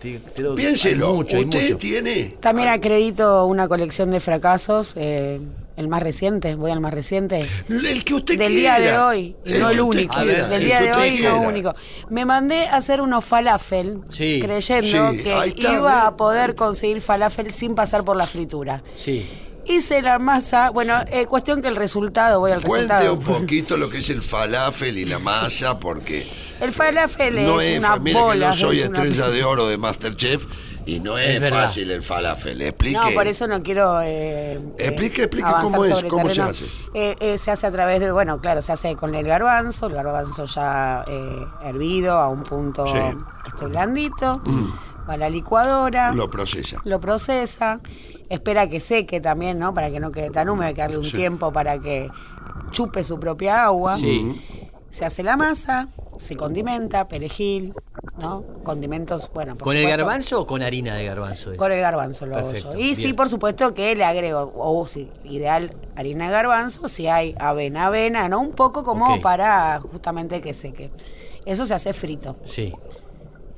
Speaker 2: te- te doy-
Speaker 1: Piénselo,
Speaker 2: hay mucho, hay
Speaker 1: usted
Speaker 2: mucho.
Speaker 1: tiene...
Speaker 3: También acredito una colección de fracasos, eh, el más reciente, voy al más reciente.
Speaker 1: El que usted
Speaker 3: Del
Speaker 1: quiera.
Speaker 3: día de hoy, y no
Speaker 1: que
Speaker 3: el único.
Speaker 1: quiera,
Speaker 3: del
Speaker 1: el
Speaker 3: día
Speaker 1: que
Speaker 3: de hoy
Speaker 1: quiera.
Speaker 3: no único. Me mandé a hacer unos falafel,
Speaker 2: Sí.
Speaker 3: creyendo
Speaker 1: Sí,
Speaker 3: que
Speaker 1: está,
Speaker 3: iba a poder conseguir falafel sin pasar por la fritura.
Speaker 2: Sí.
Speaker 3: Hice la masa, bueno, eh, cuestión que el resultado, voy al
Speaker 1: Cuente
Speaker 3: resultado.
Speaker 1: un poquito lo que es el falafel y la masa, porque
Speaker 3: El falafel
Speaker 1: no
Speaker 3: es
Speaker 1: es,
Speaker 3: una
Speaker 1: mire
Speaker 3: bola.
Speaker 1: que yo soy
Speaker 3: es una-
Speaker 1: estrella de oro de Masterchef y no es, fácil el falafel. Explique.
Speaker 3: No, por eso no quiero. eh,
Speaker 1: Explique,
Speaker 3: eh,
Speaker 1: explique
Speaker 3: avanzar
Speaker 1: cómo es,
Speaker 3: sobre
Speaker 1: cómo se hace.
Speaker 3: Eh, eh, se hace a través de. Bueno, claro, se hace con el garbanzo, el garbanzo ya eh, hervido a un punto
Speaker 1: Sí.
Speaker 3: que esté blandito. Va a la licuadora,
Speaker 1: Lo procesa.
Speaker 3: lo procesa, espera que seque también, ¿no? Para que no quede tan húmedo, hay que darle un tiempo para que chupe su propia agua.
Speaker 2: Sí.
Speaker 3: Se hace la masa, se condimenta, perejil, ¿no? Condimentos, bueno, por
Speaker 2: ¿Con el garbanzo o con harina de garbanzo?
Speaker 3: Con el garbanzo lo hago
Speaker 2: Perfecto,
Speaker 3: yo. Y sí, por supuesto que le agrego, o si ideal, harina de garbanzo, si hay avena, avena, ¿no? Un poco como para justamente que seque. Eso se hace frito.
Speaker 2: Sí.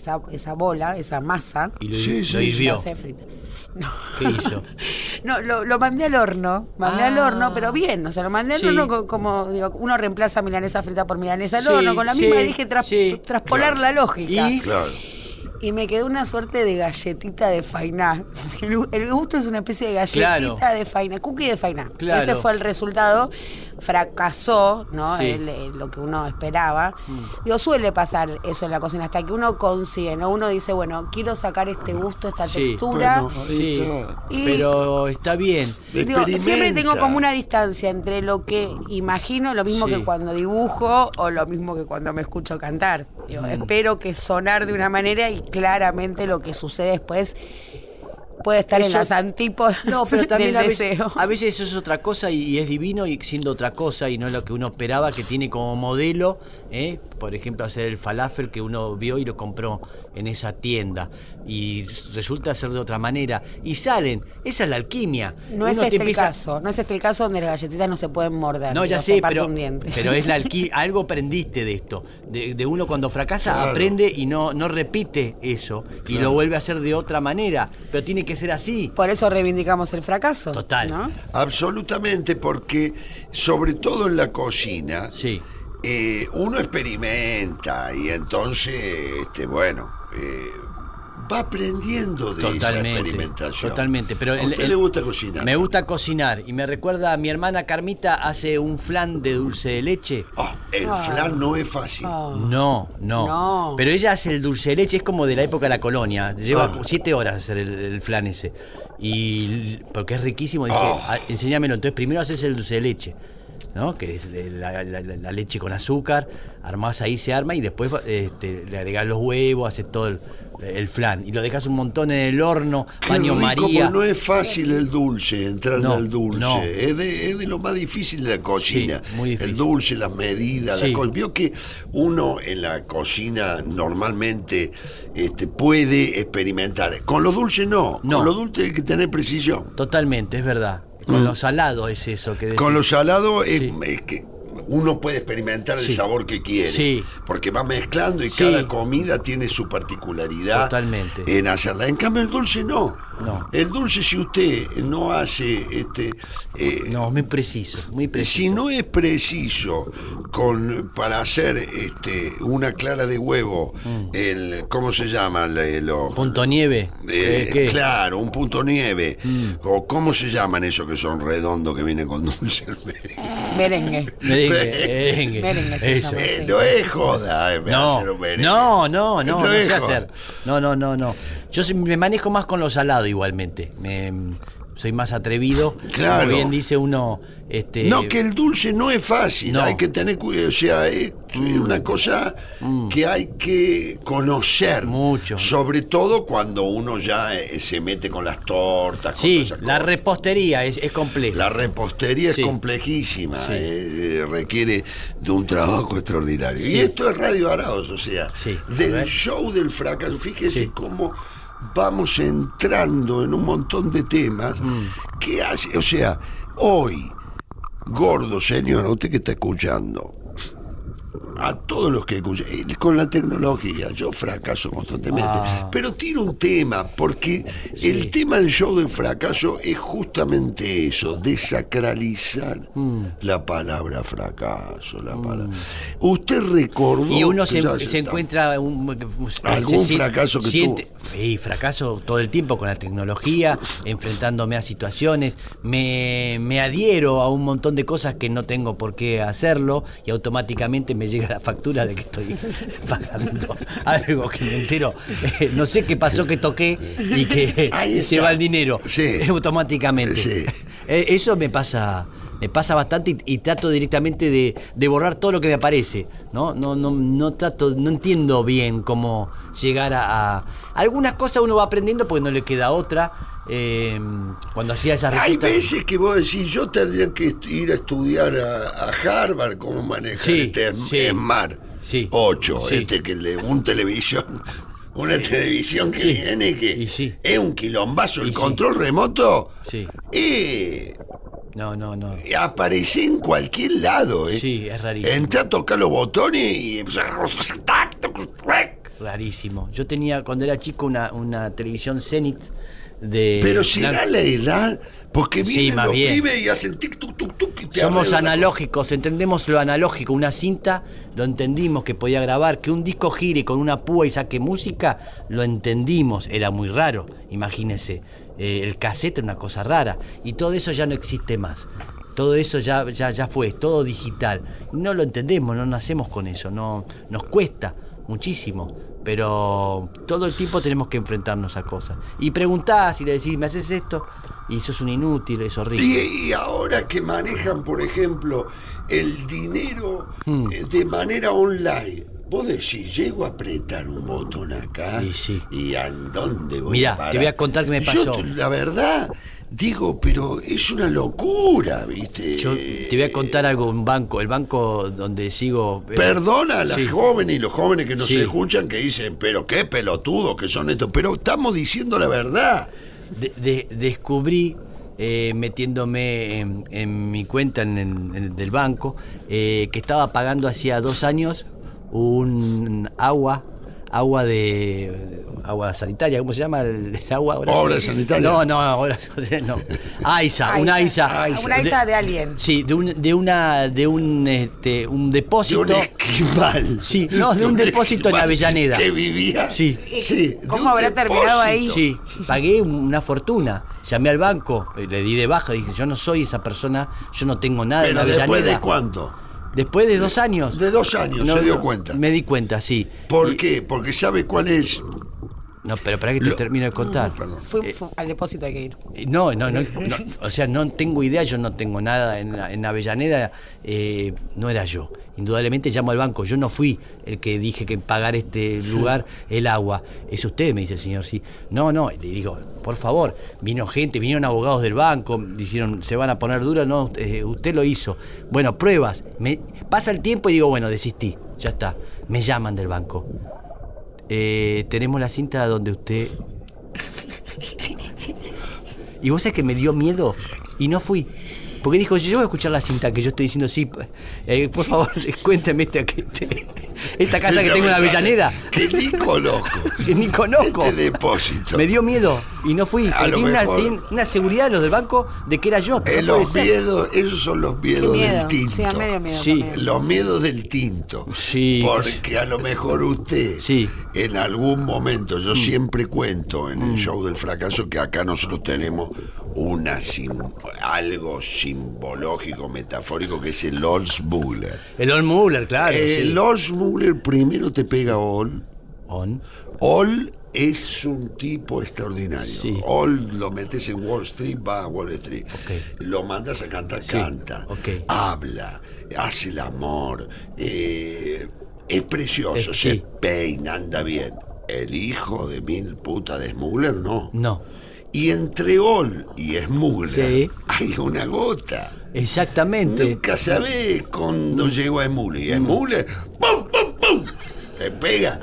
Speaker 3: Esa, esa bola, esa masa,
Speaker 2: Y lo,
Speaker 1: Sí,
Speaker 2: lo
Speaker 1: sí,
Speaker 2: hirvió.
Speaker 3: frito. No.
Speaker 2: ¿Qué hizo? <laughs>
Speaker 3: No, lo, lo mandé al horno, mandé al
Speaker 2: Ah.
Speaker 3: horno, pero bien, o sea, lo mandé al
Speaker 2: Sí.
Speaker 3: horno co- como, digo, uno reemplaza milanesa frita por milanesa al
Speaker 2: Sí,
Speaker 3: horno, con la misma,
Speaker 2: sí,
Speaker 3: dije, tras-
Speaker 2: sí.
Speaker 3: traspolar la lógica.
Speaker 2: ¿Y?
Speaker 1: Claro.
Speaker 3: Y me quedó una suerte de galletita de fainá. <laughs> El, el gusto es una especie de galletita
Speaker 2: Claro.
Speaker 3: de fainá, cookie de fainá.
Speaker 2: Claro.
Speaker 3: Ese fue el resultado. Fracasó, ¿no?
Speaker 2: Sí.
Speaker 3: El- el- lo que uno esperaba. Digo, suele pasar eso en la cocina, hasta que uno consigue, ¿no? Uno dice, bueno, quiero sacar este gusto, esta
Speaker 2: Sí.
Speaker 3: textura.
Speaker 1: Bueno,
Speaker 2: Sí.
Speaker 3: Y-
Speaker 2: Pero está bien.
Speaker 3: Digo, siempre tengo como una distancia entre lo que imagino, lo mismo
Speaker 2: Sí.
Speaker 3: que cuando dibujo o lo mismo que cuando me escucho cantar. Digo,
Speaker 2: Mm.
Speaker 3: Espero que sonar de una manera y claramente lo que sucede después puede estar en las antípodas
Speaker 2: No, pero también
Speaker 3: del
Speaker 2: a veces,
Speaker 3: deseo.
Speaker 2: a veces eso es otra cosa y, y es divino y siendo otra cosa y no es lo que uno esperaba, que tiene como modelo, ¿eh? por ejemplo, hacer el falafel que uno vio y lo compró en esa tienda y resulta ser de otra manera y salen, esa es la alquimia.
Speaker 3: No es
Speaker 2: Uno
Speaker 3: este
Speaker 2: empieza-
Speaker 3: el caso, no es este el caso donde las galletitas no se pueden morder.
Speaker 2: No, ya sé, pero, pero es la alqui- <laughs> algo aprendiste de esto. De, de uno cuando fracasa
Speaker 1: Claro.
Speaker 2: aprende y no, no repite eso y lo vuelve a hacer de otra manera. Pero tiene que ser así.
Speaker 3: Por eso reivindicamos el fracaso.
Speaker 2: Total.
Speaker 3: ¿no?
Speaker 1: Absolutamente, porque sobre todo en la cocina,
Speaker 2: Sí.
Speaker 1: eh, uno experimenta y entonces, este, bueno, eh, va aprendiendo de esa
Speaker 2: Totalmente,
Speaker 1: experimentación.
Speaker 2: totalmente. Pero
Speaker 1: ¿A usted
Speaker 2: el-
Speaker 1: le gusta cocinar?
Speaker 2: Me gusta cocinar y me recuerda a mi hermana Carmita hace un flan de dulce de leche.
Speaker 1: Ah, el flan no es fácil.
Speaker 3: Ah.
Speaker 2: No, no,
Speaker 3: No.
Speaker 2: Pero ella hace el dulce de leche, es como de la época de la colonia. Lleva
Speaker 1: Ah.
Speaker 2: siete horas hacer el, el flan ese. Y porque es riquísimo, dije,
Speaker 1: Ah.
Speaker 2: "Ah, enséñamelo. Entonces primero haces el dulce de leche. ¿no? Que es la, la- la- la leche con azúcar, armás ahí, se arma y después este, le agregás los huevos, haces todo el, el flan. Y lo dejas un montón en el horno, baño María.
Speaker 1: no es fácil el dulce, entrar
Speaker 2: No,
Speaker 1: al dulce.
Speaker 2: no.
Speaker 1: Es, de, es de lo más difícil de la cocina.
Speaker 2: Sí, muy difícil.
Speaker 1: El dulce, las medidas,
Speaker 2: Sí.
Speaker 1: cosas. Vio que uno en la cocina normalmente este, puede experimentar. Con los dulces no.
Speaker 2: No.
Speaker 1: Con los dulces hay que tener precisión.
Speaker 2: Totalmente, es verdad. Con los salados es eso que decís.
Speaker 1: Mm. Con los salados es,
Speaker 2: Sí.
Speaker 1: es que uno puede experimentar el
Speaker 2: Sí.
Speaker 1: sabor que quiere.
Speaker 2: Sí.
Speaker 1: Porque va mezclando y
Speaker 2: Sí.
Speaker 1: cada comida tiene su particularidad
Speaker 2: Totalmente.
Speaker 1: en hacerla. En cambio, el dulce no.
Speaker 2: No.
Speaker 1: El dulce, si usted no hace este. eh,
Speaker 2: No, muy preciso, muy preciso.
Speaker 1: si no es preciso con para hacer este una clara de huevo, el ¿cómo se llama? Los-
Speaker 2: Mm. Punto nieve.
Speaker 1: eh,
Speaker 2: Eh, ¿qué? Mm.
Speaker 1: claro, un punto nieve. O cómo se llaman esos que son redondos que vienen con dulce? <laughs>
Speaker 3: Merengue.
Speaker 2: Merengue, merengue.
Speaker 3: Merengue se
Speaker 2: Eso.
Speaker 3: llama,
Speaker 1: Eh,
Speaker 3: sí.
Speaker 1: no es joda, eh,
Speaker 2: No,
Speaker 1: hacer un merengue.
Speaker 2: no, no, no, no. No, no, no, no. Yo sí me manejo más con lo salado igualmente. Me, soy más atrevido.
Speaker 1: Claro.
Speaker 2: Como bien dice uno, este.
Speaker 1: No, que el dulce no es fácil,
Speaker 2: No. Mm.
Speaker 1: hay que tener cuidado, o sea, es una cosa que hay que conocer.
Speaker 2: Mucho.
Speaker 1: Sobre todo cuando uno ya eh, se mete con las tortas. con
Speaker 2: Sí,
Speaker 1: esas
Speaker 2: la repostería es, es compleja.
Speaker 1: La repostería
Speaker 2: Sí.
Speaker 1: es complejísima,
Speaker 2: Sí.
Speaker 1: eh, eh, requiere de un trabajo extraordinario.
Speaker 2: Sí.
Speaker 1: Y esto es Radio Araos, o sea, del show del fracaso. Fíjese cómo vamos entrando en un montón de temas
Speaker 2: Mm.
Speaker 1: que hace, o sea, hoy, gordo señor, usted que está escuchando, a todos los que escuchan, eh, con la tecnología, yo fracaso constantemente,
Speaker 2: Ah.
Speaker 1: pero tiene un tema, porque el tema del show del fracaso es justamente eso, desacralizar
Speaker 2: Mm.
Speaker 1: la palabra fracaso, la palabra. Usted recordó
Speaker 2: Y uno se, encuentra un,
Speaker 1: Algún
Speaker 2: se
Speaker 1: fracaso que
Speaker 2: siente, Sí, fracaso todo el tiempo con la tecnología, enfrentándome a situaciones. Me, me adhiero a un montón de cosas que no tengo por qué hacerlo y automáticamente me llega la factura de que estoy <laughs> pagando algo que me entero. eh, no sé qué pasó que toqué y que se <laughs> va el dinero
Speaker 1: Sí. <laughs>
Speaker 2: automáticamente.
Speaker 1: Sí.
Speaker 2: Eh, Eso me pasa, me pasa bastante y, y trato directamente de, de borrar todo lo que me aparece. ¿no? No, no, no trato, no entiendo bien cómo llegar a, a- algunas cosas uno va aprendiendo porque no le queda otra. Eh, cuando hacía esas
Speaker 1: Hay veces que vos decís, yo tendría que ir a estudiar a, a Harvard cómo manejar
Speaker 2: Sí,
Speaker 1: este
Speaker 2: sí.
Speaker 1: Smart
Speaker 2: Sí.
Speaker 1: 8,
Speaker 2: Sí.
Speaker 1: este que le un televisión, <laughs> una televisión que viene que es un quilombazo, el control remoto
Speaker 2: Sí.
Speaker 1: eh,
Speaker 2: No, no, no.
Speaker 1: aparece en cualquier lado. Eh.
Speaker 2: Sí, es rarísimo.
Speaker 1: Entré a tocar los botones y
Speaker 2: Rarísimo. Yo tenía cuando era chico una, una televisión Zenith de.
Speaker 1: Pero será la edad, porque
Speaker 2: Sí,
Speaker 1: vienen
Speaker 2: más
Speaker 1: los
Speaker 2: bien.
Speaker 1: pibes y hacen tic tuc tuc tuc y te
Speaker 2: Somos analógicos, entendemos lo analógico. Una cinta lo entendimos que podía grabar, que un disco gire con una púa y saque música, lo entendimos. Era muy raro, imagínense. Eh, el cassette era una cosa rara. Y todo eso ya no existe más. Todo eso ya, ya, ya fue, todo digital. No lo entendemos, no nacemos con eso, no, nos cuesta muchísimo. Pero todo el tiempo tenemos que enfrentarnos a cosas. Y preguntás y le decís, ¿me haces esto? Y sos un inútil, es horrible.
Speaker 1: Y, y ahora que manejan, por ejemplo, el dinero
Speaker 2: Hmm.
Speaker 1: eh, de manera online, vos decís, llego a apretar un botón acá
Speaker 2: Y sí.
Speaker 1: y a dónde voy
Speaker 2: Mirá,
Speaker 1: a parar?
Speaker 2: te voy a contar qué me
Speaker 1: Yo,
Speaker 2: pasó.
Speaker 1: te- la verdad, digo, pero es una locura, ¿viste?
Speaker 2: Yo te voy a contar algo, un banco, el banco donde sigo. eh,
Speaker 1: Perdona a las
Speaker 2: sí.
Speaker 1: jóvenes y los jóvenes que nos
Speaker 2: Sí.
Speaker 1: escuchan que dicen, pero qué pelotudos que son estos, pero estamos diciendo la verdad.
Speaker 2: de- de- descubrí, eh, metiéndome en, en mi cuenta en, en- en- del banco, eh, que estaba pagando hacía dos años un agua, agua de agua sanitaria, ¿cómo se llama el, el agua? ahora?
Speaker 1: Obra sanitaria.
Speaker 2: No, no, obra <laughs> no. AISA, una AISA.
Speaker 1: Aiza.
Speaker 3: Una isa de alguien.
Speaker 2: Sí, de un, de una, de un, este, un
Speaker 1: De
Speaker 2: depósito.
Speaker 1: un esquimal.
Speaker 2: Sí, no, de un depósito en Avellaneda.
Speaker 1: Que vivía.
Speaker 2: Sí.
Speaker 1: sí de
Speaker 3: ¿Cómo habrá terminado ahí?
Speaker 2: Sí, pagué una fortuna. Llamé al banco, le di de baja, dije, yo no soy esa persona, yo no tengo nada en
Speaker 1: Pero después
Speaker 2: Avellaneda.
Speaker 1: de cuánto?
Speaker 2: Después de dos años.
Speaker 1: De dos años,
Speaker 2: No,
Speaker 1: se dio cuenta.
Speaker 2: Me di cuenta, sí.
Speaker 1: ¿Por
Speaker 2: Y-
Speaker 1: qué? Porque sabe cuál es.
Speaker 2: No, pero para que te
Speaker 1: Lo-
Speaker 2: termino de contar.
Speaker 1: Perdón.
Speaker 3: Fui, fu- al depósito hay que ir.
Speaker 2: Eh, No, no, no, no, o sea, no tengo idea, yo no tengo nada en, en Avellaneda, eh, no era yo. Indudablemente llamo al banco, yo no fui el que dije que pagar este lugar el agua. Es usted, me dice el señor, sí. No, no, le digo, por favor, vino gente, vinieron abogados del banco, dijeron, se van a poner duros, no, eh, usted lo hizo. Bueno, pruebas. Me, pasa el tiempo y digo, bueno, desistí, ya está. Me llaman del banco. Eh, tenemos la cinta donde usted <laughs> y vos sabés que me dio miedo y no fui. Porque dijo, yo voy a escuchar la cinta que yo estoy diciendo, sí, eh, por favor, <laughs> cuénteme esta, esta casa que tengo en Avellaneda,
Speaker 1: Que ni conozco. <laughs>
Speaker 2: que ni conozco.
Speaker 1: Este depósito.
Speaker 2: Me dio miedo. Y no fui.
Speaker 1: A
Speaker 2: Pero tiene una,
Speaker 1: mejor-
Speaker 2: tiene una seguridad los del banco de que era yo. Pero
Speaker 1: Eh,
Speaker 2: no
Speaker 1: los miedos, esos son los miedos
Speaker 3: miedo.
Speaker 1: del tinto.
Speaker 3: Sí, a medio miedo.
Speaker 2: Sí.
Speaker 3: también.
Speaker 1: Los miedos del tinto.
Speaker 2: Sí.
Speaker 1: Porque a lo mejor usted,
Speaker 2: Sí.
Speaker 1: en algún momento, yo siempre cuento en el show del fracaso que acá nosotros tenemos una sim- algo simbológico, metafórico, que es el Oldsmuller.
Speaker 2: El Old Muller, claro.
Speaker 1: el
Speaker 2: sí.
Speaker 1: Oldsmuller primero te pega Ol.
Speaker 2: On.
Speaker 1: Ol es un tipo extraordinario.
Speaker 2: Sí.
Speaker 1: Ol lo metes en Wall Street, va a Wall Street. Lo mandas a cantar,
Speaker 2: Sí,
Speaker 1: canta. Habla, hace el amor. eh, es precioso,
Speaker 2: Eh,
Speaker 1: se peina, anda bien. El hijo de mil putas de Smuller, no.
Speaker 2: No.
Speaker 1: Y entre Ol y
Speaker 2: Sí.
Speaker 1: hay una gota.
Speaker 2: Exactamente.
Speaker 1: Nunca sabés cuándo llegó a Smuller. Y Smuller, ¡pum, pum, pum! Te pega.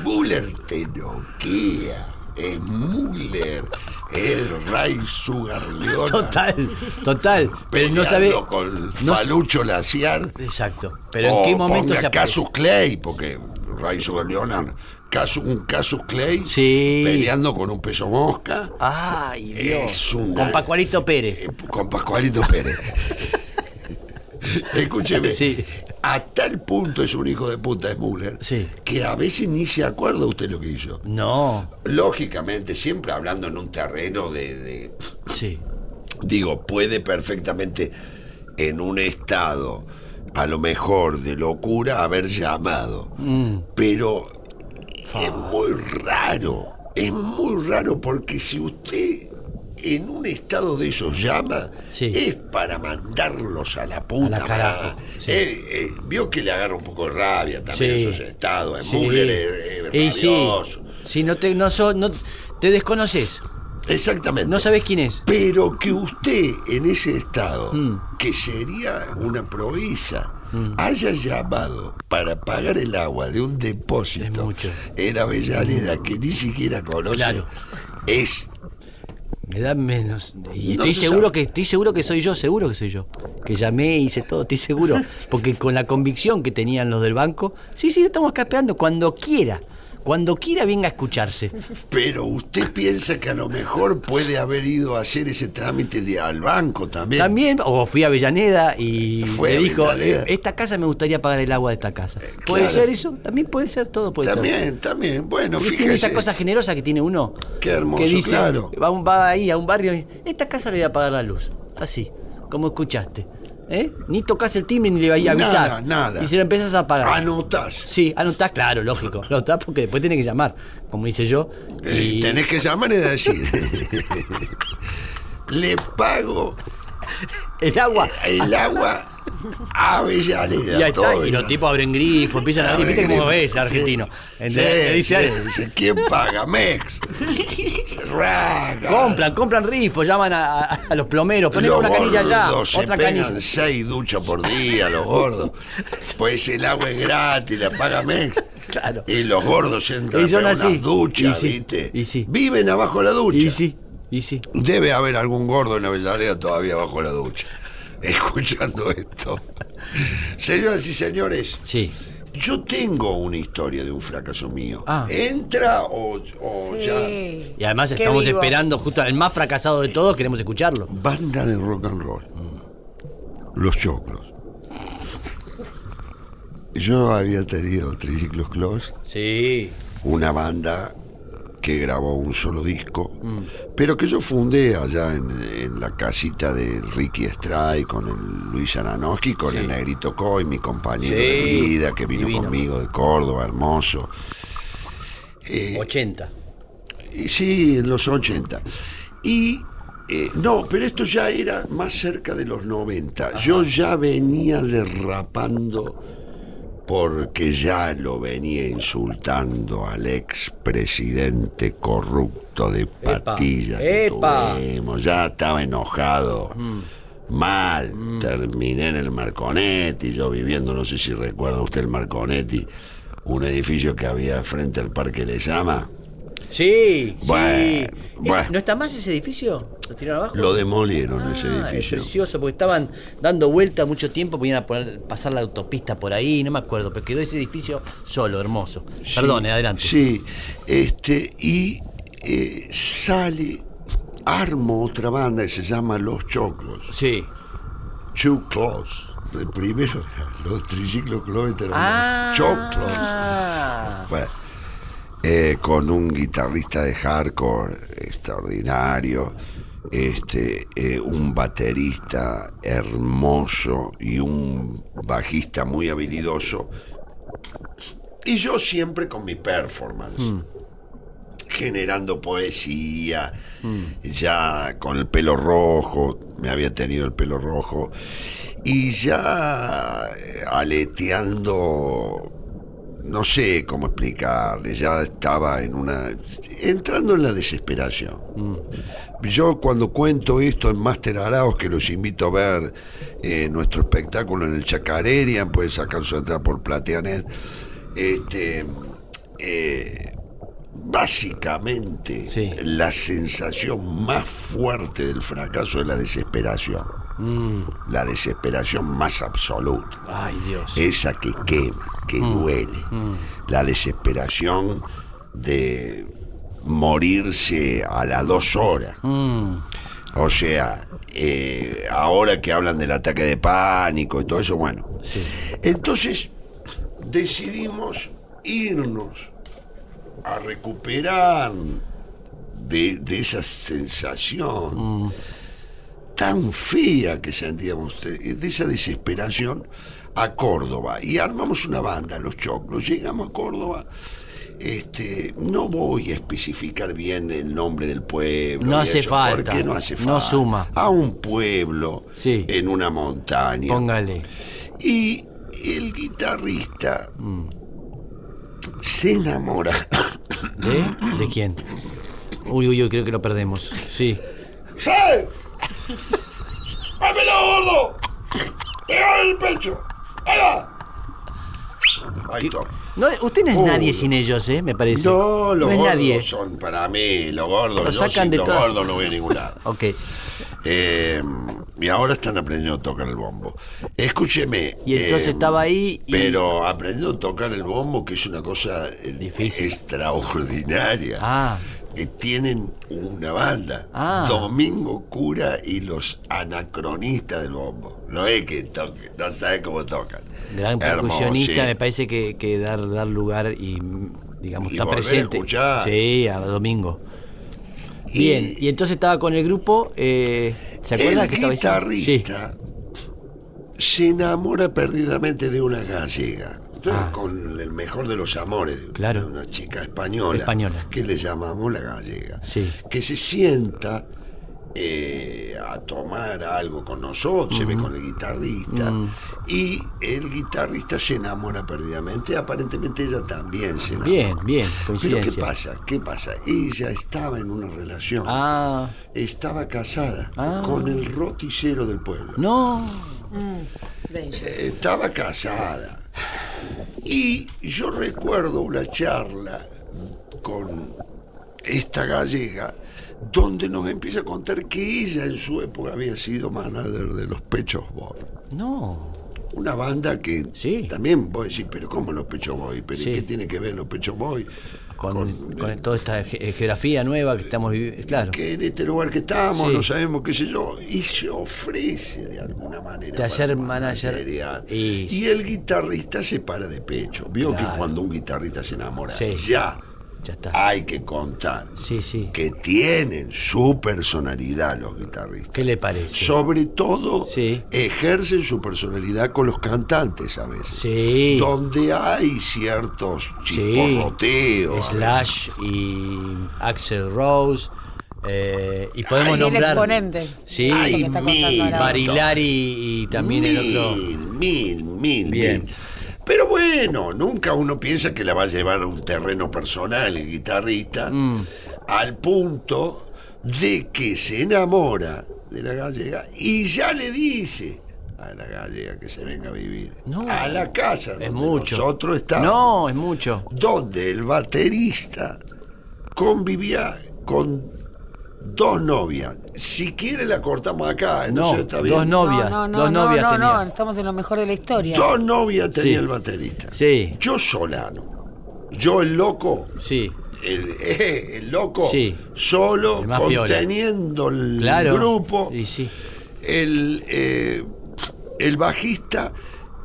Speaker 1: Smuller te noquea. Smuller es Ray Sugar Leona.
Speaker 2: Total, total. Pero no sabe.
Speaker 1: con
Speaker 2: no
Speaker 1: Falucho Laciar.
Speaker 2: Exacto. Pero en
Speaker 1: O
Speaker 2: qué momento
Speaker 1: ponga
Speaker 2: se?
Speaker 1: Casus Clay, porque Ray Sugar Leona, Un Casus Clay
Speaker 2: Sí.
Speaker 1: peleando con un peso mosca.
Speaker 2: Ay, Dios.
Speaker 1: Es una-
Speaker 2: Con Pascualito Pérez.
Speaker 1: Eh, con Pascualito Pérez. <laughs> Escúcheme,
Speaker 2: Sí.
Speaker 1: a tal punto es un hijo de puta Smuller
Speaker 2: Sí.
Speaker 1: que a veces ni se acuerda usted lo que hizo.
Speaker 2: No.
Speaker 1: Lógicamente, siempre hablando en un terreno de, de-
Speaker 2: Sí.
Speaker 1: digo, puede perfectamente en un estado a lo mejor de locura haber llamado,
Speaker 2: Mm.
Speaker 1: pero es muy raro, es muy raro porque si usted en un estado de esos llama,
Speaker 2: Sí.
Speaker 1: es para mandarlos a la puta
Speaker 2: A la sí.
Speaker 1: Eh, eh, vio que le agarra un poco de rabia también
Speaker 2: Sí.
Speaker 1: esos estados, es muy eh,
Speaker 2: Y. Si no te, no so- no, te desconoces.
Speaker 1: Exactamente.
Speaker 2: No sabes quién es.
Speaker 1: Pero que usted en ese estado,
Speaker 2: Mm.
Speaker 1: que sería una proeza, haya llamado para pagar el agua de un depósito en Avellaneda que ni siquiera conoce,
Speaker 2: Claro.
Speaker 1: es
Speaker 2: Me da menos. Y
Speaker 1: No
Speaker 2: estoy
Speaker 1: se
Speaker 2: seguro
Speaker 1: sabe.
Speaker 2: que estoy seguro que soy yo, seguro que soy yo. Que llamé, hice todo, estoy seguro. <laughs> Porque con la convicción que tenían los del banco, sí, sí, estamos acá esperando cuando quiera. Cuando quiera venga a escucharse.
Speaker 1: Pero usted piensa que a lo mejor puede haber ido a hacer ese trámite de, al banco también.
Speaker 2: También, o fui a Avellaneda y
Speaker 1: Fue
Speaker 2: me dijo,
Speaker 1: Avellaneda.
Speaker 2: esta casa me gustaría pagar el agua de esta casa. ¿Puede
Speaker 1: claro.
Speaker 2: ser eso? También puede ser, todo puede ser.
Speaker 1: También, también. Bueno,
Speaker 2: ¿Viste
Speaker 1: fíjese.
Speaker 2: esa cosa generosa que tiene uno?
Speaker 1: Qué hermoso,
Speaker 2: Que dice,
Speaker 1: claro.
Speaker 2: va, un- va ahí a un barrio y esta casa le voy a pagar la luz. Así, como escuchaste. ¿Eh? Ni tocas el timbre ni le avisás.
Speaker 1: Nada, nada.
Speaker 2: Y se lo empezás a pagar.
Speaker 1: Anotás.
Speaker 2: Sí, anotás, claro, lógico. <laughs> Anotás porque después tenés que llamar, como hice yo.
Speaker 1: Eh,
Speaker 2: Y
Speaker 1: Tenés que llamar y decir. <laughs> Le pago
Speaker 2: el agua.
Speaker 1: el agua a Avellaneda.
Speaker 2: Y ahí está, y los tipos abren grifo, empiezan a abrir. ¿Viste cómo ves, argentino? dice,
Speaker 1: sí, ¿Quién paga? Mex. <laughs> Raga.
Speaker 2: Compran, compran rifos, llaman a, a- a los plomeros, ponen
Speaker 1: Los
Speaker 2: una canilla allá,
Speaker 1: se
Speaker 2: otra
Speaker 1: pegan
Speaker 2: canilla.
Speaker 1: seis duchas por día, los gordos. Pues el agua es gratis, la paga Mex. <laughs>
Speaker 2: Claro.
Speaker 1: Y los gordos entran
Speaker 2: así.
Speaker 1: unas duchas,
Speaker 2: Y sí,
Speaker 1: ¿viste?
Speaker 2: y sí.
Speaker 1: Viven abajo de la ducha.
Speaker 2: Y sí, y sí.
Speaker 1: Debe haber algún gordo en Avellaneda todavía bajo la ducha, <laughs> escuchando esto. Señoras y señores,
Speaker 2: Sí.
Speaker 1: yo tengo una historia de un fracaso mío.
Speaker 2: Ah.
Speaker 1: ¿Entra o, o ya?
Speaker 3: Sí.
Speaker 2: Y además
Speaker 3: Qué
Speaker 2: estamos
Speaker 3: vivo.
Speaker 2: esperando justo al más fracasado de todos, queremos escucharlo.
Speaker 1: Banda de rock and roll. Los Choclos. Yo había tenido Triciclos Close,
Speaker 2: Sí.
Speaker 1: una banda que grabó un solo disco, pero que yo fundé allá en, en la casita de Ricky Stray con el Luis Aranowski, con el Negrito Coy, mi compañero de
Speaker 2: Sí,
Speaker 1: vida, que vino
Speaker 2: divino.
Speaker 1: conmigo de Córdoba, hermoso. Eh,
Speaker 2: 80.
Speaker 1: y sí, en los 80. Y eh, no, pero esto ya era más cerca de los 90. Yo ya venía derrapando porque ya lo venía insultando al expresidente corrupto de Patilla. que
Speaker 2: epa.
Speaker 1: tuvimos. Ya estaba enojado. Mal, terminé en el Marconetti, yo viviendo, no sé si recuerda usted el Marconetti, un edificio que había frente al Parque Le Llama.
Speaker 2: Sí,
Speaker 1: Bueno,
Speaker 2: sí.
Speaker 1: Bueno.
Speaker 2: ¿No está más ese edificio? ¿Lo tiraron abajo?
Speaker 1: Lo demolieron ese
Speaker 2: Ah, es
Speaker 1: edificio.
Speaker 2: precioso, porque estaban dando vuelta mucho tiempo, podían a poner- pasar la autopista por ahí, no me acuerdo, pero quedó ese edificio solo, hermoso. Perdón, eh, adelante.
Speaker 1: Sí, este, y eh, sale, armo otra banda que se llama Los Choclos.
Speaker 2: Sí.
Speaker 1: Chuclos. De primero, <laughs> los triciclos eran
Speaker 2: Ah.
Speaker 1: los Choclos. Bueno, eh, con un guitarrista de hardcore extraordinario, este, eh, un baterista hermoso y un bajista muy habilidoso. Y yo siempre con mi performance, generando poesía, ya con el pelo rojo, me había tenido el pelo rojo, y ya eh, aleteando no sé cómo explicarle, ya estaba en una. entrando en la desesperación. Yo cuando cuento esto en Master Araos, que los invito a ver eh, nuestro espectáculo en el Chacarerian, pueden sacar su entrada por Plateanet. Este. eh, básicamente, la sensación más fuerte del fracaso es la desesperación. La desesperación más absoluta.
Speaker 2: Ay, Dios.
Speaker 1: esa que quema, que duele, la desesperación de morirse a las dos horas. O sea, eh, ahora que hablan del ataque de pánico y todo eso, bueno. Entonces decidimos irnos a recuperar de, de esa sensación tan fea que sentíamos, de de esa desesperación, a Córdoba. Y armamos una banda, Los Choclos. Llegamos a Córdoba. Este, no voy a especificar bien el nombre del pueblo.
Speaker 2: No hace
Speaker 1: eso,
Speaker 2: falta.
Speaker 1: porque no hace
Speaker 2: No
Speaker 1: falta.
Speaker 2: suma.
Speaker 1: A un pueblo en una montaña.
Speaker 2: Póngale.
Speaker 1: Y el guitarrista se enamora.
Speaker 2: ¿De? ¿De quién? Uy, uy, uy, creo que lo perdemos. Sí.
Speaker 10: ¡Sí! ¡Pálmelo, gordo! ¡Pegale el pecho! ¡Ahí va!
Speaker 1: Ahí está.
Speaker 2: No, usted no es
Speaker 1: Uh.
Speaker 2: nadie sin ellos, ¿eh? Me parece.
Speaker 1: No, los
Speaker 2: no es
Speaker 1: gordos
Speaker 2: nadie.
Speaker 1: son para mí, los gordos.
Speaker 2: Lo
Speaker 1: yo
Speaker 2: sacan
Speaker 1: sin
Speaker 2: de
Speaker 1: los gordos no voy a ningún lado. <laughs>
Speaker 2: Ok.
Speaker 1: Eh, y ahora están aprendiendo a tocar el bombo. Escúcheme.
Speaker 2: Y entonces
Speaker 1: eh,
Speaker 2: estaba ahí y-
Speaker 1: Pero aprendiendo a tocar el bombo, que es una cosa eh, extraordinaria.
Speaker 2: Ah.
Speaker 1: Que tienen una banda.
Speaker 2: Ah.
Speaker 1: Domingo Cura y los anacronistas del bombo. No es que toquen, no sabe cómo tocan.
Speaker 2: Gran
Speaker 1: Hermoso,
Speaker 2: percusionista,
Speaker 1: sí.
Speaker 2: me parece que, que dar, dar lugar y, digamos,
Speaker 1: Y
Speaker 2: está
Speaker 1: a
Speaker 2: presente.
Speaker 1: escuchar.
Speaker 2: Sí, a domingo. Bien, y entonces estaba con el grupo, eh, ¿se acuerda
Speaker 1: el
Speaker 2: que estaba
Speaker 1: guitarrista se enamora perdidamente de una gallega. Entonces, Con el mejor de los amores de
Speaker 2: Ah. Claro.
Speaker 1: una chica española,
Speaker 2: Española.
Speaker 1: que le llamamos la gallega,
Speaker 2: Sí.
Speaker 1: que se sienta eh, a tomar algo con nosotros, se ve con el guitarrista,
Speaker 2: Mm.
Speaker 1: y el guitarrista se enamora perdidamente, aparentemente ella también se enamora.
Speaker 2: Bien, bien,
Speaker 1: Pero ¿qué pasa? ¿Qué pasa? Ella estaba en una relación.
Speaker 2: Ah.
Speaker 1: Estaba casada
Speaker 2: Ah.
Speaker 1: con el roticero del pueblo.
Speaker 2: No.
Speaker 1: Eh, Estaba casada. Y yo recuerdo una charla con esta gallega donde nos empieza a contar que ella en su época había sido manager de los Pechos Boys.
Speaker 2: No.
Speaker 1: Una banda que también vos decís, pero ¿cómo los Pechos Boys? ¿Pero
Speaker 2: Sí.
Speaker 1: qué tiene que ver los Pechos Boys?
Speaker 2: Con, con toda esta ge- geografía nueva que estamos viviendo. Claro.
Speaker 1: Que en este lugar que estamos,
Speaker 2: Sí.
Speaker 1: no sabemos qué sé yo, y se ofrece de alguna manera.
Speaker 2: De hacer
Speaker 1: para
Speaker 2: manager. Y,
Speaker 1: Y el guitarrista se para de pecho. Vio
Speaker 2: Claro.
Speaker 1: que cuando un guitarrista se enamora,
Speaker 2: Sí.
Speaker 1: ya,
Speaker 2: ya está.
Speaker 1: hay que contar
Speaker 2: Sí, sí.
Speaker 1: que tienen su personalidad los guitarristas.
Speaker 2: ¿Qué le parece?
Speaker 1: Sobre todo, ejercen su personalidad con los cantantes a veces.
Speaker 2: Sí.
Speaker 1: Donde hay ciertos
Speaker 2: Sí.
Speaker 1: chisporroteos.
Speaker 2: Slash y Axel Rose. eh, y podemos
Speaker 3: Ay, el
Speaker 2: nombrar.
Speaker 3: exponente.
Speaker 2: Sí,
Speaker 3: ahora.
Speaker 2: Barilari y también el otro.
Speaker 1: Mil, mil, mil,
Speaker 2: Bien.
Speaker 1: mil. Pero bueno, nunca uno piensa que la va a llevar a un terreno personal el guitarrista,
Speaker 2: Mm.
Speaker 1: al punto de que se enamora de la gallega y ya le dice a la gallega que se venga a vivir a la casa donde
Speaker 2: mucho.
Speaker 1: nosotros estamos.
Speaker 2: No, es mucho.
Speaker 1: Donde el baterista convivía con dos novias. Si quiere la cortamos acá, no,
Speaker 2: No,
Speaker 1: está bien.
Speaker 2: dos novias.
Speaker 3: No, no,
Speaker 2: dos
Speaker 3: no,
Speaker 2: novias
Speaker 3: no,
Speaker 2: tenía.
Speaker 3: no, estamos en lo mejor de la historia.
Speaker 1: Dos novias tenía
Speaker 2: Sí.
Speaker 1: el baterista.
Speaker 2: Sí.
Speaker 1: Yo solano. Yo el loco.
Speaker 2: Sí.
Speaker 1: el, <laughs> eh, el loco
Speaker 2: Sí.
Speaker 1: solo,
Speaker 2: El más piola.
Speaker 1: conteniendo el
Speaker 2: Claro.
Speaker 1: grupo.
Speaker 2: Y sí.
Speaker 1: El, eh, el bajista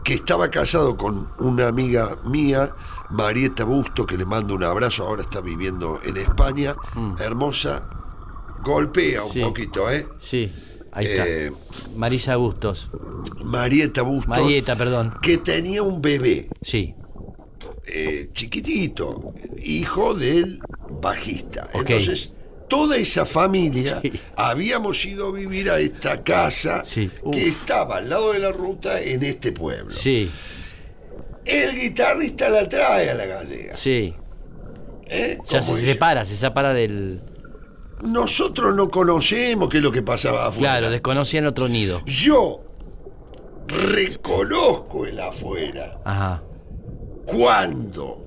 Speaker 1: que estaba casado con una amiga mía, Marieta Busto, que le mando un abrazo, ahora está viviendo en España, hermosa, golpea un.
Speaker 2: Sí.
Speaker 1: poquito, ¿eh?
Speaker 2: Sí. Ahí
Speaker 1: Eh,
Speaker 2: está. Marisa Bustos.
Speaker 1: Marieta Busto,
Speaker 2: Marieta, perdón.
Speaker 1: que tenía un bebé
Speaker 2: Sí.
Speaker 1: eh, chiquitito, hijo del bajista. Entonces, toda esa familia
Speaker 2: Sí.
Speaker 1: habíamos ido a vivir a esta casa
Speaker 2: Sí.
Speaker 1: Que estaba al lado de la ruta en este pueblo.
Speaker 2: Sí.
Speaker 1: El guitarrista la trae a la gallega.
Speaker 2: Sí.
Speaker 1: ¿eh?
Speaker 2: Ya se
Speaker 1: dice,
Speaker 2: separa, se separa del.
Speaker 1: Nosotros no conocemos qué es lo que pasaba afuera.
Speaker 2: Claro, desconocían otro nido.
Speaker 1: Yo reconozco el afuera
Speaker 2: Ajá.
Speaker 1: cuando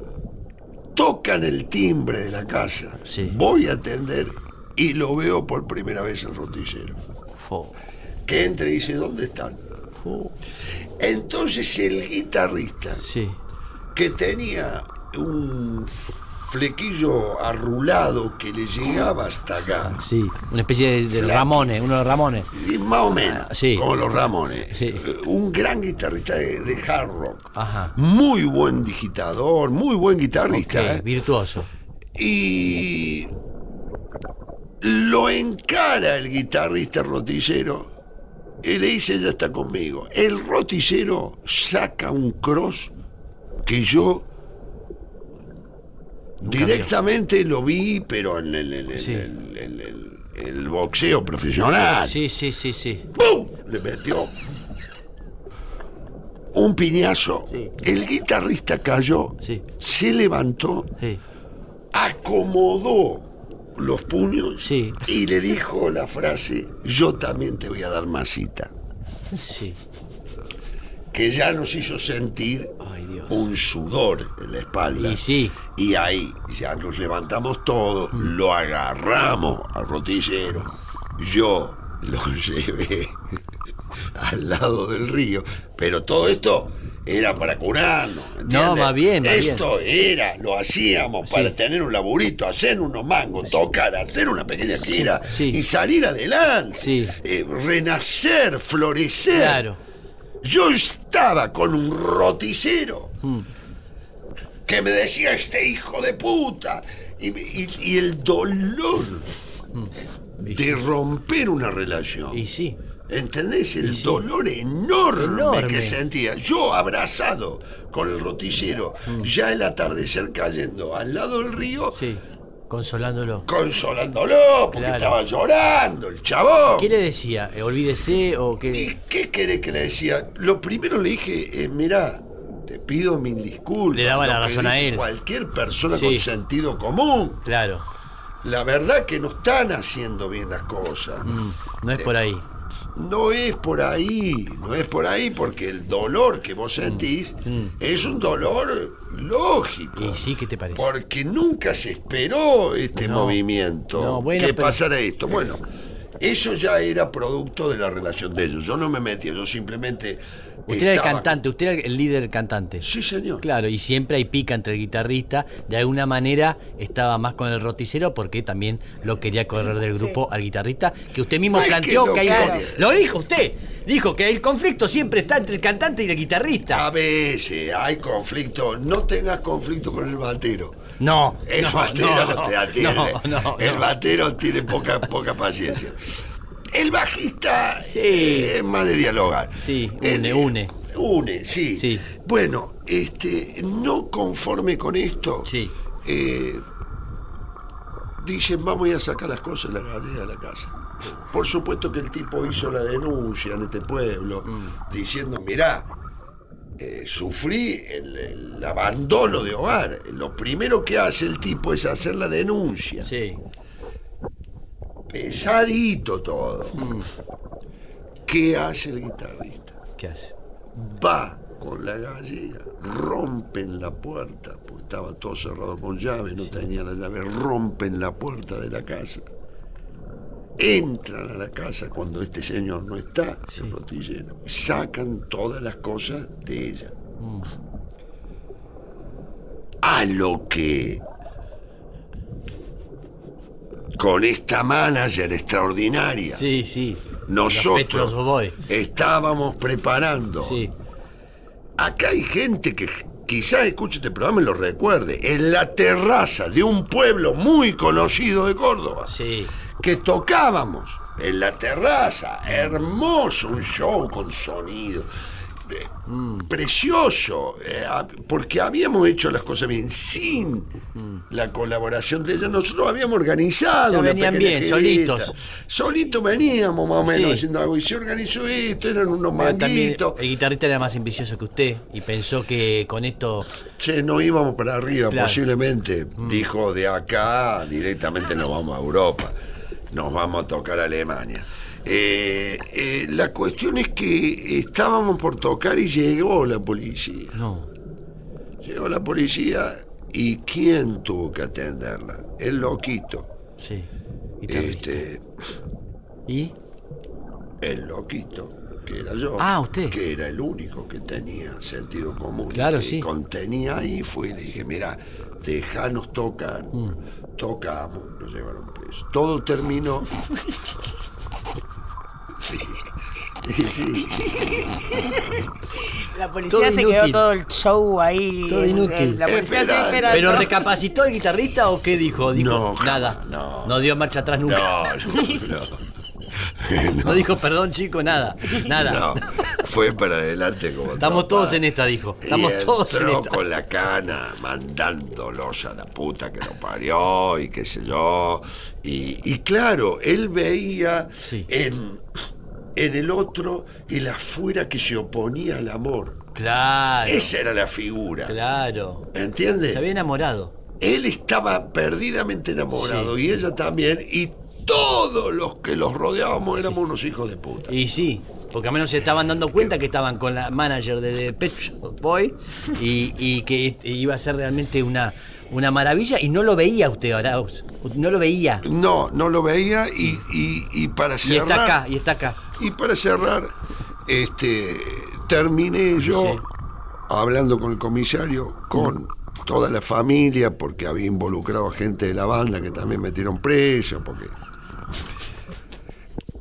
Speaker 1: tocan el timbre de la casa.
Speaker 2: Sí.
Speaker 1: Voy a atender y lo veo por primera vez el rotillero. Que entra y dice, ¿dónde están? Entonces el guitarrista,
Speaker 2: Sí.
Speaker 1: que tenía un flequillo arrulado que le llegaba hasta acá,
Speaker 2: Sí. Una especie de, de Ramones, uno de los Ramones.
Speaker 1: y más o menos,
Speaker 2: Ah, sí.
Speaker 1: como los Ramones,
Speaker 2: Sí.
Speaker 1: eh, un gran guitarrista de, de hard rock,
Speaker 2: Ajá.
Speaker 1: muy buen digitador, muy buen guitarrista, ¿eh?
Speaker 2: virtuoso.
Speaker 1: y lo encara el guitarrista rotillero y le dice ya está conmigo. El rotillero saca un cross que yo directamente lo vi, pero en el, el-
Speaker 2: Sí.
Speaker 1: boxeo profesional.
Speaker 2: Sí, sí, sí, sí.
Speaker 1: ¡Pum! Le metió un piñazo.
Speaker 2: Sí.
Speaker 1: El guitarrista cayó,
Speaker 2: Sí.
Speaker 1: se levantó acomodó los puños y le dijo la frase, yo también te voy a dar masita,
Speaker 2: Sí.
Speaker 1: que ya nos hizo sentir
Speaker 2: Ay, Dios.
Speaker 1: un sudor en la espalda.
Speaker 2: Y sí.
Speaker 1: Y ahí ya nos levantamos todos, lo agarramos al rotillero, yo lo <laughs> llevé al lado del río, pero todo esto era para curarnos. ¿entiendes?
Speaker 2: más bien, más
Speaker 1: Esto era, lo hacíamos para
Speaker 2: Sí.
Speaker 1: tener un laburito, hacer unos mangos, tocar, hacer una pequeña gira
Speaker 2: sí.
Speaker 1: y salir adelante,
Speaker 2: Sí.
Speaker 1: Eh, renacer, florecer.
Speaker 2: Claro.
Speaker 1: Yo estaba con un roticero
Speaker 2: Mm.
Speaker 1: que me decía este hijo de puta. Y, y- y el dolor
Speaker 2: Y
Speaker 1: de
Speaker 2: sí.
Speaker 1: romper una relación.
Speaker 2: Y sí.
Speaker 1: ¿Entendés? El
Speaker 2: sí.
Speaker 1: dolor enorme,
Speaker 2: Enorme.
Speaker 1: que sentía. Yo abrazado con el rotillero, ya el atardecer cayendo al lado del río,
Speaker 2: Mm. Sí. Consolándolo.
Speaker 1: consolándolo, porque
Speaker 2: Claro.
Speaker 1: estaba llorando el chabón.
Speaker 2: ¿Qué le decía? Eh, Olvídese o
Speaker 1: ¿Y
Speaker 2: qué.
Speaker 1: qué querés que le decía? Lo primero le dije, eh, mirá, te pido mil disculpas.
Speaker 2: Le daba la razón a él.
Speaker 1: Cualquier persona
Speaker 2: Sí.
Speaker 1: con sentido común.
Speaker 2: Claro.
Speaker 1: La verdad que no están haciendo bien las cosas.
Speaker 2: Mm, No es por ahí.
Speaker 1: No es por ahí, no es por ahí, porque el dolor que vos sentís es un dolor lógico.
Speaker 2: Mm. Y sí, ¿qué te parece?
Speaker 1: Porque nunca se esperó este
Speaker 2: No.
Speaker 1: movimiento.
Speaker 2: No, bueno,
Speaker 1: que
Speaker 2: pero-
Speaker 1: pasara esto. Bueno, eso ya era producto de la relación de ellos. Yo no me metía, yo simplemente.
Speaker 2: Usted era el cantante, usted era el líder cantante.
Speaker 1: Sí, señor.
Speaker 2: Claro, y siempre hay pica entre el guitarrista. De alguna manera estaba más con el roticero porque también lo quería correr del grupo al guitarrista, que usted mismo
Speaker 1: No es
Speaker 2: planteó
Speaker 1: que
Speaker 2: hay. Lo dijo usted. Dijo que el conflicto siempre está entre el cantante y el guitarrista.
Speaker 1: A veces hay conflicto. No tengas conflicto con el batero.
Speaker 2: No,
Speaker 1: El
Speaker 2: no,
Speaker 1: batero
Speaker 2: no,
Speaker 1: te atiende.
Speaker 2: no,
Speaker 1: el batero tiene poca, poca paciencia. El bajista
Speaker 2: Sí.
Speaker 1: eh, es más de dialogar.
Speaker 2: Sí,
Speaker 1: El-
Speaker 2: une, une.
Speaker 1: Une, sí.
Speaker 2: Sí.
Speaker 1: Bueno, este, no conforme con esto,
Speaker 2: Sí.
Speaker 1: eh, dicen vamos a sacar las cosas de la galera de la casa. Por supuesto que el tipo hizo la denuncia en este pueblo,
Speaker 2: Mm.
Speaker 1: diciendo, mirá, eh, sufrí el, el abandono de hogar. Lo primero que hace el tipo es hacer la denuncia.
Speaker 2: Sí.
Speaker 1: Pesadito todo. ¿Qué hace el guitarrista?
Speaker 2: ¿Qué hace?
Speaker 1: Va con la gallega, rompen la puerta, porque estaba todo cerrado con llave, no tenía la llave, rompen la puerta de la casa. Entran a la casa cuando este señor no está, el rotillero, y sacan todas las cosas de ella. A lo que con esta manager extraordinaria.
Speaker 2: Sí, sí.
Speaker 1: Nosotros estábamos preparando.
Speaker 2: Sí.
Speaker 1: Acá hay gente que quizás escuche este programa y lo recuerde. En la terraza de un pueblo muy conocido de Córdoba.
Speaker 2: Sí.
Speaker 1: Que tocábamos en la terraza. Hermoso, un show con sonido. eh,
Speaker 2: Mm.
Speaker 1: Precioso, eh, porque habíamos hecho las cosas bien sin la colaboración de ella. Nosotros habíamos organizado.
Speaker 2: Ya
Speaker 1: una
Speaker 2: venían bien, solitos.
Speaker 1: Solitos veníamos más o menos
Speaker 2: Sí.
Speaker 1: haciendo algo. Y se organizó esto, eran unos
Speaker 2: Pero
Speaker 1: manguitos.
Speaker 2: el guitarrista era más ambicioso que usted y pensó que con esto.
Speaker 1: Che, no íbamos para arriba,
Speaker 2: Claro. Mm.
Speaker 1: posiblemente. Dijo, de acá directamente nos vamos a Europa. Nos vamos a tocar a Alemania. Eh, eh, la cuestión es que estábamos por tocar y llegó la policía.
Speaker 2: No.
Speaker 1: Llegó la policía y ¿quién tuvo que atenderla? El loquito.
Speaker 2: Sí.
Speaker 1: Este,
Speaker 2: ¿Y?
Speaker 1: el loquito, que era yo.
Speaker 2: Ah, usted.
Speaker 1: Que era el único que tenía sentido común.
Speaker 2: Claro,
Speaker 1: que
Speaker 2: sí.
Speaker 1: contenía ahí, fui y le dije, mira, déjanos tocar.
Speaker 2: Mm.
Speaker 1: Tocamos, nos llevaron preso. Todo terminó. <laughs> sí. Sí, sí.
Speaker 3: La policía
Speaker 2: Todo
Speaker 3: se
Speaker 2: inútil.
Speaker 3: quedó todo el show ahí.
Speaker 2: Todo inútil.
Speaker 3: La policía se
Speaker 1: Espera,
Speaker 3: espera.
Speaker 2: ¿Pero recapacitó el guitarrista o qué dijo? Dijo
Speaker 1: No,
Speaker 2: nada.
Speaker 1: no.
Speaker 2: No dio marcha atrás nunca.
Speaker 1: No, no,
Speaker 2: No <laughs> <laughs> dijo perdón, chico, nada. Nada.
Speaker 1: no. Fue para adelante como
Speaker 2: Estamos
Speaker 1: tropa.
Speaker 2: todos en esta, dijo. Estamos
Speaker 1: y
Speaker 2: todos en esta.
Speaker 1: con la cana mandándolos a la puta que lo parió y qué sé yo. Y, y claro, él veía
Speaker 2: Sí.
Speaker 1: en, en el otro el afuera que se oponía al amor.
Speaker 2: Claro.
Speaker 1: Esa era la figura.
Speaker 2: Claro.
Speaker 1: ¿Entiendes?
Speaker 2: Se había enamorado.
Speaker 1: Él estaba perdidamente enamorado y ella también. Y todos los que los rodeábamos éramos unos hijos de puta.
Speaker 2: Y sí, porque al menos se estaban dando cuenta que estaban con la manager de, de Pet Shop Boy y, y que iba a ser realmente una, una maravilla y no lo veía usted, Arauz. No lo veía.
Speaker 1: No, no lo veía y, y- y para
Speaker 2: Y
Speaker 1: cerrar.
Speaker 2: está acá, y está acá.
Speaker 1: Y para cerrar, este, terminé yo hablando con el comisario, con toda la familia, porque había involucrado a gente de la banda que también metieron preso, porque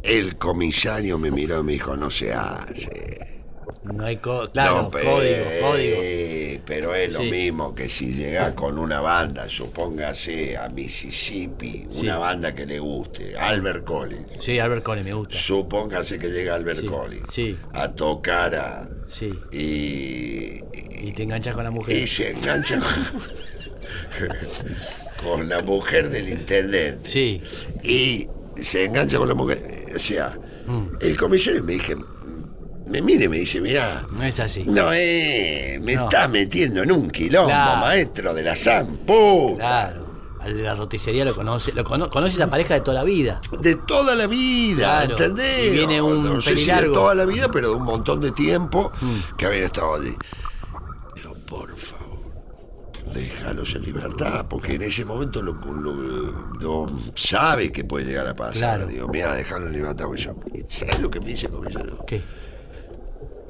Speaker 1: el comisario me miró y me dijo, no se hace.
Speaker 2: No hay co- claro,
Speaker 1: No,
Speaker 2: código, código.
Speaker 1: Pero es lo
Speaker 2: Sí.
Speaker 1: mismo que si llegás con una banda, supóngase a Mississippi,
Speaker 2: Sí.
Speaker 1: una banda que le guste, Albert Collins.
Speaker 2: Sí, Albert Cole me gusta.
Speaker 1: Supóngase que llega Albert
Speaker 2: Sí,
Speaker 1: Collins
Speaker 2: sí.
Speaker 1: a tocar a-
Speaker 2: Sí.
Speaker 1: y,
Speaker 2: Y te enganchas con la mujer.
Speaker 1: y se engancha con, <laughs> con la mujer del intendente.
Speaker 2: Sí.
Speaker 1: Y se engancha con la mujer. O sea,
Speaker 2: Mm.
Speaker 1: el comisario me dije, me mire y me dice, mira,
Speaker 2: No es así.
Speaker 1: no eh, me
Speaker 2: No.
Speaker 1: está metiendo en un quilombo,
Speaker 2: Claro.
Speaker 1: maestro de la zamputa.
Speaker 2: Claro. Al de la roticería lo conoce, lo cono- conoce esa pareja de toda la vida.
Speaker 1: De toda la vida,
Speaker 2: Claro.
Speaker 1: ¿entendés?
Speaker 2: Y viene un
Speaker 1: no sé si de toda la vida, pero de un montón de tiempo
Speaker 2: Mm.
Speaker 1: que había estado allí. Déjalos en libertad, porque en ese momento lo, lo- lo sabe que puede llegar a pasar.
Speaker 2: Claro.
Speaker 1: Digo, mira, en libertad. porque yo- ¿y ¿Sabes lo que me dice el comisario?
Speaker 2: ¿Qué?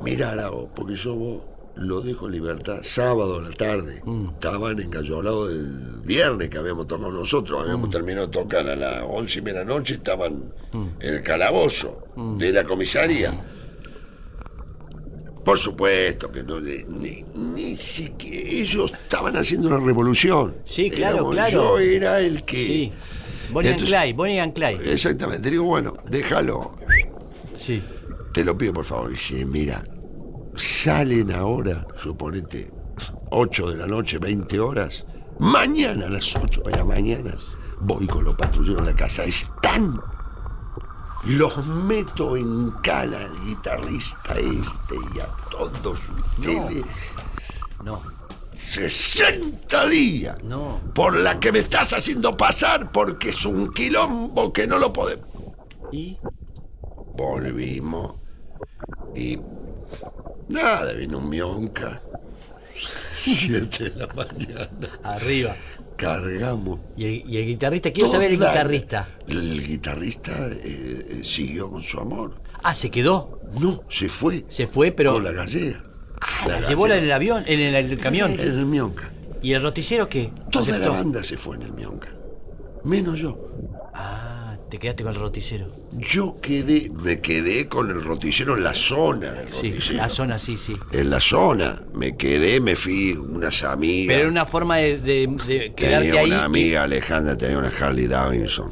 Speaker 1: Mira, Arao, porque yo vos lo dejo en libertad sábado a la tarde.
Speaker 2: Mm.
Speaker 1: Estaban encayolados del viernes que habíamos tocado nosotros. Habíamos
Speaker 2: Mm.
Speaker 1: terminado de tocar a las once y media de la noche. Estaban en el calabozo
Speaker 2: Mm.
Speaker 1: de la comisaría. Por supuesto que no, ni, ni, ni siquiera ellos estaban haciendo una revolución.
Speaker 2: Sí, claro,
Speaker 1: Éramos-
Speaker 2: claro.
Speaker 1: Yo era el que.
Speaker 2: Sí. Bonnie and Clyde, Bonnie and Clyde.
Speaker 1: Exactamente. Digo, bueno, déjalo.
Speaker 2: Sí.
Speaker 1: Te lo pido por favor. Dice, mira, salen ahora, suponete, 8 de la noche, 20 horas. Mañana a las 8 de la mañana voy con los patrulleros a la casa. Están. Los meto en cana al guitarrista este y a todos ustedes.
Speaker 2: No.
Speaker 1: 60 días.
Speaker 2: No.
Speaker 1: Por la que me estás haciendo pasar porque es un quilombo que no lo podemos.
Speaker 2: ¿Y?
Speaker 1: Volvimos y nada, vino un mionca. <laughs> Siete de la mañana.
Speaker 2: Arriba.
Speaker 1: Cargamos.
Speaker 2: ¿Y el, y el guitarrista? Quiero saber el guitarrista.
Speaker 1: El guitarrista eh, eh, siguió con su amor.
Speaker 2: Ah, se quedó.
Speaker 1: No, se fue.
Speaker 2: Se fue, pero.
Speaker 1: Con la gallera.
Speaker 2: Ah, la llevó en el avión, en el, el camión.
Speaker 1: En el mionca.
Speaker 2: ¿Y el roticero qué?
Speaker 1: Toda la banda se fue en el mionca. Menos yo.
Speaker 2: Ah, te quedaste con el roticero.
Speaker 1: Yo quedé, me quedé con el roticero en la zona del
Speaker 2: Sí,
Speaker 1: roticero.
Speaker 2: la zona sí, sí.
Speaker 1: En la zona. Me quedé, me fui unas amigas.
Speaker 2: Pero era una forma de, de- de quedarte
Speaker 1: tenía
Speaker 2: ahí.
Speaker 1: una
Speaker 2: y-
Speaker 1: amiga, Alejandra, tenía una Harley Davidson.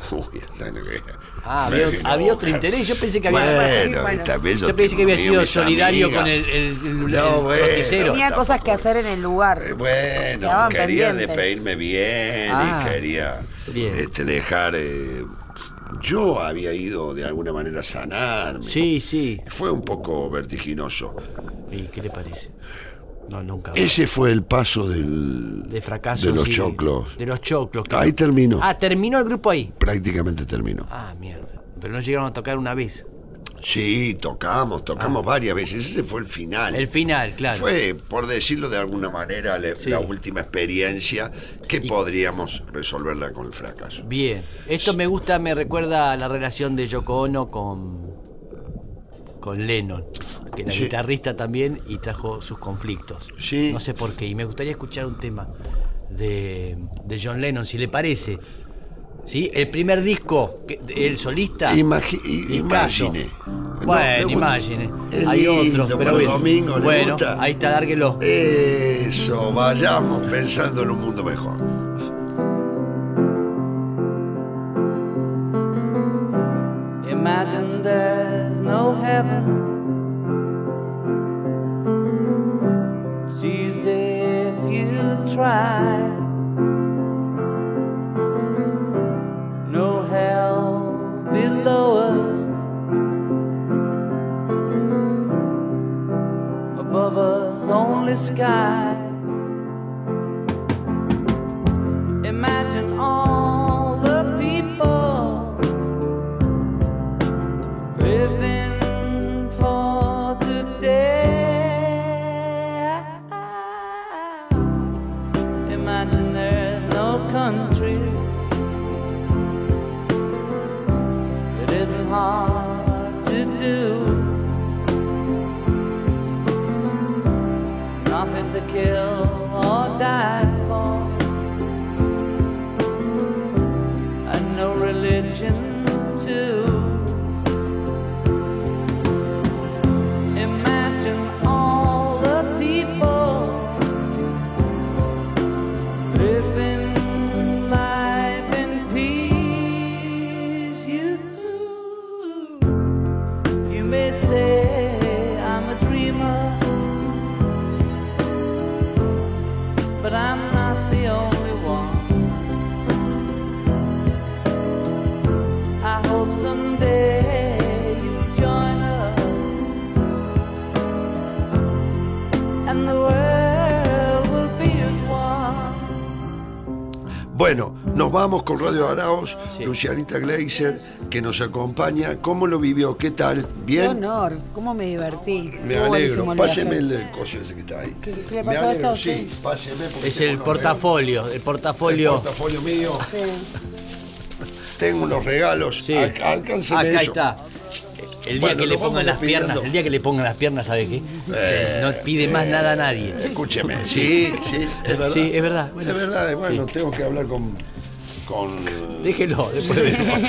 Speaker 1: <laughs> Uy, ¿sabes lo que?
Speaker 2: Ah, había, otro interés. Yo pensé que había.
Speaker 1: Bueno,
Speaker 3: bueno.
Speaker 1: esta vez
Speaker 2: yo pensé que había
Speaker 1: tenía
Speaker 2: sido solidario
Speaker 1: amigas.
Speaker 2: con el, el, el-
Speaker 1: No,
Speaker 2: el
Speaker 1: bueno.
Speaker 2: roticero.
Speaker 3: Tenía cosas que hacer en el lugar.
Speaker 1: Eh, Bueno, quería
Speaker 3: pendientes.
Speaker 1: despedirme bien
Speaker 2: Ah,
Speaker 1: y quería
Speaker 2: bien.
Speaker 1: Este, dejar. eh, yo había ido de alguna manera a sanarme.
Speaker 2: Sí, sí.
Speaker 1: Fue un poco vertiginoso.
Speaker 2: ¿Y qué le parece? No, nunca.
Speaker 1: Ese fue el paso del,
Speaker 2: de fracaso.
Speaker 1: de los
Speaker 2: sí.
Speaker 1: choclos.
Speaker 2: De los choclos. que-
Speaker 1: Ahí terminó.
Speaker 2: Ah, terminó el grupo ahí.
Speaker 1: Prácticamente terminó.
Speaker 2: Ah, mierda. Pero no llegaron a tocar una vez.
Speaker 1: Sí, tocamos, tocamos varias veces. Ese fue el final.
Speaker 2: Ah. El final, claro.
Speaker 1: Fue, por decirlo de alguna manera,
Speaker 2: Sí.
Speaker 1: la última experiencia que podríamos resolverla con el fracaso.
Speaker 2: Bien. Esto me gusta, me recuerda a la relación de Yoko Ono con. con Lennon. Que era
Speaker 1: Sí.
Speaker 2: guitarrista también y trajo sus conflictos.
Speaker 1: Sí.
Speaker 2: No sé por qué. Y me gustaría escuchar un tema de, de John Lennon, si le parece. ¿Sí? El primer disco, el solista.
Speaker 1: Imagi- imagine. No,
Speaker 2: Bueno, imagine. Hay
Speaker 1: lindo
Speaker 2: otros, pero
Speaker 1: el
Speaker 2: bueno.
Speaker 1: domingo, ¿le
Speaker 2: bueno,
Speaker 1: gusta?
Speaker 2: ahí está, lárguelo.
Speaker 1: Eso, vayamos pensando en un mundo mejor.
Speaker 11: Imagine there's no heaven. It's easy if you try. Us, only sky. Imagine all
Speaker 1: Bueno, nos vamos con Radio Araos, Lucianita Gleiser, que nos acompaña. ¿Cómo lo vivió? ¿Qué tal?
Speaker 3: Qué
Speaker 1: ¿Bien?
Speaker 3: honor, cómo me divertí.
Speaker 1: Me alegro. Páseme el coso ese que está ahí.
Speaker 3: ¿Qué- qué le
Speaker 1: Me
Speaker 3: pasó a
Speaker 1: alegro,
Speaker 3: esto?
Speaker 1: Sí,
Speaker 3: Sí.
Speaker 1: páseme. porque
Speaker 2: Es el portafolio, el portafolio.
Speaker 1: El portafolio mío.
Speaker 3: Sí.
Speaker 1: Tengo unos regalos.
Speaker 2: Sí.
Speaker 1: Al- alcánceme
Speaker 2: Acá
Speaker 1: eso.
Speaker 2: está. El día
Speaker 1: Bueno,
Speaker 2: que le pongan las piernas, el día que le pongan las piernas, ¿sabe qué?
Speaker 1: Eh,
Speaker 2: no pide más nada a nadie.
Speaker 1: Escúcheme. Sí, sí, es verdad.
Speaker 2: Sí, es verdad. Bueno,
Speaker 1: es verdad, bueno, tengo que hablar con. Con
Speaker 2: Déjelo, después vemos.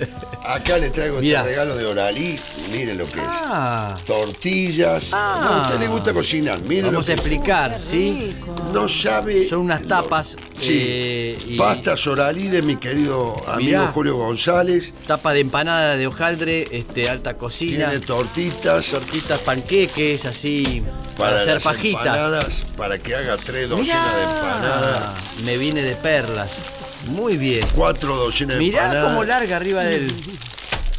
Speaker 2: <laughs>
Speaker 1: acá le traigo
Speaker 2: Mirá.
Speaker 1: este regalo de Oralí. Mire lo que es.
Speaker 2: Ah,
Speaker 1: Tortillas.
Speaker 2: Ah.
Speaker 1: No, a usted le gusta cocinar. Mire
Speaker 2: vamos a
Speaker 1: que
Speaker 2: explicar, ¿sí?
Speaker 1: No sabe.
Speaker 2: Son unas tapas.
Speaker 1: Sí.
Speaker 2: eh, y
Speaker 1: Pastas Oralí de mi querido amigo
Speaker 2: Mirá.
Speaker 1: Julio González.
Speaker 2: Tapa de empanada de hojaldre, este, alta cocina.
Speaker 1: Tiene tortitas.
Speaker 2: tortitas, panqueques, así. Para, hacer
Speaker 1: empanadas, para que haga tres docenas de empanadas.
Speaker 2: Me viene de perlas. Muy bien.
Speaker 1: Cuatro docenas de
Speaker 2: Mirá
Speaker 1: empanadas.
Speaker 2: cómo larga arriba del.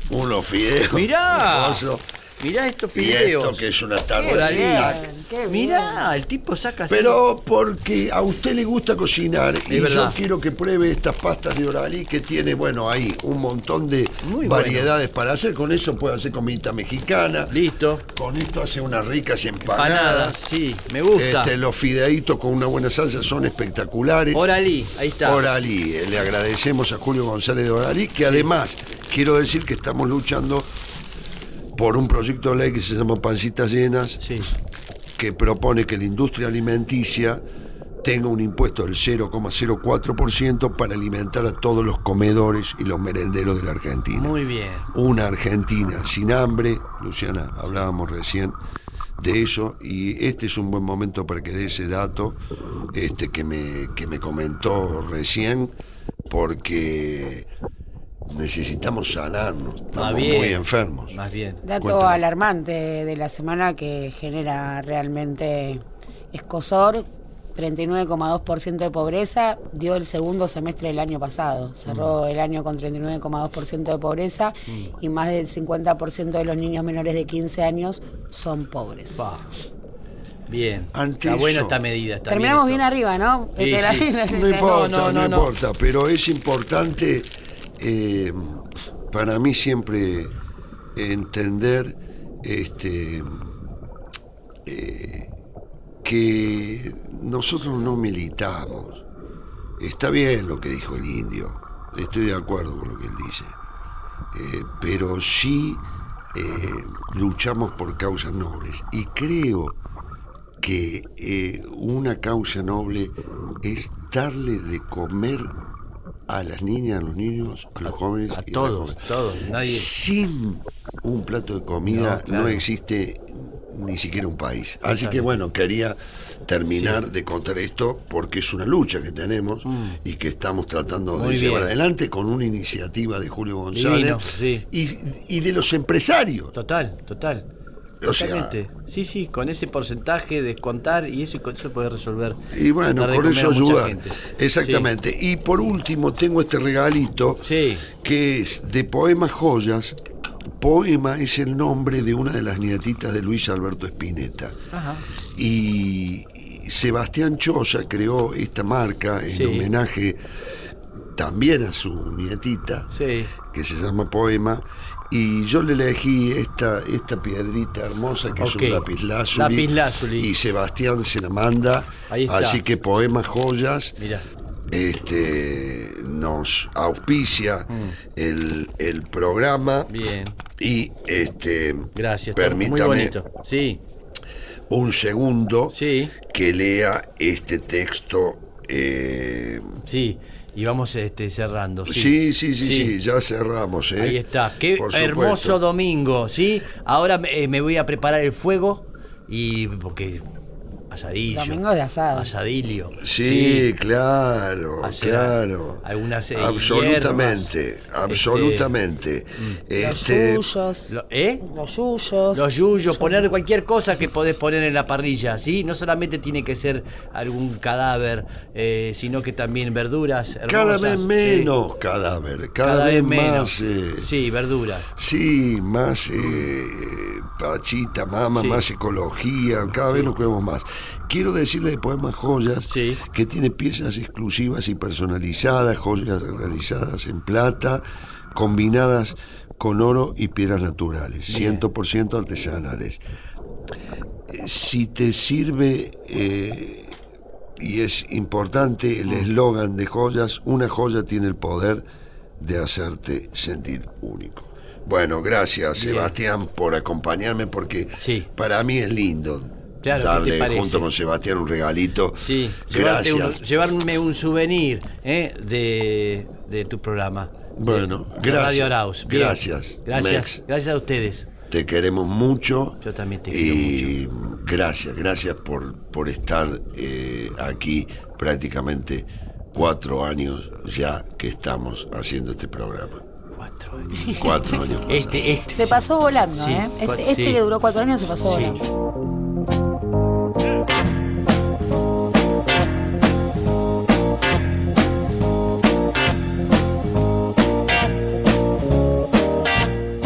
Speaker 1: Unos fideos.
Speaker 2: Mirá.
Speaker 1: coso,
Speaker 2: Mirá estos
Speaker 1: Y
Speaker 2: fideos.
Speaker 1: esto que es una
Speaker 3: Qué
Speaker 1: tarde
Speaker 3: bien, qué bien.
Speaker 2: Mirá, el tipo saca así.
Speaker 1: Pero porque a usted le gusta cocinar y yo quiero que pruebe estas pastas de Oralí que tiene, bueno, ahí un montón de
Speaker 2: Muy
Speaker 1: variedades para hacer. Con eso puede hacer comida mexicana.
Speaker 2: Listo.
Speaker 1: Con esto hace unas ricas empanadas.
Speaker 2: Empanadas, sí, me gusta.
Speaker 1: Este, los fideitos con una buena salsa son espectaculares.
Speaker 2: Oralí, ahí está.
Speaker 1: Oralí, eh, le agradecemos a Julio González de Oralí, que además quiero decir que estamos luchando por un proyecto de ley que se llama Pancitas Llenas,
Speaker 2: Sí.
Speaker 1: que propone que la industria alimenticia tenga un impuesto del 0,04% para alimentar a todos los comedores y los merenderos de la Argentina.
Speaker 2: Muy bien.
Speaker 1: Una Argentina sin hambre, Luciana, hablábamos recién de eso, y este es un buen momento para que dé ese dato este, que, me, que me comentó recién, porque necesitamos sanarnos,
Speaker 2: Más
Speaker 1: estamos
Speaker 2: bien.
Speaker 1: muy enfermos.
Speaker 2: Más bien.
Speaker 3: Dato
Speaker 1: Cuéntame.
Speaker 3: alarmante de la semana que genera realmente escosor. 39,2% de pobreza dio el segundo semestre del año pasado. Cerró el año con 39,2% de pobreza y más del 50% de los niños menores de 15 años son pobres.
Speaker 2: Pa. Bien.
Speaker 1: Ante
Speaker 2: Está buena esta medida. está
Speaker 3: Terminamos bien arriba, ¿no?
Speaker 2: Sí,
Speaker 3: Este,
Speaker 2: sí.
Speaker 3: la-
Speaker 1: No importa, no,
Speaker 2: no, no, no.
Speaker 1: importa, pero es importante eh, para mí siempre entender este eh, que nosotros no militamos. Está bien lo que dijo el indio, estoy de acuerdo con lo que él dice, Eh, pero sí luchamos por causas nobles y creo que una causa noble es darle de comer a las niñas, a los niños, a los jóvenes,
Speaker 2: A todos, todos. Nadie.
Speaker 1: Sin un plato de comida
Speaker 2: No, claro.
Speaker 1: no existe ni siquiera un país. Así que bueno, quería terminar de contar esto porque es una lucha que tenemos y que estamos tratando de
Speaker 2: Mm.
Speaker 1: Llevar
Speaker 2: bien.
Speaker 1: adelante con una iniciativa de Julio González
Speaker 2: Divino, sí.
Speaker 1: y, y de los empresarios.
Speaker 2: Total, total.
Speaker 1: O sea,
Speaker 2: Totalmente. sí, sí, con ese porcentaje, descontar y eso, y con eso puede resolver.
Speaker 1: Y bueno,
Speaker 2: de
Speaker 1: con eso
Speaker 2: a mucha
Speaker 1: ayudar.
Speaker 2: gente.
Speaker 1: Exactamente. Y por último, tengo este regalito
Speaker 2: Sí.
Speaker 1: que es de Poemas Joyas. Poema es el nombre de una de las nietitas de Luis Alberto Spinetta.
Speaker 2: Ajá.
Speaker 1: Y Sebastián Choza creó esta marca en
Speaker 2: Sí.
Speaker 1: homenaje también a su nietita,
Speaker 2: Sí.
Speaker 1: que se llama Poema. Y yo le elegí esta, esta piedrita hermosa que es un lapislázuli.
Speaker 2: Lapislázuli.
Speaker 1: Y Sebastián se la manda.
Speaker 2: Ahí está.
Speaker 1: Así que Poemas Joyas
Speaker 2: Mira.
Speaker 1: este, nos auspicia el, el programa.
Speaker 2: Mm. Bien.
Speaker 1: Y este,
Speaker 2: Gracias. todo Muy
Speaker 1: permítame
Speaker 2: bonito. Sí.
Speaker 1: un segundo
Speaker 2: Sí.
Speaker 1: que lea este texto. eh,
Speaker 2: Sí. Y vamos este, cerrando.
Speaker 1: sí, sí, sí, sí, ya cerramos. ¿eh?
Speaker 2: Ahí está. Qué hermoso domingo, ¿sí? Ahora me, eh, me voy a preparar el fuego y porque asadillo.
Speaker 3: Domingo de asado.
Speaker 2: Asadilio.
Speaker 1: Sí, claro,
Speaker 2: Hacer
Speaker 1: claro.
Speaker 2: algunas, eh,
Speaker 1: absolutamente,
Speaker 2: hierbas,
Speaker 1: absolutamente.
Speaker 3: Los
Speaker 1: Este,
Speaker 3: yuyos.
Speaker 2: Lo- ¿Eh?
Speaker 3: Los yuyos.
Speaker 2: Los yuyos, poner cualquier cosa que podés poner en la parrilla, ¿sí? No solamente tiene que ser algún cadáver, eh, sino que también verduras.
Speaker 1: cada
Speaker 2: hermosas,
Speaker 1: vez
Speaker 2: ¿sí?
Speaker 1: menos cadáver, cada, vez, más. eh,
Speaker 2: Sí, verduras.
Speaker 1: Sí, más eh, pachita, mama,
Speaker 2: Sí.
Speaker 1: más ecología, cada vez nos cuidamos más. Quiero decirle de Poemas Joyas
Speaker 2: Sí.
Speaker 1: que tiene piezas exclusivas y personalizadas, joyas realizadas en plata, combinadas con oro y piedras naturales, 100% artesanales. Si te sirve, eh, y es importante el eslogan de joyas, una joya tiene el poder de hacerte sentir único. Bueno, gracias
Speaker 2: Bien.
Speaker 1: Sebastián por acompañarme porque
Speaker 2: Sí.
Speaker 1: para mí es lindo
Speaker 2: Claro, ¿qué te
Speaker 1: darle junto con Sebastián un regalito.
Speaker 2: Sí,
Speaker 1: gracias.
Speaker 2: un- llevarme un souvenir ¿eh? de, de tu programa.
Speaker 1: Bueno,
Speaker 2: De-
Speaker 1: gracias.
Speaker 2: Radio Arauz. Bien.
Speaker 1: Gracias,
Speaker 2: Gracias,
Speaker 1: Mex.
Speaker 2: gracias a ustedes.
Speaker 1: Te queremos mucho.
Speaker 2: Yo también te quiero
Speaker 1: y gracias, gracias por, por estar eh, aquí prácticamente cuatro años ya que estamos haciendo este programa.
Speaker 2: Cuatro años.
Speaker 1: Cuatro años.
Speaker 2: Este, este.
Speaker 3: Se pasó volando,
Speaker 2: Sí,
Speaker 3: ¿eh? Este, este
Speaker 2: sí.
Speaker 3: que duró cuatro años se pasó
Speaker 2: Sí.
Speaker 3: volando.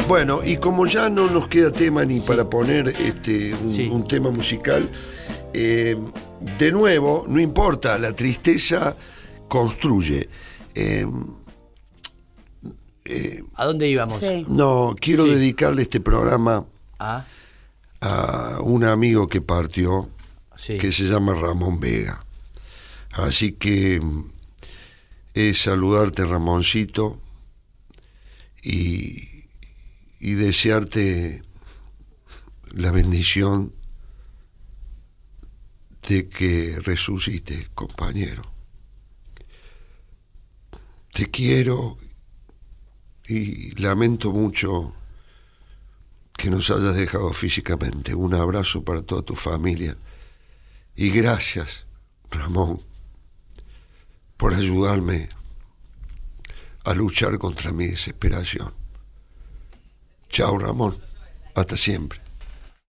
Speaker 1: Bueno, y como ya no nos queda tema ni para poner este un,
Speaker 2: Sí.
Speaker 1: un tema musical, eh, de nuevo, no importa, la tristeza construye. Eh,
Speaker 2: ¿A dónde íbamos?
Speaker 3: Sí.
Speaker 1: no, quiero
Speaker 2: Sí.
Speaker 1: dedicarle este programa
Speaker 2: Ah,
Speaker 1: a un amigo que partió, que se llama Ramón Vega. Así que mm, es saludarte, Ramoncito, y, y desearte la bendición de que resucite, compañero. Te quiero y lamento mucho que nos hayas dejado físicamente. Un abrazo para toda tu familia. Y gracias, Ramón, por ayudarme a luchar contra mi desesperación. Chao, Ramón. Hasta siempre.